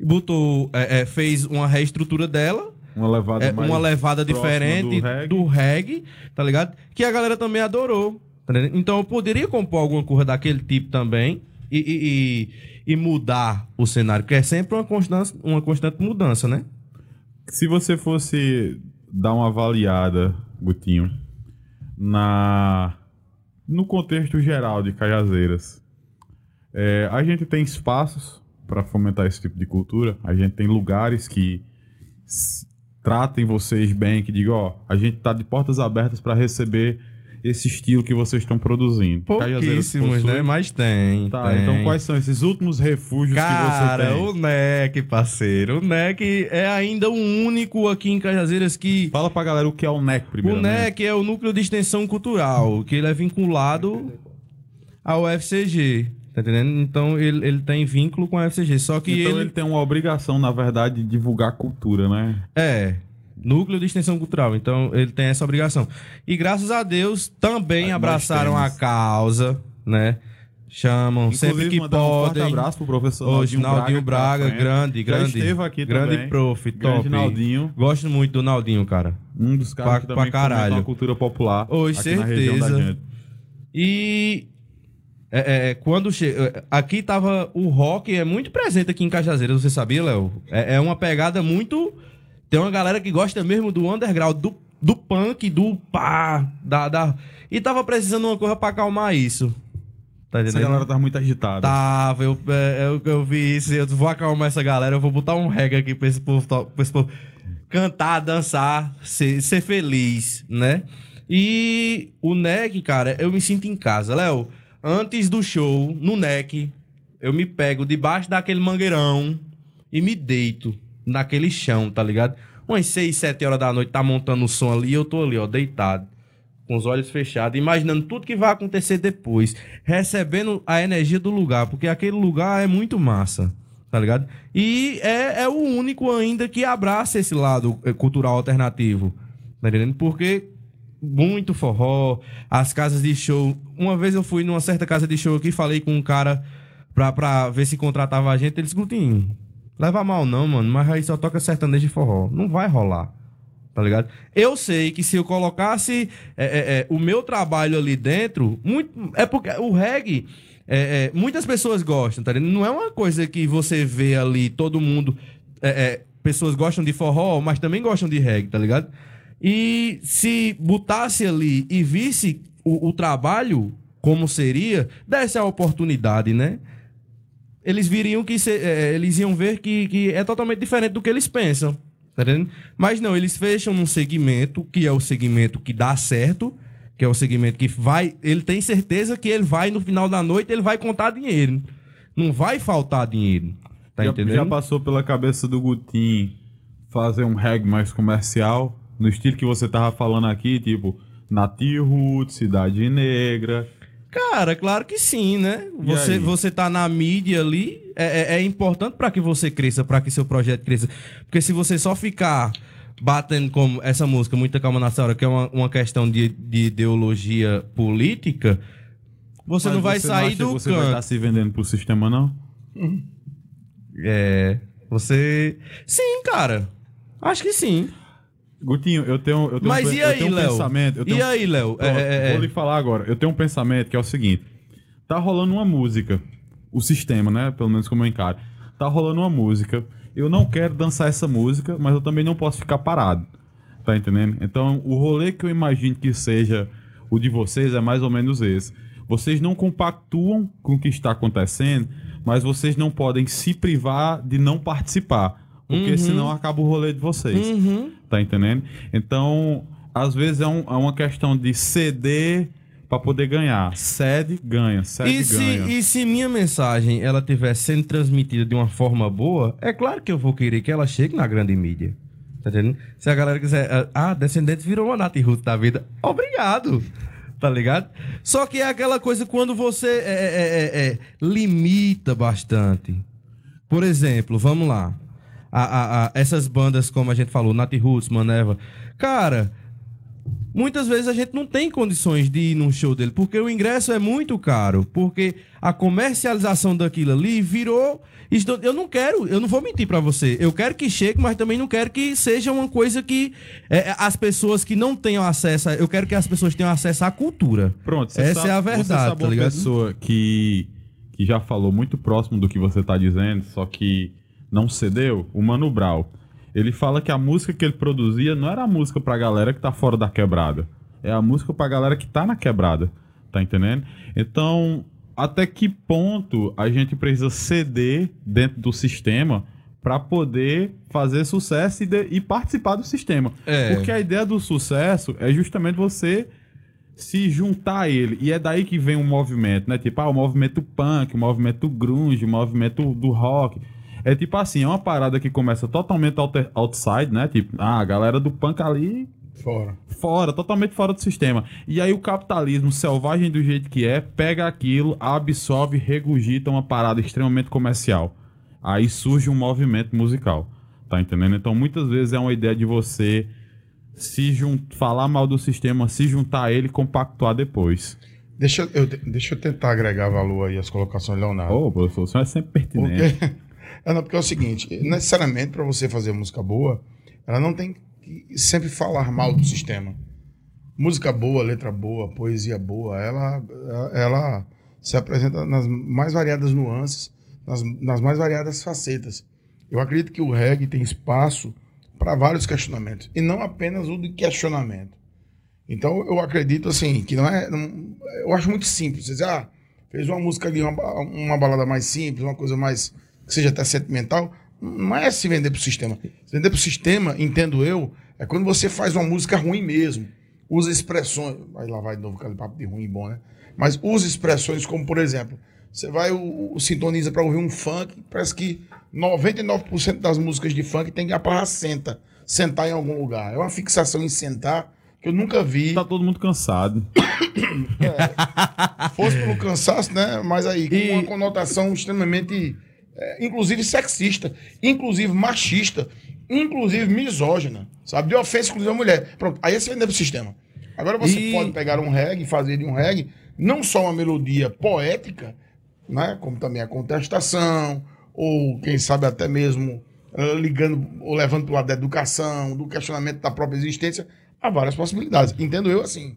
botou, é, é, fez uma reestrutura dela,
Uma levada
é, uma levada diferente
do reggae.
do reggae, tá ligado? Que a galera também adorou. tá? Então eu poderia compor alguma coisa daquele tipo também e, e, e- e mudar o cenário, porque é sempre uma constante, uma constante mudança, né?
Se você fosse dar uma avaliada, Gutinho, na no contexto geral de Cajazeiras, é, a gente tem espaços para fomentar esse tipo de cultura, a gente tem lugares que tratem vocês bem, que digam, ó, a gente tá de portas abertas para receber esse estilo que vocês estão produzindo. Cajazeiras
Pouquíssimos, né? Mas tem.
Tá,
tem.
então quais são esses últimos refúgios que
Cara,
você tem?
o NEC, parceiro. O NEC é ainda o único aqui em Cajazeiras que
Fala pra galera o que é o NEC primeiro.
O NEC é o Núcleo de Extensão Cultural, que ele é vinculado ao FCG. Tá entendendo? Então ele, ele tem vínculo com a FCG. Só que
Então
ele,
ele... tem uma obrigação, na verdade, de divulgar cultura, né?
É. Núcleo de Extensão Cultural. Então ele tem essa obrigação. E graças a Deus também
Nós
abraçaram a causa, né? Chamam sempre que
mandar um
podem.
abraço pro professor
Hoje,
Naldinho,
Braga,
que tá com a gente.
grande,
Já
grande.
esteve aqui
grande
também.
prof,
Grande
top.
Naldinho,
Gosto muito do Naldinho, cara.
um dos caras
Pra-
que
pra
também
caralho.
fomenta a cultura popular da
certeza. E é, é, quando chega. Aqui tava. O rock é muito presente aqui em Cajazeiras, você sabia, Léo? É, é uma pegada muito. Tem uma galera que gosta mesmo do underground, do, do punk, do pá. Da, da... E tava precisando de uma coisa pra acalmar isso. Tá
Essa
entendendo?
galera tá muito agitada.
Tava, eu, é, eu, eu vi isso, eu vou acalmar essa galera, eu vou botar um reggae aqui pra esse povo, pra esse povo cantar, dançar, ser, ser feliz, né? E o NEC, cara, eu me sinto em casa. Léo, antes do show, no NEC, eu me pego debaixo daquele mangueirão e me deito naquele chão, tá ligado? Umas 6, 7 horas da noite, tá montando o som ali, eu tô ali, ó, deitado com os olhos fechados, imaginando tudo que vai acontecer depois, recebendo a energia do lugar, porque aquele lugar é muito massa, tá ligado? E é, é o único ainda que abraça esse lado eh, cultural alternativo, tá entendendo? Porque muito forró, as casas de show. Uma vez eu fui numa certa casa de show aqui, falei com um cara pra, pra ver se contratava a gente, ele disse, Gutinho, leva mal não, mano, mas aí só toca sertanejo de forró, não vai rolar tá ligado? Eu sei que se eu colocasse é, é, é, o meu trabalho ali dentro, muito, é porque o reggae, é, é, muitas pessoas gostam, tá ligado? Não é uma coisa que você vê ali, todo mundo, é, pessoas gostam de forró, mas também gostam de reggae, tá ligado? E se botasse ali e visse o, o trabalho como seria, desse a oportunidade, né? eles viriam que se- é, eles iam ver que, que é totalmente diferente do que eles pensam. Tá? Mas não, eles fecham num segmento que é o segmento que dá certo, que é o segmento que vai. Ele tem certeza que ele vai, no final da noite, ele vai contar dinheiro. Não vai faltar dinheiro. Tá
já,
entendendo?
já passou pela cabeça do Gutim fazer um reggae mais comercial, no estilo que você tava falando aqui, tipo Native Roots, Cidade Negra.
Cara, claro que sim, né?
E
Você,
aí?
você tá na mídia ali, é, é- é importante para que você cresça, para que seu projeto cresça. Porque se você só ficar batendo como essa música, Muita Calma na Senhora, que é uma, uma questão de, de ideologia política, você
Mas
não vai
você
sair
que
do
Você
canto.
vai estar se vendendo pro sistema, não?
É. Você. Sim, cara. Acho que sim.
Gutinho, eu tenho, eu tenho
Mas
um,
e
eu
aí,
tenho um
Léo?
pensamento. Eu tenho
E aí, Léo?
Pronto,
É, é,
Vou
é.
lhe falar agora. Eu tenho um pensamento que é o seguinte: tá rolando uma música, o sistema, né? Pelo menos como eu encaro. Tá rolando uma música. Eu não quero dançar essa música, mas eu também não posso ficar parado. Tá entendendo? Então, o rolê que eu imagino que seja o de vocês é mais ou menos esse. Vocês não compactuam com o que está acontecendo, mas vocês não podem se privar de não participar. Porque
Uhum.
senão acaba o rolê de vocês.
Uhum.
Tá entendendo? Então, às vezes é, um- é uma questão de ceder pra poder ganhar. Cede, ganha. Cede,
E se,
ganha.
e se minha mensagem ela estiver sendo transmitida de uma forma boa, é claro que eu vou querer que ela chegue na grande mídia. Tá entendendo? Se a galera quiser, ah, Descendentes virou uma Nath Ruth da vida, obrigado. Tá ligado? Só que é aquela coisa quando você é, é, é, é, limita bastante. Por exemplo, vamos lá. A- a- essas bandas, como a gente falou, Nath Roots, Maneva. Cara, muitas vezes a gente não tem condições de ir num show dele, porque o ingresso é muito caro, porque a comercialização daquilo ali virou. Eu não quero, eu não vou mentir pra você. Eu quero que chegue, mas também não quero que seja uma coisa que é, as pessoas que não tenham acesso. a- eu quero que as pessoas tenham acesso à cultura.
Pronto, você
Essa
sabe-
é a
Você
verdade,
sabe
tá
uma
ligado?
pessoa que, que já falou muito próximo do que você tá dizendo, só que não cedeu? O Mano Brown. Ele fala que a música que ele produzia não era a música pra galera que tá fora da quebrada. É a música pra galera que tá na quebrada. Tá entendendo? Então, até que ponto a gente precisa ceder dentro do sistema pra poder fazer sucesso e, de- e participar do sistema?
É.
Porque a ideia do sucesso é justamente você se juntar a ele. E é daí que vem o movimento, né? Tipo, ah, o movimento punk, o movimento grunge, o movimento do rock. É tipo assim, é uma parada que começa totalmente outside, né? Tipo, ah, a galera do punk ali
Fora.
fora, totalmente fora do sistema. E aí o capitalismo selvagem do jeito que é, pega aquilo, absorve, regurgita uma parada extremamente comercial. Aí surge um movimento musical. Tá entendendo? Então muitas vezes é uma ideia de você se jun... falar mal do sistema, se juntar a ele e compactuar depois.
Deixa eu, deixa eu tentar agregar valor aí às colocações Leonardo.
Ô, professor, o senhor é sempre pertinente.
Porque, é, não, porque é o seguinte, necessariamente para você fazer música boa, ela não tem que sempre falar mal do sistema. Música boa, letra boa, poesia boa, ela, ela se apresenta nas mais variadas nuances, nas, nas mais variadas facetas. Eu acredito que o reggae tem espaço para vários questionamentos, e não apenas o de questionamento. Então eu acredito assim, que não é. não- eu acho muito simples. Você diz, ah, fez uma música ali, uma, uma balada mais simples, uma coisa mais. Que seja até sentimental. Não é se vender pro sistema. Se vender pro sistema, entendo eu, é quando você faz uma música ruim mesmo. Usa expressões. Vai lá, vai de novo aquele papo de ruim e bom, né? Mas usa expressões como, por exemplo, você vai, o, o- sintoniza para ouvir um funk, parece que 99% das músicas de funk tem a palavra senta. Sentar em algum lugar. É uma fixação em sentar que eu nunca vi.
Tá todo mundo cansado.
Fosse pelo cansaço, né? Mas aí, com
E-
uma conotação extremamente, é, inclusive sexista, inclusive machista, inclusive misógina, sabe? De ofensa, inclusive, à mulher. Pronto, aí você vende pro sistema. Agora você
E-
pode pegar um reggae e fazer de um reggae não só uma melodia poética, né? Como também a contestação, ou quem sabe até mesmo eh, ligando ou levando para o lado da educação, do questionamento da própria existência, há várias possibilidades. Entendo eu assim.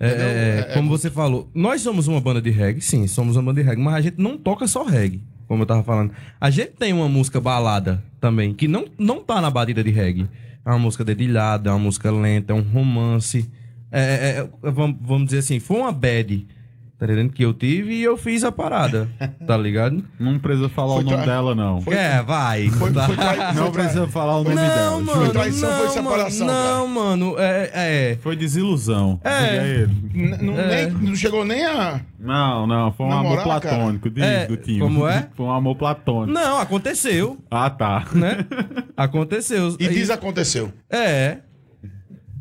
É, é,
É-
como você falou, nós somos uma banda de reggae, sim, somos uma banda de reggae, mas a gente não toca só reggae, como eu tava falando. A gente tem uma música balada também, que não, não tá na batida de reggae. É uma música dedilhada, é uma música lenta, é um romance. É, é, é, vamos, vamos dizer assim, foi uma bad, tá entendendo? Que eu tive e eu fiz a parada, tá ligado?
Não precisa falar
Foi
o nome
tra-
dela, não.
Foi-
é, vai.
Foi,
tá.
foi trai-
Não
foi
precisa falar o nome dela.
Não,
juro.
mano,
traição,
não,
foi separação,
mano,
cara.
Não, mano, é, é.
Foi desilusão.
É.
Não,
É.
nem- não chegou nem a.
Não, não, foi um
Namorar,
amor platônico, diz,
É,
Gutinho.
como é?
Foi um amor platônico.
Não, aconteceu,
Ah, tá.
né? Aconteceu.
E desaconteceu.
É.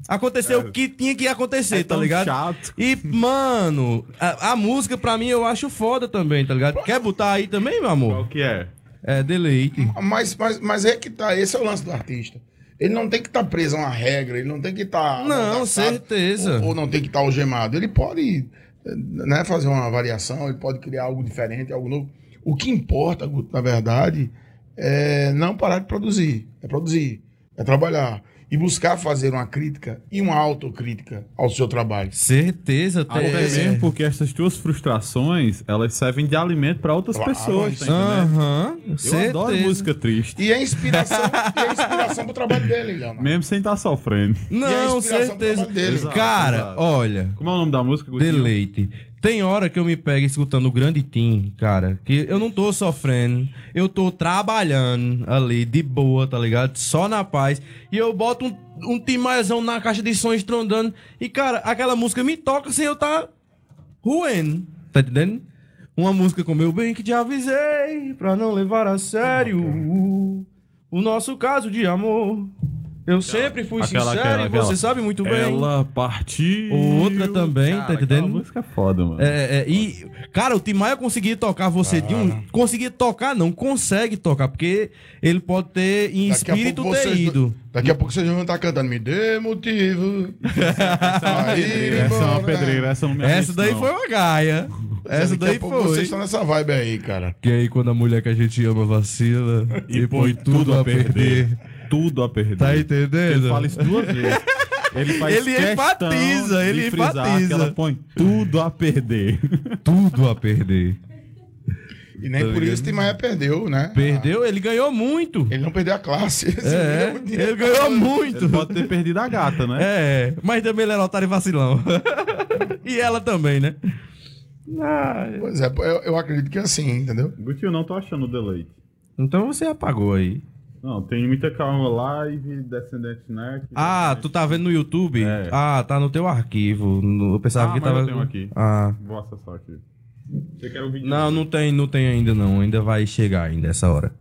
Aconteceu o que tinha que acontecer,
É
tá ligado?
chato.
E, mano, a, a música pra mim eu acho foda também, tá ligado? Quer botar aí também, meu
Qual
amor?
que é?
É, deleite.
Mas, mas, mas é que tá, esse é o lance do artista. Ele não tem que estar preso a uma regra, ele não tem que estar.
Não,
amordaçado,
certeza.
Ou, ou não tem que estar algemado. Ele pode né, fazer uma variação, ele pode criar algo diferente, algo novo. O que importa, Guto, na verdade, é não parar de produzir. É produzir, é trabalhar. E buscar fazer uma crítica e uma autocrítica ao seu trabalho.
Certeza,
Até
é.
mesmo porque essas tuas frustrações, elas servem de alimento pra outras
Claro,
pessoas, tá?
Aham,
Eu
certeza.
adoro música triste.
E é inspiração, e é inspiração pro trabalho dele, Leonardo.
Mesmo sem estar sofrendo.
E a
Não,
pro
certeza.
trabalho dele.
Exato,
Cara,
exato.
olha,
Como é o nome da música?
Deleite. Tem hora que eu me pego escutando o Grande Tim, cara, que eu não tô sofrendo, eu tô trabalhando ali, de boa, tá ligado? Só na paz. E eu boto um, um Timaizão na caixa de som estrondando. E, cara, aquela música me toca sem eu tá ruendo, tá entendendo? Uma música como Eu Bem Que Te Avisei, pra não levar a sério o nosso caso de amor. Eu sempre fui
aquela-
sincero
aquela-
e
aquela.
você sabe muito bem.
Ela partiu.
Outra também, tá
Cara,
entendendo?
aquela música é foda, mano.
É, é, e, cara, o Tim Maia conseguia tocar você de um. Conseguia tocar, não, consegue tocar, porque ele pode ter em
Daqui
espírito ter
vocês
ido.
do- Daqui a pouco vocês vão estar cantando Me dê motivo. Aí,
essa é uma pedreira, essa não me
Essa daí
não.
foi uma gaia. Essa daí foi.
Vocês estão nessa vibe aí, cara.
Que aí quando a mulher que a gente ama vacila e, põe tudo a perder.
Tudo a perder.
Tá entendendo?
Ele fala isso duas vezes. Ele faz
Ele enfatiza, ele enfatiza.
ela põe tudo a perder.
Tudo a perder.
E nem por isso Tim Maia perdeu, né?
Perdeu, ele ganhou muito.
Ele não perdeu a classe. Esse
É,
ganhou dinheiro.
ele ganhou muito.
Ele pode ter perdido a gata, né?
É, mas também ele era otário e vacilão. e ela também, né? Ah,
Pois é, eu, eu acredito que é assim, entendeu?
Gutinho, não tô achando o deleite.
então você apagou aí.
Não, tem muita calma live, Descendente Snack.
Ah, tu tá vendo no YouTube?
É.
Ah, tá no teu arquivo. Eu pensava
Ah,
que
mas
tava.
eu tenho aqui.
Ah.
Vou acessar aqui. Você quer o vídeo?
Não, não tem, não tem ainda não. Ainda vai chegar ainda essa hora.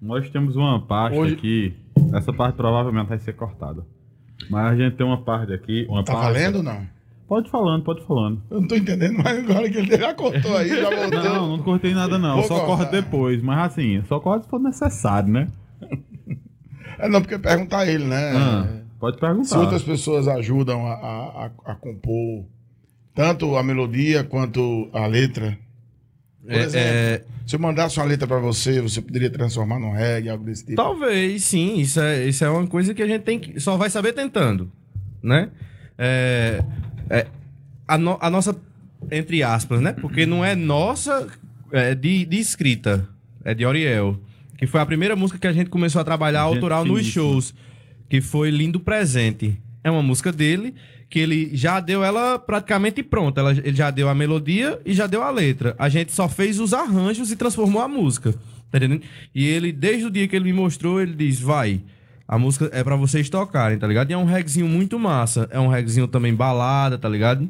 Nós temos uma parte
Hoje-
aqui. Essa parte provavelmente vai ser cortada. Mas a gente tem uma parte aqui. Uma
Tá
parte...
valendo ou não?
Pode falando, pode falando.
Eu não tô entendendo, mas agora que ele já cortou aí, já voltou.
Não, não cortei nada não.
Vou
só corta
cortar.
depois. Mas assim, só corta se for necessário, né?
É não, porque perguntar a ele, né?
Ah, pode perguntar.
Se outras pessoas ajudam a, a, a- a compor tanto a melodia quanto a letra. Por
É,
exemplo,
é,
se eu mandasse uma letra pra você, você poderia transformar num reggae, algo desse tipo.
talvez, sim. Isso é, isso é uma coisa que a gente tem que. Só vai saber tentando. Né? É, é, a, no- a nossa. Entre aspas, né? Porque não é nossa é de, de escrita. É de Oriel. Que foi a primeira música que a gente começou a trabalhar
Gente
autoral nos shows. Que foi Lindo Presente. É uma música dele que ele já deu ela praticamente pronta. Ela- ele já deu a melodia e já deu a letra. A gente só fez os arranjos e transformou a música. Tá entendendo? E ele, desde o dia que ele me mostrou, ele diz: vai. A música é pra vocês tocarem, tá ligado? E é um regzinho muito massa. É um regzinho também balada, tá ligado?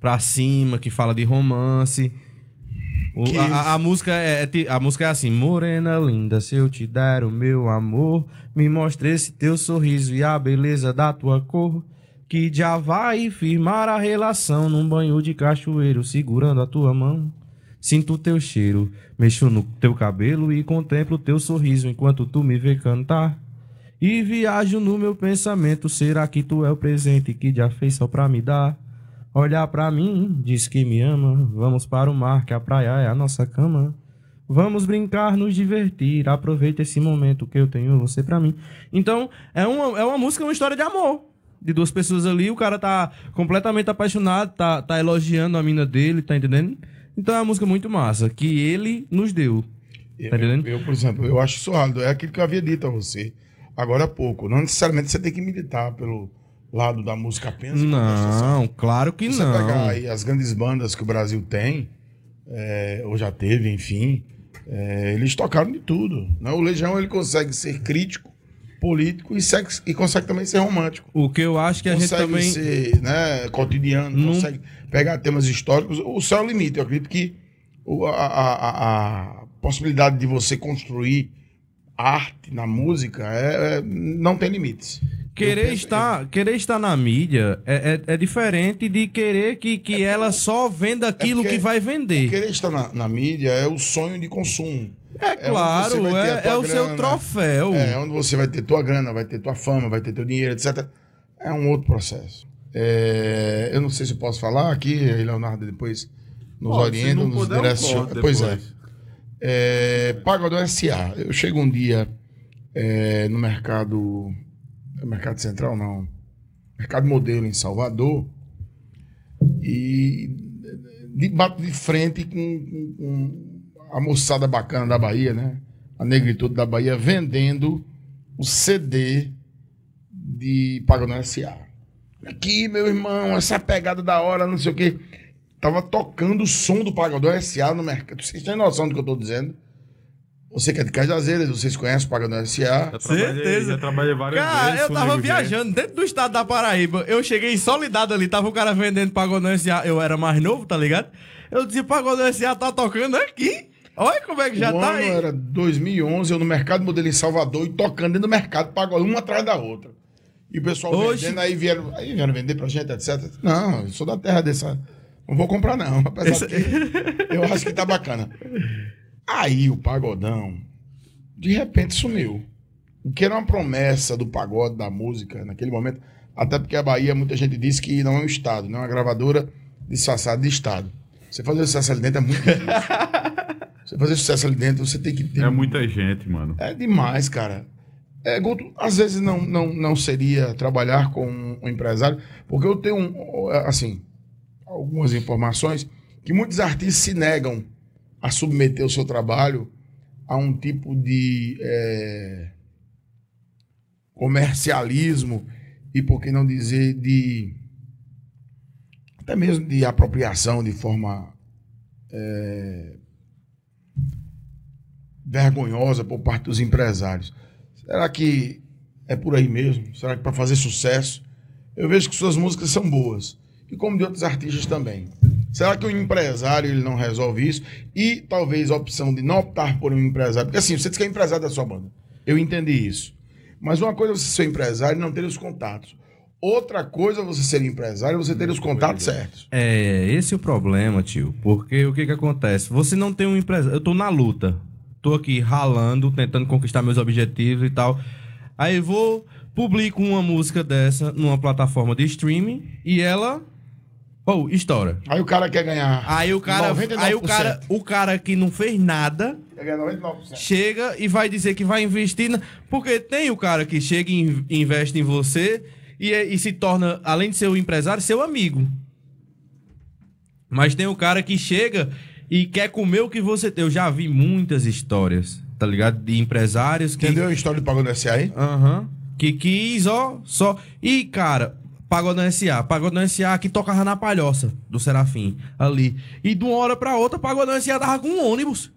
Pra cima, que fala de romance. O- a, a- música é, é a música é assim: Morena linda, se eu te der o meu amor, me mostre esse teu sorriso e a beleza da tua cor. Que já vai firmar a relação num banho de cachoeiro, segurando a tua mão. Sinto o teu cheiro, mexo no teu cabelo e contemplo o teu sorriso enquanto tu me vê cantar. E viajo no meu pensamento, será que tu é o presente que já fez só pra me dar? Olha pra mim, diz que me ama, vamos para o mar, que a praia é a nossa cama. Vamos brincar, nos divertir, aproveita esse momento que eu tenho você pra mim. Então, é uma, é uma música, uma história de amor. De duas pessoas ali, o cara tá completamente apaixonado, tá, tá elogiando a mina dele, tá entendendo? Então é uma música muito massa, que ele nos deu.
Eu,
Tá entendendo?
eu, por exemplo, eu acho isso válido. É aquilo que eu havia dito a você agora há pouco. Não necessariamente você tem que militar pelo lado da música apenas.
Não, claro que
você
não.
pegar aí as grandes bandas que o Brasil tem, é, ou já teve, enfim, é, eles tocaram de tudo. Né? O Legião ele consegue ser crítico, político e, sex- e consegue também ser romântico.
O que eu acho que a gente
consegue
também.
ser né, cotidiano,
Não-
consegue pegar temas históricos. O céu é o limite. Eu acredito que a, a- a- a possibilidade de você construir arte na música é- é- não tem limites.
Querer
penso-
estar, querer estar na mídia é, é, é diferente de querer que, que ela só venda aquilo
porque-
que vai vender.
Querer estar na, na mídia é o sonho de consumo.
É claro, é, é o seu
grana,
troféu.
É, onde você vai ter tua grana, vai ter tua fama, vai ter teu dinheiro, etc. É um outro processo. É, eu não sei se posso falar aqui, aí Leonardo depois nos
se
orienta, nos direciona. Pois é. É. Pagodão S.A. Eu chego um dia é, no mercado. no Mercado Central, não. Mercado Modelo em Salvador. E de, bato de frente com, com- com a moçada bacana da Bahia, né? A negritude da Bahia vendendo o CD de Pagodão S.A. Aqui, meu irmão, essa pegada da hora, não sei o quê. Tava tocando o som do Pagodão S.A. no mercado. Vocês têm noção do que eu tô dizendo? Você que é de Cajazeiras, vocês conhecem o Pagodão S.A.
Já
Certeza.
Já trabalhei várias
Cara,
vezes.
eu
com
tava viajando dentro do estado da Paraíba. Eu cheguei em Soledade ali, tava o cara vendendo Pagodão S.A. Eu era mais novo, tá ligado? Eu dizia, Pagodão S.A. tá tocando aqui. Olha como é que já
o
tá
ano
aí.
era 2011, eu no Mercado Modelo em Salvador e tocando dentro do mercado, Pagodão, uma atrás da outra. E o pessoal
Hoje-
vendendo, aí vieram, aí vieram vender pra gente, etc. Não, eu sou da terra dessa. Não vou comprar, não. Apesar que eu acho que tá bacana. Aí o pagodão, de repente, sumiu. O que era uma promessa do pagode, da música, naquele momento. Até porque a Bahia, muita gente disse que não é um estado, não é uma gravadora disfarçada de estado. Você fazer sucesso ali dentro é muito difícil. Você fazer sucesso ali dentro, você tem que ter.
É muita gente, mano.
É demais, cara. É, Guto, às vezes não, não, não seria trabalhar com um empresário, porque eu tenho, um, assim, algumas informações que muitos artistas se negam a submeter o seu trabalho a um tipo de é, comercialismo e, por que não dizer, de até mesmo de apropriação de forma é, vergonhosa por parte dos empresários. Será que é por aí mesmo? Será que para fazer sucesso? Eu vejo que suas músicas são boas. E como de outros artistas também. Será que o empresário ele não resolve isso? E talvez a opção de não optar por um empresário. Porque assim, você diz que é empresário da sua banda. Eu entendi isso. Mas uma coisa é você ser empresário e não ter os contatos. Outra coisa é você ser empresário e você ter os contatos certos.
É, esse é o problema, tio. Porque o que que acontece? Você não tem um empresário. Eu tô na luta. Tô aqui ralando, tentando conquistar meus objetivos e tal. Aí vou, publico uma música dessa numa plataforma de streaming e ela. Pô, estoura.
Aí o cara quer ganhar.
Aí o cara.
99%.
Aí o cara, o cara que não fez nada
Quer ganhar 99%.
chega e vai dizer que vai investir. Na... Porque tem o cara que chega e in- investe em você e, é- e se torna, além de ser o empresário, seu amigo. Mas tem o cara que chega e quer comer o que você tem. Eu já vi muitas histórias, tá ligado? De empresários que.
Entendeu a história do Pagodão S.A. aí?
Aham. Que quis, ó, só. E, cara, Pagodão S.A. Pagodão S.A. que tocava na palhoça do Serafim, ali. E de uma hora pra outra, Pagodão S.A. tava com um ônibus.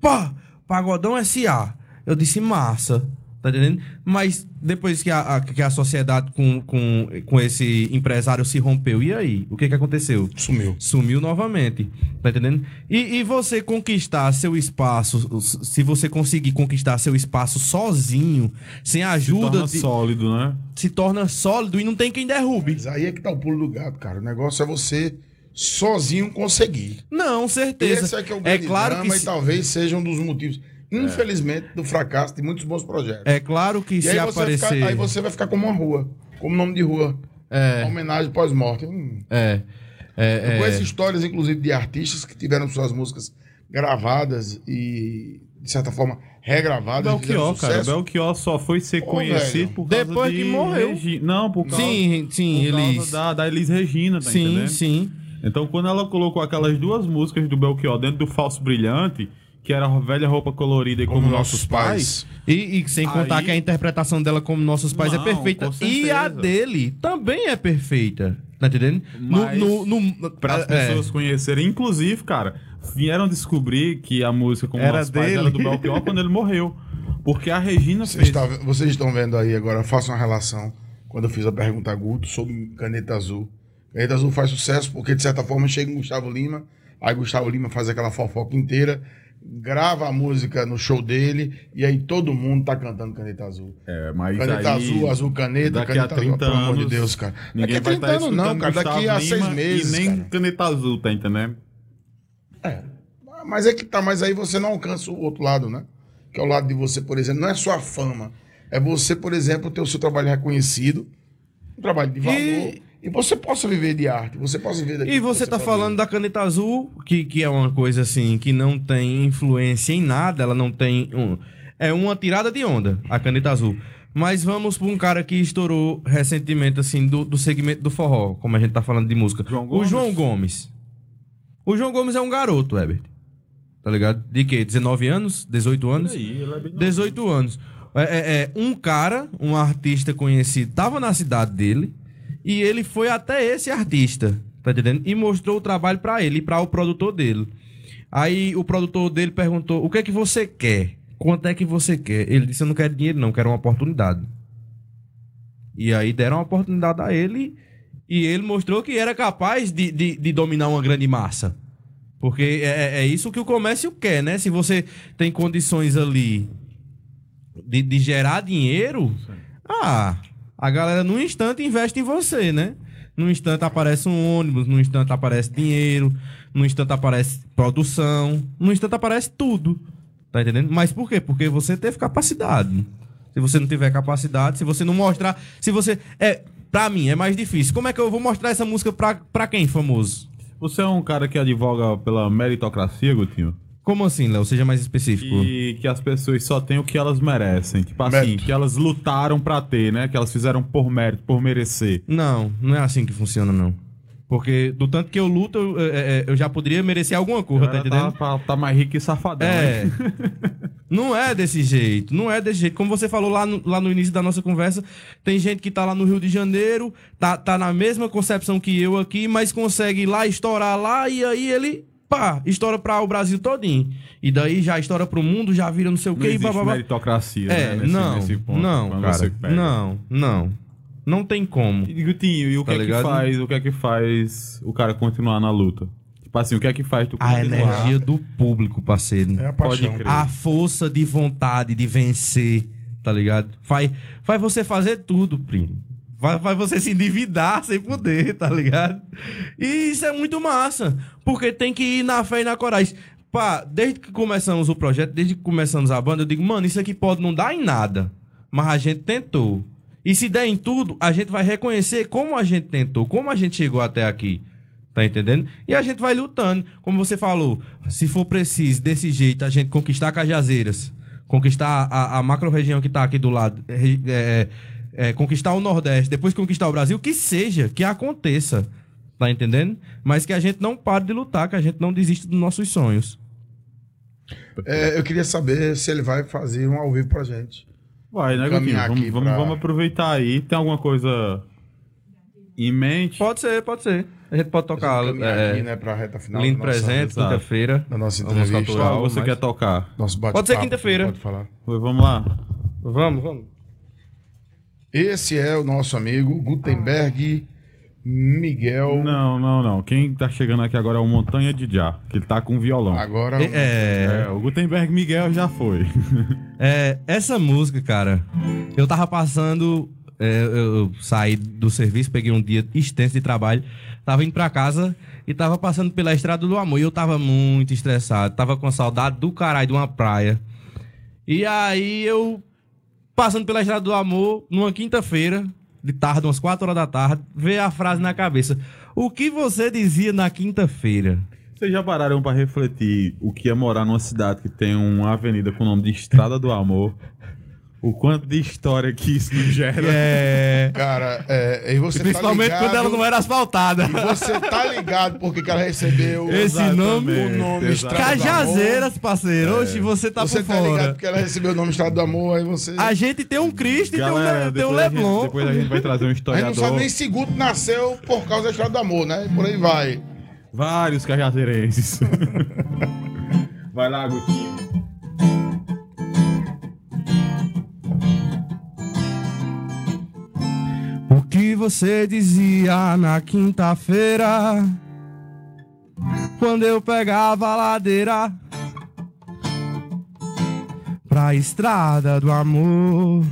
Pá! Pagodão S.A. Eu disse, massa. Tá entendendo? Mas depois que a, a- que a sociedade com, com, com esse empresário se rompeu, e aí? O que que aconteceu?
Sumiu.
Sumiu novamente, tá entendendo? E, e você conquistar seu espaço, se você conseguir conquistar seu espaço sozinho, sem a
Se
ajuda,
torna
de-
sólido, né?
se torna sólido e não tem quem derrube.
Mas aí é que tá o pulo do gato, cara. O negócio é você sozinho conseguir.
Não, certeza.
Esse é que é o
é
grande
claro
drama
que
e
se,
talvez seja um dos motivos, infelizmente, do fracasso de muitos bons projetos.
é claro que
e
se
aí você, vai
aparecer,
ficar, aí você vai ficar como uma rua, como nome de rua.
é,
Uma homenagem pós-morte. Hum.
é, é,
Eu
é,
conheço histórias, inclusive, de artistas que tiveram suas músicas gravadas e, de certa forma, regravadas.
Belchior, cara. Belchior só foi ser
Pô,
conhecido
velho.
por causa
Depois
de
que morreu.
Regi- Não, por causa,
sim, sim,
por causa
eles,
da, da Elis Regina, tá
sim,
entendendo?
sim.
Então, quando ela colocou aquelas duas músicas do Belchior dentro do Falso Brilhante, que era velha roupa colorida e como, nossos pais,
E, e sem contar
Aí-
que a interpretação dela como nossos pais é
Não,
perfeita.
com
E a dele também é perfeita. Tá entendendo?
Mas
no, no, no,
para as
é,
pessoas conhecerem, inclusive, cara, vieram descobrir que a música como
Era
nossos pais
dele.
era do Belchior quando ele morreu. Porque a Regina
Vocês,
fez.
tá- vocês estão vendo aí agora, façam uma relação. Quando eu fiz a pergunta a Guto sobre Caneta Azul. Caneta Azul faz sucesso porque, de certa forma, chega em Gustavo Lima, aí Gustavo Lima faz aquela fofoca inteira. Grava a música no show dele e aí todo mundo tá cantando Caneta Azul.
É, mas
Caneta
aí,
Azul, Azul Caneta,
daqui
Caneta
a 30
Azul, pelo amor de
anos,
Deus, cara.
Ninguém
daqui a
vai
30
estar
anos não, cara, daqui a seis meses,
E nem
cara.
caneta azul, tá entendendo?
É. Mas é que tá, mas aí você não alcança o outro lado, né? Que é o lado de você, por exemplo, não é só a fama. É você, por exemplo, ter o seu trabalho reconhecido, um trabalho de valor, e,
E-
você possa viver de arte, você possa viver
E você tá
faz.
falando da caneta azul, que, que é uma coisa assim, que não tem influência em nada, ela não tem. Um, é uma tirada de onda, a caneta azul. Mas vamos pra um cara que estourou recentemente, assim, do, do segmento do forró, como a gente tá falando de música.
João
O? João Gomes. O João Gomes é um garoto, Herbert. Tá ligado? De quê? 19 anos? 18 anos?
Aí, é bem
18 anos. É, é, é, um cara, um artista conhecido, tava na cidade dele e ele foi até esse artista, tá entendendo? E mostrou o trabalho pra ele e pra o produtor dele. Aí o produtor dele perguntou: "O que é que você quer? Quanto é que você quer?" Ele disse: "Eu não quero dinheiro, não, quero uma oportunidade." E aí deram uma oportunidade a ele e ele mostrou que era capaz de, de, de dominar uma grande massa. Porque é, é isso que o comércio quer, né? Se você tem condições ali de, de gerar dinheiro, ah, a galera num instante investe em você, né? Num instante aparece um ônibus, num instante aparece dinheiro, num instante aparece produção, num instante aparece tudo. Tá entendendo? Mas por quê? Porque você teve capacidade. Se você não tiver capacidade, se você não mostrar. Se você. É, pra mim, é mais difícil. Como é que eu vou mostrar essa música pra, pra quem, famoso?
Você é um cara que advoga pela meritocracia, Gutinho?
Como assim, Léo? Seja mais específico.
E que as pessoas só têm o que elas merecem. Tipo assim,
Mérito.
que elas lutaram pra ter, né? Que elas fizeram por mérito, por merecer.
Não, não é assim que funciona, não. Porque do tanto que eu luto, eu, é, é, eu já poderia merecer alguma coisa, tá
Ela
entendendo?
tá, tá mais rico e safadão,
É. Não é desse jeito, não é desse jeito. Como você falou lá no, lá no início da nossa conversa, tem gente que tá lá no Rio de Janeiro, tá, tá na mesma concepção que eu aqui, mas consegue ir lá estourar lá e aí ele, pá, estoura pra o Brasil todinho. E daí já estoura pro mundo, já vira não sei o
Não
quê e
existe
bababá.
meritocracia,
É,
né? Nesse,
não,
nesse ponto,
não, cara, não, não. Não tem como.
E Gutinho, e o que
Tá
é que
ligado?
faz, o que é que faz o cara continuar na luta? Tipo assim, o que é que faz tu
A
continuar?
energia do público, parceiro.
É a
Pode
paixão.
crer.
a força de vontade de vencer, tá ligado? Faz, faz você fazer tudo, primo. Vai, vai você se endividar sem poder, tá ligado? E isso é muito massa, porque tem que ir na fé e na coragem. Pá, desde que começamos o projeto, desde que começamos a banda, eu digo, mano, isso aqui pode não dar em nada, mas a gente tentou. E se der em tudo, a gente vai reconhecer como a gente tentou, como a gente chegou até aqui. Tá entendendo? E a gente vai lutando. Como você falou, se for preciso, desse jeito, a gente conquistar Cajazeiras, conquistar a, a macro-região que tá aqui do lado, é, é, conquistar o Nordeste, depois conquistar o Brasil, que seja, que aconteça. Tá entendendo? Mas que a gente não pare de lutar, que a gente não desista dos nossos sonhos.
É, eu queria saber se ele vai fazer um ao vivo pra gente.
Vai, né?
Caminhar
Vamos, vamos,
pra-
vamos aproveitar aí. Tem alguma coisa em mente?
Pode ser, pode ser. A gente pode tocar.
Caminhar
É,
aqui, né, pra reta final
Lindo presente, quinta-feira.
da nossa entrevista.
Qual você
mas-
quer tocar?
Nosso bate
Pode ser quinta-feira.
Pode falar.
Pois Vamos lá.
Vamos, vamos.
Esse é o nosso amigo Gutenberg Miguel.
Não, não, não. Quem tá chegando aqui agora é o Montanha de Já, que ele tá com violão.
Agora.
É,
É, o Gutenberg Miguel já foi.
É, essa música, cara, eu tava passando. é, eu, eu saí do serviço, peguei um dia extenso de trabalho, tava indo pra casa e tava passando pela estrada do amor. E eu tava muito estressado, tava com saudade do caralho de uma praia. E aí eu, passando pela estrada do amor, numa quinta-feira, de tarde, umas 4 horas da tarde, veio a frase na cabeça: O que você dizia na quinta-feira?
Vocês já pararam pra refletir o que é morar numa cidade que tem uma avenida com o nome de Estrada do Amor? O quanto de história que isso nos gera?
É.
Cara, é, e você
Principalmente
tá ligado,
quando ela não era asfaltada.
E você tá ligado porque que ela recebeu
Esse
Exatamente,
nome-
o nome
Cajazeiras, parceiro. Hoje você tá
Você
por
tá ligado
fora.
porque ela recebeu o nome Estrada do Amor, aí você.
A gente tem um Cristo e tem um,
Galera,
tem um
a gente,
Leblon.
depois a gente vai trazer um
A gente não
historiador.
sabe nem se Guto nasceu por causa da Estrada do Amor, né? E por aí vai.
Vários cajazeirenses. vai lá, Gutinho.
Que você dizia na quinta-feira? Quando eu pegava a ladeira. pra estrada do amor.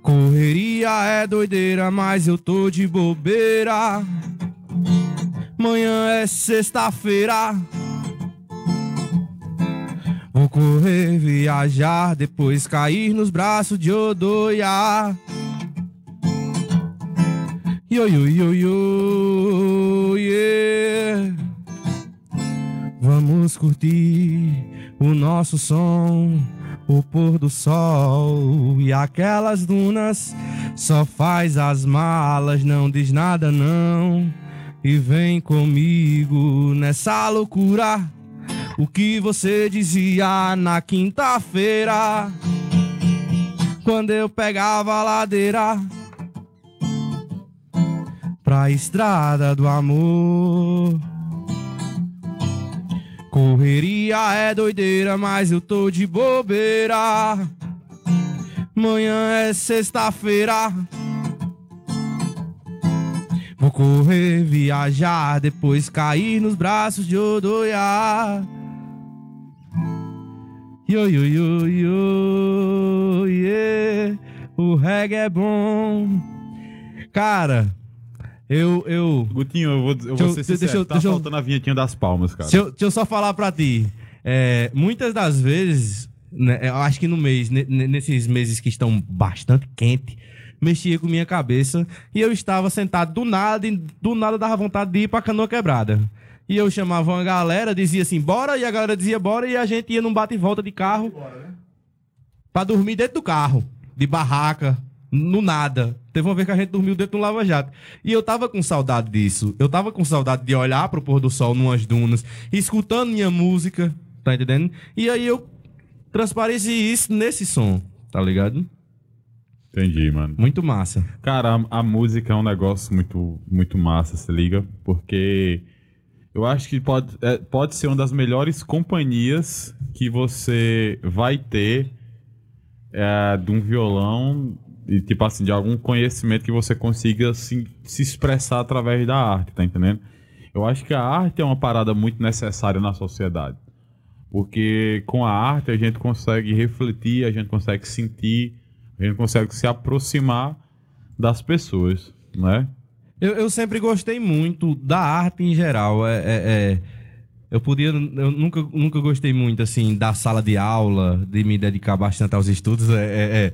Correria é doideira, mas eu tô de bobeira. Manhã é sexta-feira. Correr, viajar, depois cair nos braços de Odoia. Yo, yo, yo, yo, yeah. Vamos curtir o nosso som, o pôr do sol e aquelas dunas. Só faz as malas, não diz nada não. E vem comigo nessa loucura. O que você dizia na quinta-feira? Quando eu pegava a ladeira pra estrada do amor. Correria é doideira, mas eu tô de bobeira. Manhã é sexta-feira. Vou correr, viajar, depois cair nos braços de Odoia. Yo, yo, yo, yo, yeah. O reggae é bom. Cara, eu, eu,
Gutinho, eu vou, eu vou
Deixa eu-
ser
deixa
sincero,
eu-
tá
deixa eu-
faltando a vinhetinha das palmas, cara.
Deixa eu, deixa eu só falar pra ti. É, muitas das vezes, né, eu acho que no mês, ne- ne- nesses meses que estão bastante quentes, mexia com minha cabeça e eu estava sentado do nada e do nada dava vontade de ir pra canoa quebrada. E eu chamava uma galera, dizia assim, bora, e a galera dizia bora, e a gente ia num bate e volta de carro pra dormir dentro do carro, de barraca, no nada. Teve uma vez que a gente dormiu dentro de um lava-jato. E eu tava com saudade disso. Eu tava com saudade de olhar pro pôr do sol numas dunas, escutando minha música, tá entendendo? E aí eu transpareci isso nesse som, tá ligado?
Entendi, mano.
Muito massa.
Cara, a, a música é um negócio muito, muito massa, se liga? Porque eu acho que pode, é, pode ser uma das melhores companhias que você vai ter é, de um violão e, tipo assim, de algum conhecimento que você consiga se, se expressar através da arte, tá entendendo? Eu acho que a arte é uma parada muito necessária na sociedade. Porque com a arte a gente consegue refletir, a gente consegue sentir, a gente consegue se aproximar das pessoas, né?
Eu, eu sempre gostei muito da arte em geral. É, é- é- eu podia. Eu nunca, nunca gostei muito, assim, da sala de aula, de me dedicar bastante aos estudos. É, é- é,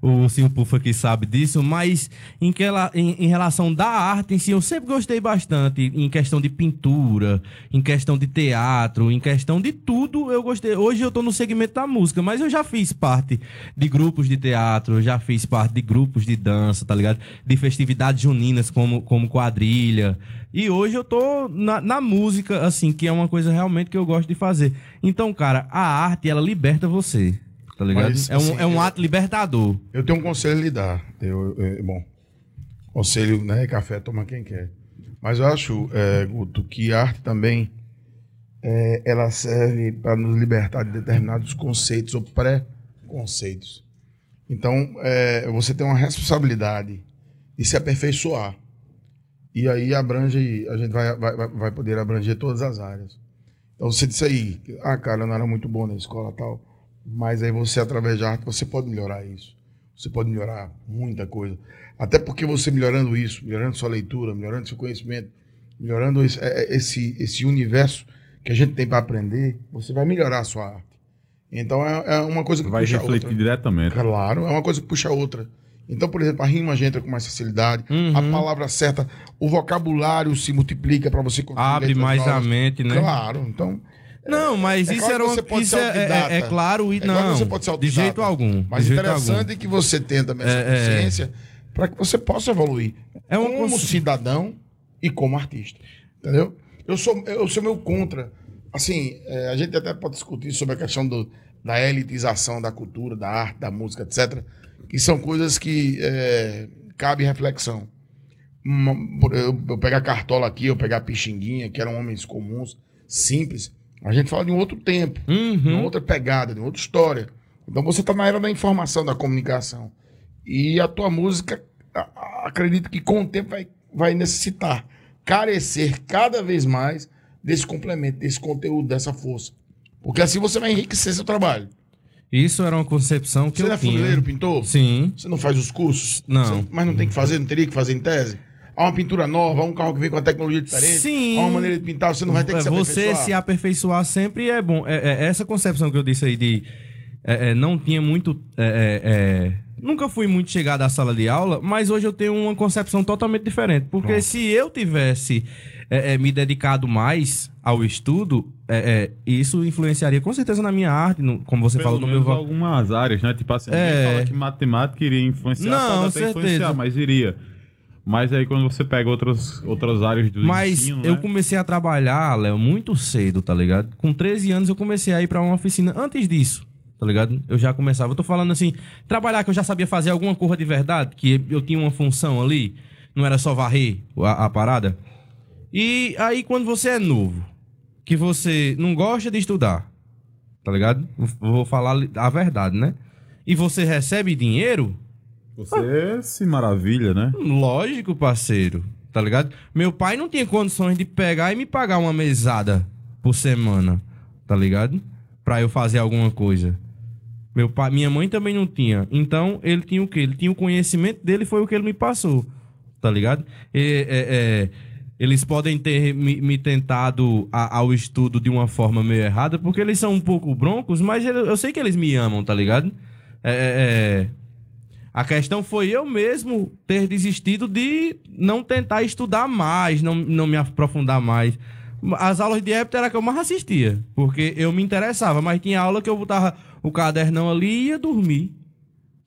o Sim Pufa que sabe disso, mas em, que ela- em, em relação da arte em si, eu sempre gostei bastante. Em questão de pintura, em questão de teatro, em questão de tudo, eu gostei. Hoje eu tô no segmento da música, mas eu já fiz parte de grupos de teatro, já fiz parte de grupos de dança, tá ligado? De festividades juninas como, como quadrilha. E hoje eu tô na, na música, assim, que é uma coisa realmente que eu gosto de fazer. Então, cara, a arte, ela liberta você, tá ligado?
Mas,
é, um,
assim,
é um ato libertador.
Eu tenho um conselho a lhe dar. Eu, eu- bom, conselho, né? Café toma quem quer. Mas eu acho, é, Guto, que a arte também é, ela serve para nos libertar de determinados conceitos ou pré-conceitos. Então, é, você tem uma responsabilidade de se aperfeiçoar. E aí abrange, a gente vai, vai, vai- poder abranger todas as áreas. Então você disse aí, ah, cara, eu não era muito bom na escola tal. Mas aí você, através da arte, você pode melhorar isso. Você pode melhorar muita coisa. Até porque você melhorando isso, melhorando sua leitura, melhorando seu conhecimento, melhorando esse, é, é, esse, esse universo que a gente tem para aprender, você vai melhorar a sua arte. Então é, é uma coisa que
Vai
puxa a
refletir
outra.
diretamente.
Claro, é uma coisa que puxa a outra. Então, por exemplo, a rima já entra com mais facilidade,
Uhum.
a palavra certa, o vocabulário se multiplica para você
Abre mais a
novas.
mente, né?
Claro, então.
Não, mas
É
isso
claro
era uma, isso é, é- é claro e
É claro
não.
você pode ser
de jeito algum.
Mas
de
interessante
algum.
é que você tenha também essa
É, é.
consciência para que você possa evoluir
É uma
como
cons-
cidadão e como artista. Entendeu? Eu sou, eu sou meio contra. Assim, a gente até pode discutir sobre a questão do, da elitização da cultura, da arte, da música, etc. Que são coisas que cabe reflexão. Uma- por- eu, eu pegar Cartola aqui, eu pegar Pixinguinha, que eram homens comuns, simples. A gente fala de um outro tempo de uma
Uhum.
outra pegada, de uma outra história. Então você está na era da informação, da comunicação. E a tua música, a- a- acredito que com o tempo vai, vai necessitar carecer cada vez mais desse complemento, desse conteúdo, dessa força. Porque assim você vai enriquecer seu trabalho.
Isso era uma concepção que
você
eu
não é
tinha.
funileiro, pintor?
Sim.
Você não faz os cursos?
Não.
Você- mas não tem que fazer, não teria que fazer em tese? Há uma pintura nova, há um carro que vem com a tecnologia diferente.
Sim.
Há uma maneira de pintar, você não vai ter que se
Você
aperfeiçoar.
se aperfeiçoar sempre é bom. É, é, essa concepção que eu disse aí de. é, é, não tinha muito. é, é, é, nunca fui muito chegado à sala de aula, mas hoje eu tenho uma concepção totalmente diferente. Porque se eu tivesse é, é, me dedicado mais ao estudo, é, é, isso influenciaria com certeza na minha arte, no- como você
Pelo
falou no meu. va-
algumas áreas, né? Tipo assim,
É.
fala que matemática iria influenciar,
Não,
pode até
certeza.
influenciar, mas iria. Mas aí quando você pega outras, outras áreas do
Mas
ensino,
eu
né?
comecei a trabalhar, Léo, muito cedo, tá ligado? Com 13 anos eu comecei a ir pra uma oficina. Antes disso, tá ligado? Eu já começava. Eu tô falando assim, trabalhar que eu já sabia fazer alguma coisa de verdade, que eu tinha uma função ali, não era só varrer a, a parada. E aí quando você é novo, que você não gosta de estudar, tá ligado? Vou falar a verdade, né? E você recebe dinheiro,
Você se maravilha, né?
Lógico, parceiro. Tá ligado? Meu pai não tinha condições de pegar e me pagar uma mesada por semana. Tá ligado? Pra eu fazer alguma coisa. Meu pai, minha mãe também não tinha. Então, ele tinha o quê? Ele tinha o conhecimento dele, foi o que ele me passou. Tá ligado? E, é, é, eles podem ter me, me tentado a- ao estudo de uma forma meio errada, porque eles são um pouco broncos, mas ele- eu sei que eles me amam, tá ligado? É, é, é, a questão foi eu mesmo ter desistido de não tentar estudar mais, não, não me aprofundar mais. As aulas de época era que eu mais assistia, porque eu me interessava, mas tinha aula que eu botava o cadernão ali e ia dormir.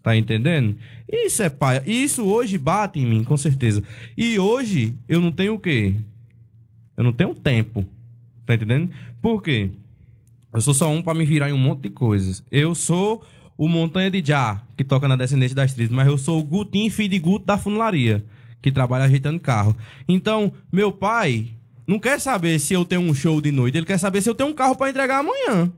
Tá entendendo? Isso é pai. Isso hoje bate em mim, com certeza. E hoje eu não tenho o quê? Eu não tenho tempo. Tá entendendo? Por quê? Eu sou só um pra me virar em um monte de coisas. Eu sou o Montanha de Já, que toca na Descendente das Trilhas, mas eu sou o Gutinho filho de Guto da funilaria, que trabalha ajeitando carro. Então, meu pai não quer saber se eu tenho um show de noite, ele quer saber se eu tenho um carro pra entregar amanhã.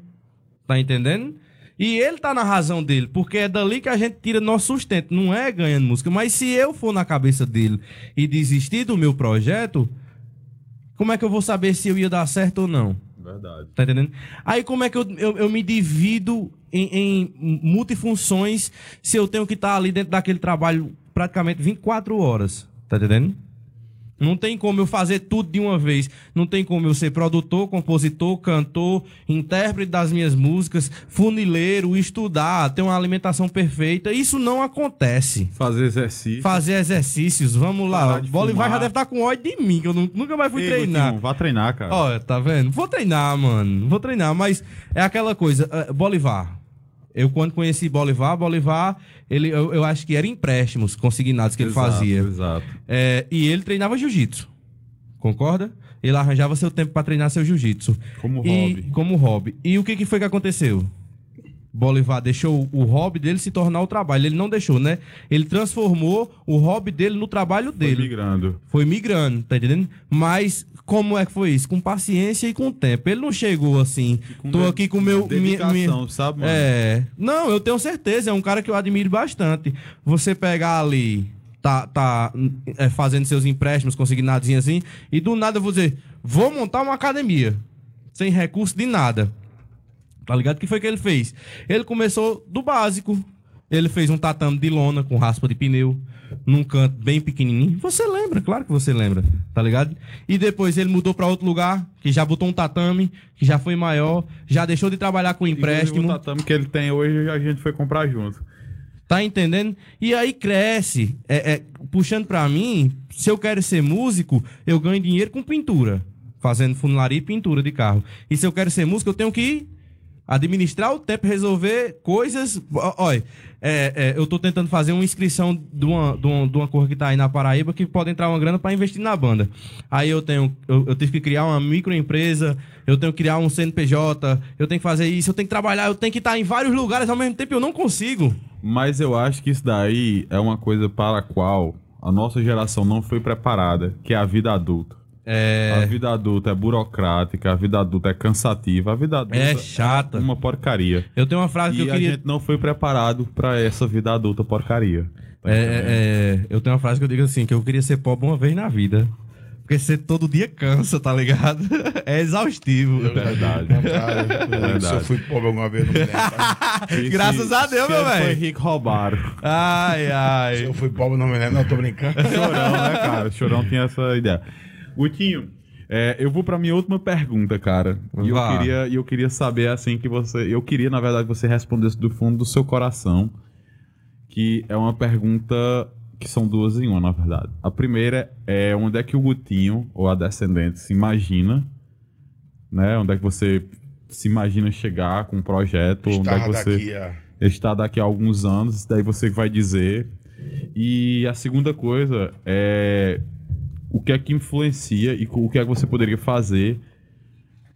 Tá entendendo? E ele tá na razão dele, porque é dali que a gente tira nosso sustento, não é ganhando música. Mas se eu for na cabeça dele e desistir do meu projeto, como é que eu vou saber se eu ia dar certo ou não?
Verdade.
Tá entendendo? Aí como é que eu, eu, eu me divido em, em multifunções se eu tenho que estar ali dentro daquele trabalho praticamente 24 horas? Tá entendendo? Não tem como eu fazer tudo de uma vez. Não tem como eu ser produtor, compositor, cantor, intérprete das minhas músicas, funileiro, estudar, ter uma alimentação perfeita. Isso não acontece.
Fazer exercício.
Fazer exercícios, vamos lá. Bolivar já deve estar com ódio de mim, que eu nu- nunca mais fui
Ei,
treinar.
Vá treinar, cara.
Olha, tá vendo? Vou treinar, mano. Vou treinar, mas é aquela coisa. eh, Bolivar. Eu, quando conheci Bolivar, Bolivar, ele, eu, eu acho que era empréstimos consignados que ele
Exato,
fazia.
Exato.
É, e ele treinava jiu-jitsu. Concorda? Ele arranjava seu tempo pra treinar seu jiu-jitsu.
Como
E-
hobby.
Como hobby. E o que, que foi que aconteceu? Bolivar deixou o hobby dele se tornar o trabalho. Ele não deixou, né? Ele transformou o hobby dele no trabalho
Foi
dele
migrando.
foi migrando, tá entendendo? Mas como é que foi isso? Com paciência e com tempo. Ele não chegou assim,
com
tô aqui com o meu...
dedicação,
minha-
sabe, mano?
É. Não, eu tenho certeza, é um cara que eu admiro bastante. Você pegar ali, tá, tá é, fazendo seus empréstimos consignados assim, e do nada eu vou dizer, vou montar uma academia. Sem recurso de nada. Tá ligado? O que foi que ele fez? Ele começou do básico. Ele fez um tatame de lona com raspa de pneu, num canto bem pequenininho. Você lembra, claro que você lembra, tá ligado? E depois ele mudou pra outro lugar, que já botou um tatame, que já foi maior, já deixou de trabalhar com
Inclusive,
empréstimo.
O tatame que ele tem hoje, a gente foi comprar junto.
Tá entendendo? E aí cresce. É, é, puxando pra mim, se eu quero ser músico, eu ganho dinheiro com pintura. Fazendo funilaria e pintura de carro. E se eu quero ser músico, eu tenho que administrar o tempo, resolver coisas. Olha, é, é, eu tô tentando fazer uma inscrição de uma, de uma, de uma cor que tá aí na Paraíba que pode entrar uma grana pra investir na banda. Aí eu tenho. Eu, eu tive que criar uma microempresa, eu tenho que criar um CNPJ, eu tenho que fazer isso, eu tenho que trabalhar, eu tenho que estar em vários lugares ao mesmo tempo eu não consigo.
Mas eu acho que isso daí é uma coisa para a qual a nossa geração não foi preparada, que é a vida adulta.
É.
A vida adulta é burocrática, a vida adulta é cansativa, a vida adulta
É chata.
uma porcaria.
Eu tenho uma frase que
E
eu
a
queria.
gente não foi preparado para essa vida adulta porcaria. Tá
É, é, é, eu tenho uma frase que eu digo assim, que eu queria ser pobre uma vez na vida. Porque você todo dia cansa, tá ligado? É exaustivo.
É verdade.
Cara,
Verdade.
se eu fui pobre alguma vez, não me lembro.
Graças a Deus,
Se
meu
Foi
velho.
rico roubaram.
Ai,
Se
ai.
eu fui pobre, não me lembro. Não, tô brincando.
Chorão, né, cara? Chorão tinha essa ideia. Gutinho, é, eu vou pra minha última pergunta, cara. E eu queria, eu queria saber, assim, que você... Eu queria, na verdade, que você respondesse do fundo do seu coração. Que é uma pergunta... Que são duas em uma, na verdade. A primeira é onde é que o Gutinho, ou a Descendente, se imagina, né? Onde é que você se imagina chegar com um projeto, onde é que você
daqui a...
está daqui a alguns anos, daí você vai dizer. E a segunda coisa é o que é que influencia e o que é que você poderia fazer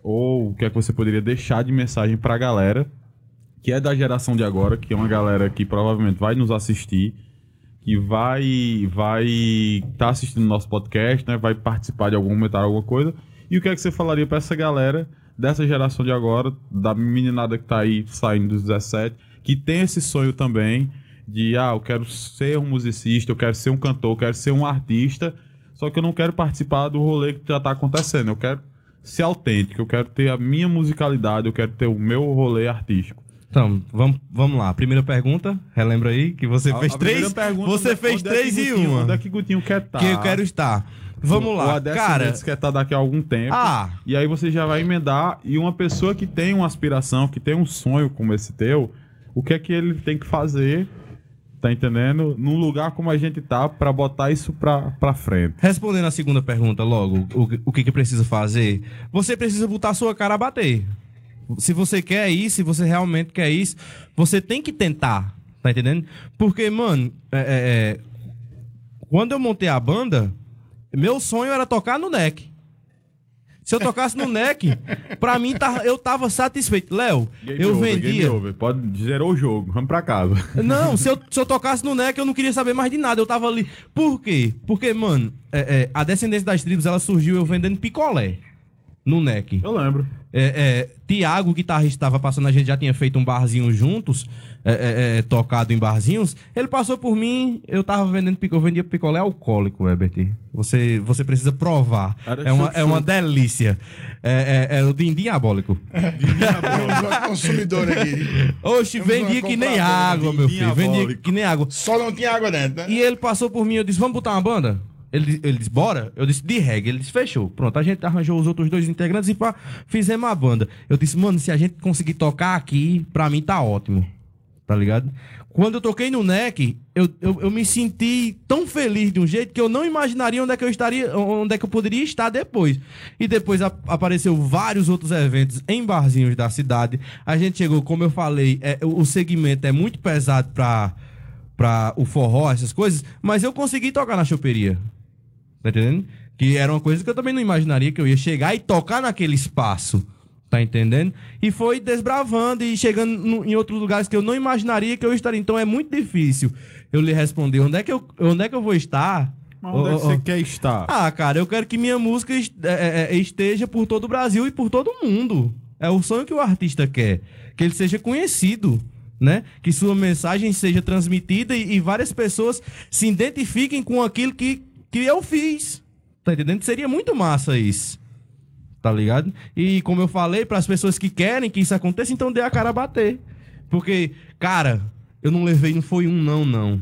ou o que é que você poderia deixar de mensagem pra galera que é da geração de agora, que é uma galera que provavelmente vai nos assistir, que vai vai estar assistindo nosso podcast, né, vai participar de algum comentário, alguma coisa. E o que é que você falaria pra essa galera dessa geração de agora, da meninada que tá aí saindo dos 17, que tem esse sonho também de, ah, eu quero ser um musicista, eu quero ser um cantor, eu quero ser um artista, só que eu não quero participar do rolê que já tá acontecendo, eu quero ser autêntico, eu quero ter a minha musicalidade, eu quero ter o meu rolê artístico.
Então, vamos, vamos lá. Primeira pergunta, relembra aí que você
A-
fez
a
três.
pergunta,
você fez
é que
três e
Gutinho-
uma.
Onde é que Gutinho quer estar?
Que eu quero estar. Vamos
O
lá,
Adesco
cara.
Quer estar daqui a algum tempo.
Ah.
E aí você já vai emendar. E uma pessoa que tem uma aspiração, que tem um sonho como esse teu, o que é que ele tem que fazer, tá entendendo? Num lugar como a gente tá, pra botar isso pra, pra frente.
Respondendo a segunda pergunta logo, o, o que, que precisa fazer? Você precisa botar a sua cara a bater. Se você quer isso, se você realmente quer isso, você tem que tentar, tá entendendo? Porque, mano, é, é, é, quando eu montei a banda, meu sonho era tocar no NEC. Se eu tocasse no NEC, pra mim tá- eu tava satisfeito. Léo, eu
over,
vendia.
Pode zerou o jogo. Vamos pra casa.
Não, se eu, se eu tocasse no NEC, eu não queria saber mais de nada. Eu tava ali. Por quê? Porque, mano, é, é, a descendência das tribos, ela surgiu eu vendendo picolé no NEC.
Eu lembro.
É, é, Tiago, o guitarrista, estava passando, a gente já tinha feito um barzinho juntos, é, é, é, tocado em barzinhos. Ele passou por mim, eu tava vendendo picolé, eu vendia picolé alcoólico, Herbert. Você, você precisa provar.
Era
É uma,
chup-chup.
é uma delícia. É, é, é o din diabólico.
Um consumidor aqui.
Oxe,
Temos
vendia que nem água, meu filho. Vendia
diabólico.
que nem água.
Só não tinha água dentro, né?
E ele passou por mim, eu disse, vamos botar uma banda? Ele, ele disse, bora? Eu disse, de reggae. Ele disse, fechou. Pronto, a gente arranjou os outros dois integrantes e pá, fizemos a banda. Eu disse, mano, se a gente conseguir tocar aqui, pra mim tá ótimo. Tá ligado? Quando eu toquei no NEC, eu, eu, eu me senti tão feliz de um jeito que eu não imaginaria onde é que eu estaria, onde é que eu poderia estar depois. E depois a- apareceu vários outros eventos em barzinhos da cidade. A gente chegou, como eu falei, é, o segmento é muito pesado pra, pra o forró, essas coisas, mas eu consegui tocar na choperia. Tá entendendo? Que era uma coisa que eu também não imaginaria que eu ia chegar e tocar naquele espaço. Tá entendendo? E foi desbravando e chegando no- em outros lugares que eu não imaginaria que eu estaria. Então é muito difícil eu lhe responder onde é que eu, onde é que eu vou estar.
Mas onde é que
Ô, ô,
você quer estar?
Ah, cara, eu quero que minha música é, é, esteja por todo o Brasil e por todo o mundo. É o sonho que o artista quer. Que ele seja conhecido, né? Que sua mensagem seja transmitida e, e várias pessoas se identifiquem com aquilo que, que eu fiz. Tá entendendo? Seria muito massa isso. Tá ligado? E como eu falei, para as pessoas que querem que isso aconteça, então dê a cara a bater. Porque, cara, eu não levei, não foi um não, não.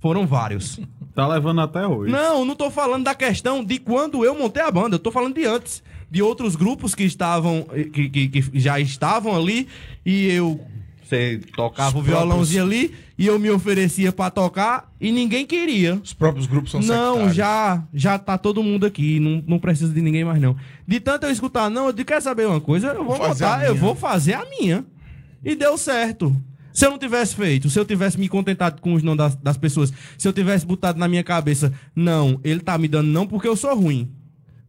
Foram vários.
Tá levando até hoje.
Não, não tô falando da questão de quando eu montei a banda, eu tô falando de antes. De outros grupos que estavam, que, que, que já estavam ali e eu você tocava
Os
o violãozinho ali e eu me oferecia pra tocar e ninguém queria.
Os próprios grupos são
Não,
sectários.
já já tá todo mundo aqui, não, não precisa de ninguém mais não. De tanto eu escutar não, eu digo, quer saber uma coisa? Eu vou
Vou
montar, eu vou fazer a minha. E deu certo. Se eu não tivesse feito, se eu tivesse me contentado com os não das, das pessoas, se eu tivesse botado na minha cabeça, não, ele tá me dando não porque eu sou ruim.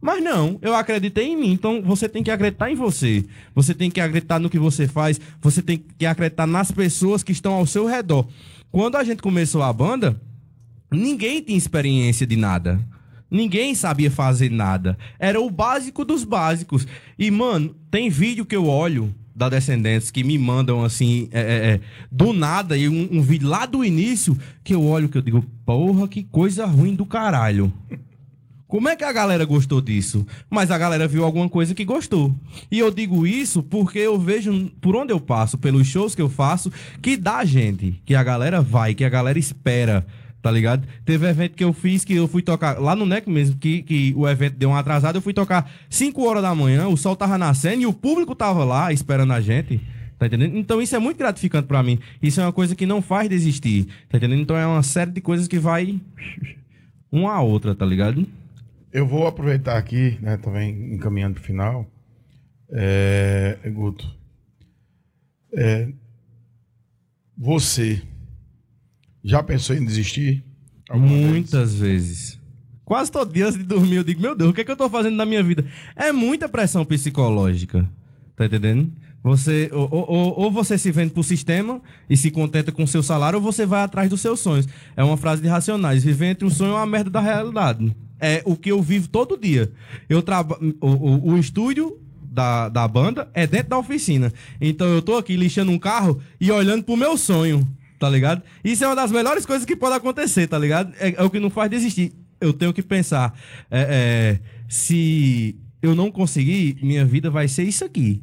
Mas não, eu acreditei em mim, então você tem que acreditar em você. Você tem que acreditar no que você faz, você tem que acreditar nas pessoas que estão ao seu redor. Quando a gente começou a banda, ninguém tinha experiência de nada. Ninguém sabia fazer nada. Era o básico dos básicos. E, mano, tem vídeo que eu olho da Descendentes que me mandam assim, é, é, é, do nada, e um, um vídeo lá do início, que eu olho que eu digo, porra, que coisa ruim do caralho. Como é que a galera gostou disso? Mas a galera viu alguma coisa que gostou. E eu digo isso porque eu vejo por onde eu passo, pelos shows que eu faço, que dá gente, que a galera vai, que a galera espera. Tá ligado? Teve evento que eu fiz que eu fui tocar lá no NEC mesmo, que, que o evento deu uma atrasada. Eu fui tocar 5 horas da manhã, o sol tava nascendo e o público tava lá esperando a gente. Tá entendendo? Então isso é muito gratificante pra mim. Isso é uma coisa que não faz desistir. Tá entendendo? Então é uma série de coisas que vai uma a outra, tá ligado?
Eu vou aproveitar aqui, né, também encaminhando pro final. É, Guto, é, você já pensou em desistir?
Muitas vezes. Quase todo dia antes de dormir eu digo, meu Deus, o que é que eu tô fazendo na minha vida? É muita pressão psicológica. Tá entendendo? Você, ou, ou- ou- você se vende pro sistema e se contenta com o seu salário, ou você vai atrás dos seus sonhos. É uma frase de Racionais. Viver entre um sonho e uma merda da realidade. É o que eu vivo todo dia. Eu traba o, o, o estúdio da, da banda é dentro da oficina. Então eu tô aqui lixando um carro e olhando pro meu sonho, tá ligado? Isso é uma das melhores coisas que pode acontecer, tá ligado? É, é o que não faz desistir. Eu tenho que pensar, é, é, se eu não conseguir, minha vida vai ser isso aqui.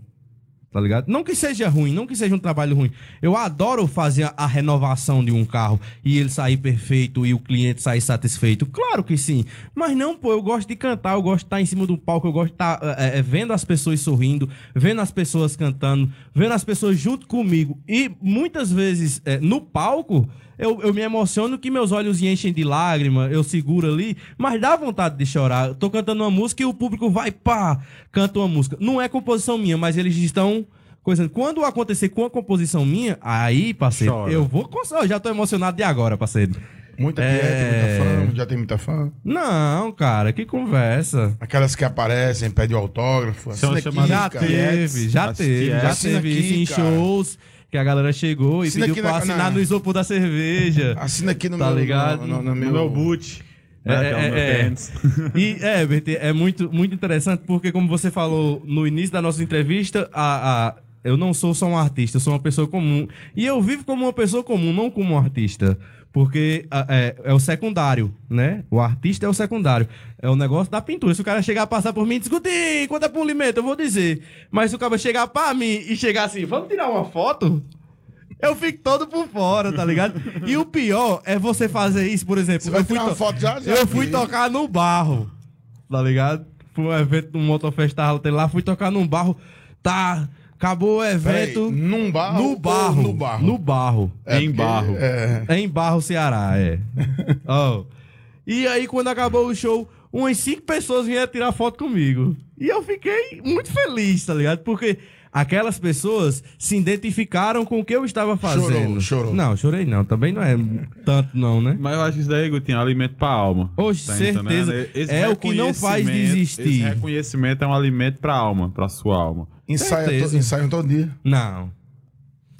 Tá ligado? Não que seja ruim, não que seja um trabalho ruim. Eu adoro fazer a- renovação de um carro e ele sair perfeito e o cliente sair satisfeito. Claro que sim. Mas não, pô, eu gosto de cantar, eu gosto de estar em cima do palco, eu gosto de estar é, vendo as pessoas sorrindo, vendo as pessoas cantando, vendo as pessoas junto comigo. E muitas vezes é, no palco. Eu, eu me emociono que meus olhos enchem de lágrima, eu seguro ali, mas dá vontade de chorar. Eu tô cantando uma música e o público vai, pá, canta uma música. Não é composição minha, mas eles estão coisando. Quando acontecer com a composição minha, aí, parceiro,
Chora.
eu vou. eu já tô emocionado de agora, parceiro.
Muita
É.
muita fã, já tem muita fã.
Não, cara, que conversa.
Aquelas que aparecem, pedem autógrafo.
São
assina
chamadas
Já teve, já
as
teve, já
Tietes.
Assina
teve
aqui,
isso em
cara.
shows que a galera chegou e
Assina
pediu pra
na-
assinar
na-
no isopor da cerveja.
Assina aqui no
Tá
meu,
ligado?
No, no- no
No
meu,
meu boot.
É, é,
meu
é.
tênis.
E, é, BT, é muito, muito interessante porque, como você falou no início da nossa entrevista, a, a- eu não sou só um artista, eu sou uma pessoa comum. E eu vivo como uma pessoa comum, não como um artista. Porque é, é o secundário, né? O artista é o secundário. É o negócio da pintura. Se o cara chegar a passar por mim e discutir quanto é polimento, eu vou dizer. Mas se o cara chegar pra mim e chegar assim, vamos tirar uma foto? Eu fico todo por fora, tá ligado? E o pior é você fazer isso, por exemplo.
Você vai
eu fui
tirar uma
to-
foto já? já
eu fui tocar no barro, tá ligado? Foi um evento no Motofest tava lá, fui tocar num barro, tá, acabou o
Peraí,
evento
num barro
no barro,
no barro?
no barro,
em barro.
É,
é em Barro, Ceará, é. Ó. E aí quando acabou o show, umas cinco pessoas vieram tirar foto comigo. E eu fiquei muito feliz, tá ligado? Porque aquelas pessoas se identificaram com o que eu estava fazendo.
chorou.
Não, chorei não, também não é tanto não, né?
Mas eu acho que isso daí, Gutinho, é alimento pra alma.
Oxe, certeza.
entendendo? Esse
É o que não faz desistir.
Esse reconhecimento é um alimento pra alma, pra sua alma.
Ensaia
Certeza.
to, ensaiam todo dia.
Não.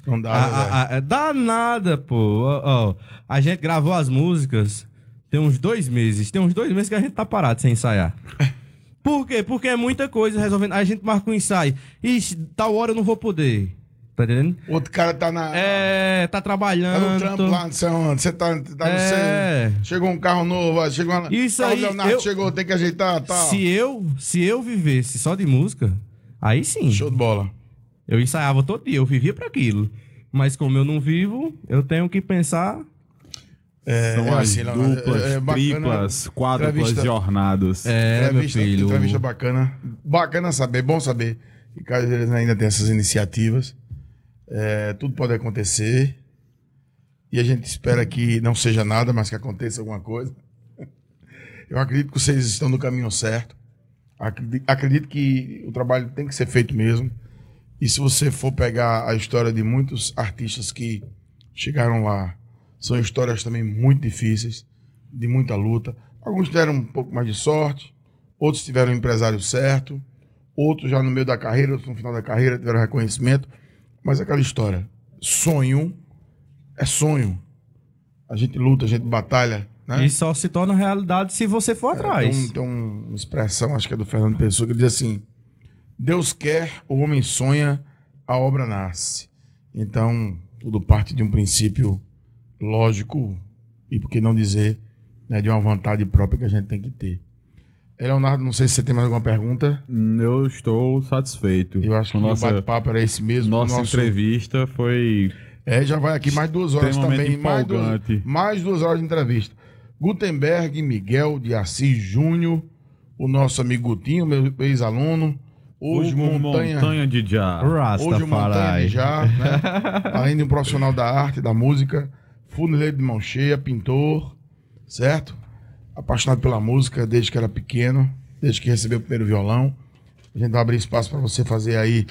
Não dá,
A,
né, velho?
a, a, dá nada, pô. Ó, ó, a gente gravou as músicas tem uns dois meses. Tem uns dois meses que a gente tá parado sem ensaiar. Por quê? Porque é muita coisa resolvendo. A gente marca um ensaio. Ixi, tal hora eu não vou poder. Tá entendendo?
Outro cara tá na.
É, tá
Tá
trabalhando.
no trampo lá, não sei onde. Você tá, tá no
É.
Chegou um carro novo, chegou uma.
Isso
carro
aí,
do Leonardo
eu-
chegou, tem que ajeitar, tal.
Se eu, se eu vivesse só de música, aí sim.
Show de bola.
Eu ensaiava todo dia, eu vivia pra aquilo. Mas como eu não vivo, eu tenho que pensar
É,
São
é
as
assim, Leonardo,
duplas,
é- é
triplas, quádruplas jornadas.
É, meu
entrevista,
filho.
entrevista bacana. Bacana saber, bom saber. que caso eles ainda tem essas iniciativas. É, tudo pode acontecer. E a gente espera que não seja nada, mas que aconteça alguma coisa. Eu acredito que vocês estão no caminho certo. Acredi- Acredito que o trabalho tem que ser feito mesmo. E se você for pegar a história de muitos artistas que chegaram lá, são histórias também muito difíceis, de muita luta. Alguns tiveram um pouco mais de sorte, outros tiveram o empresário certo, outros já no meio da carreira, outros no final da carreira tiveram reconhecimento. Mas aquela história, sonho é sonho. A gente luta, a gente batalha, né?
E só se torna realidade se você for atrás.
Tem, um- tem uma expressão, acho que é do Fernando Pessoa, que diz assim: Deus quer, o homem sonha, a obra nasce. Então, tudo parte de um princípio lógico e, por que não dizer, né, de uma vontade própria que a gente tem que ter. Leonardo, não sei se você tem mais alguma pergunta.
Hum, Eu estou satisfeito.
Eu acho que
Com
o
nossa,
bate-papo era esse mesmo.
nossa
Nosso-
entrevista foi
É, já vai aqui mais duas horas também. Mais duas, mais duas horas de entrevista. Gutenberg, Miguel de Assis Júnior, o nosso amigo Gutinho, meu ex-aluno. Hoje,
Hugo
Montanha.
Montanha de Já.
Hoje o Montanha de Já, né? Além de um profissional da arte, da música, funileiro de mão cheia, pintor, certo? Apaixonado pela música desde que era pequeno, desde que recebeu o primeiro violão. A gente vai abrir espaço para você fazer aí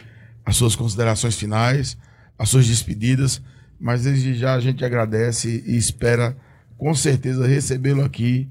as suas considerações finais, as suas despedidas, mas desde já a gente agradece e espera com certeza recebê-lo aqui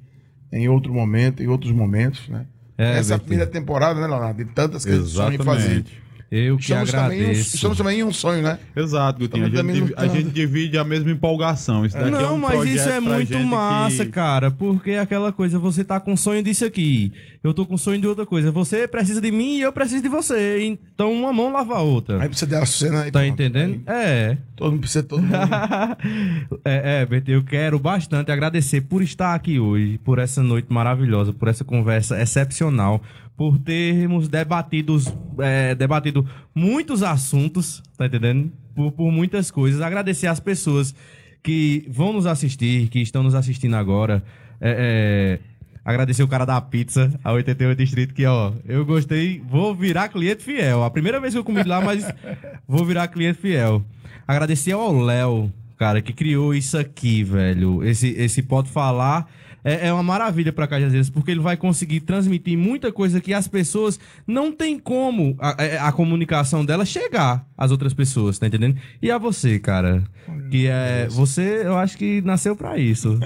em outro momento, em outros momentos, né?
É,
Essa primeira temporada, né, Leonardo? De tantas que sonha em fazer.
Eu que
Estamos também, um,
agradeço.
estamos também em um sonho, né?
Exato, Gutinho. A gente,
também
divi- a gente divide a mesma empolgação. Isso daqui é
Não,
um
mas isso é muito massa,
que-
cara. Porque é aquela coisa, você tá com sonho disso aqui. Eu tô com sonho de outra coisa. Você precisa de mim e eu preciso de você. Então uma mão lava a outra.
Aí precisa dar cena aí.
Tá
pronto.
entendendo? É.
Todo mundo precisa de todo mundo.
é, é, Beto, eu quero bastante agradecer por estar aqui hoje, por essa noite maravilhosa, por essa conversa excepcional, por termos debatido, é, debatido muitos assuntos, tá entendendo? Por, por muitas coisas. Agradecer às pessoas que vão nos assistir, que estão nos assistindo agora. É, é, Agradecer o cara da pizza, a 88 Distrito, que, ó, eu gostei, vou virar cliente fiel. A primeira vez que eu comi lá, mas vou virar cliente fiel. Agradecer ao Léo, cara, que criou isso aqui, velho. Esse, esse Pode Falar é, é uma maravilha pra Cajazeiras, porque ele vai conseguir transmitir muita coisa que as pessoas não tem como a, a- a comunicação dela chegar às outras pessoas, tá entendendo? E a você, cara, que é... Você, eu acho que nasceu pra isso,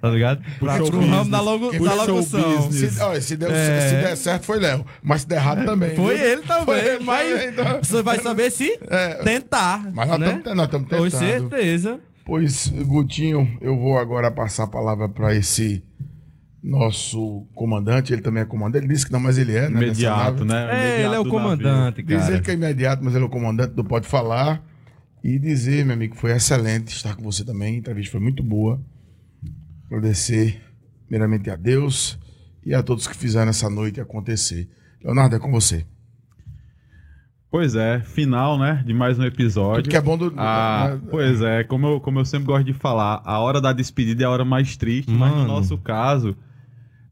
tá ligado? Pra, pro
o
ramo da, logo, da locução.
Se, olha, se, deu,
É.
se der certo, foi Léo. Mas se der errado também.
Foi
viu?
ele também,
Foi ele
mas
também, então.
você vai saber se
É.
tentar,
Mas nós
né?
estamos nós estamos
Com
tentando.
certeza.
Pois, Gutinho, eu vou agora passar a palavra para esse nosso comandante. Ele também é comandante. Ele disse que não, mas ele é, né?
Imediato, né?
É, ele é
Imediato
o comandante,
Dizer
cara.
que é imediato, mas ele é o comandante do Pode Falar. E dizer, meu amigo, que foi excelente estar com você também. A entrevista foi muito boa. Agradecer, primeiramente, a Deus e a todos que fizeram essa noite acontecer. Leonardo, é com você.
Pois é, final, né? De mais um episódio.
Tudo que é bom do.
Ah, pois é, como eu, como eu sempre gosto de falar, a hora da despedida é a hora mais triste, mas no
Mano.
nosso caso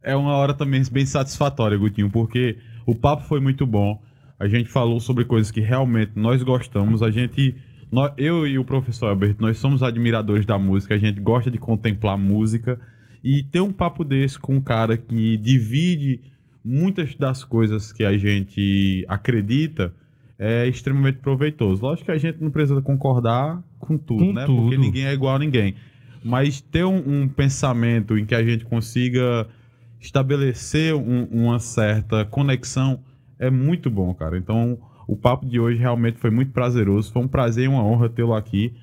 é uma hora também bem satisfatória, Gutinho, porque o papo foi muito bom. A gente falou sobre coisas que realmente nós gostamos. A gente, nó- eu e o professor Alberto, nós somos admiradores da música. A gente gosta de contemplar música e ter um papo desse com um cara que divide muitas das coisas que a gente acredita é extremamente proveitoso. Lógico que a gente não precisa concordar com tudo,
Com
né?
tudo.
Porque ninguém é igual a ninguém. Mas ter um, um pensamento em que a gente consiga estabelecer um- uma certa conexão é muito bom, cara. Então, o papo de hoje realmente foi muito prazeroso. Foi um prazer e uma honra tê-lo aqui.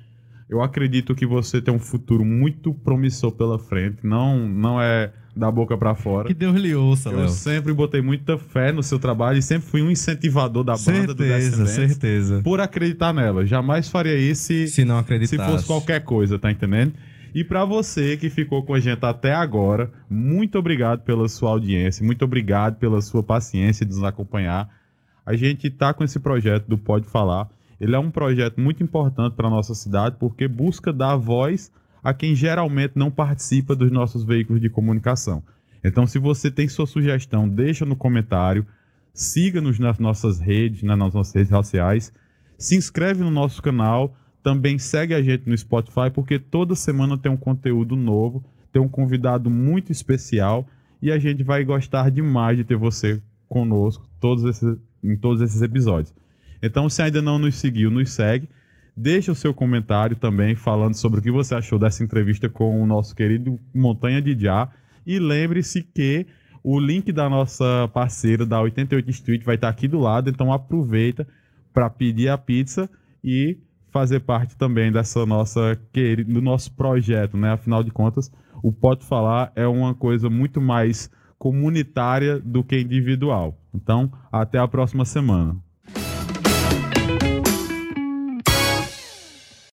Eu acredito que você tem um futuro muito promissor pela frente. Não, não é da boca pra fora.
Que Deus lhe ouça,
Eu
Léo.
sempre botei muita fé no seu trabalho e sempre fui um incentivador da banda do
Certeza, certeza.
por acreditar nela. Jamais faria isso se,
Se não
se
acreditasse.
fosse qualquer coisa, tá entendendo? E pra você que ficou com a gente até agora, muito obrigado pela sua audiência, muito obrigado pela sua paciência de nos acompanhar. A gente tá com esse projeto do Pode Falar. Ele é um projeto muito importante para nossa cidade porque busca dar voz a quem geralmente não participa dos nossos veículos de comunicação. Então, se você tem sua sugestão, deixa no comentário, siga-nos nas nossas redes, nas nossas redes sociais, se inscreve no nosso canal, também segue a gente no Spotify, porque toda semana tem um conteúdo novo, tem um convidado muito especial e a gente vai gostar demais de ter você conosco todos esses, em todos esses episódios. Então, se ainda não nos seguiu, nos segue. Deixa o seu comentário também falando sobre o que você achou dessa entrevista com o nosso querido Montanha de Já. E lembre-se que o link da nossa parceira da 88 Street vai estar aqui do lado, então aproveita para pedir a pizza e fazer parte também dessa nossa queri- do nosso projeto, né? Afinal de contas, o Pode Falar é uma coisa muito mais comunitária do que individual. Então, até a próxima semana.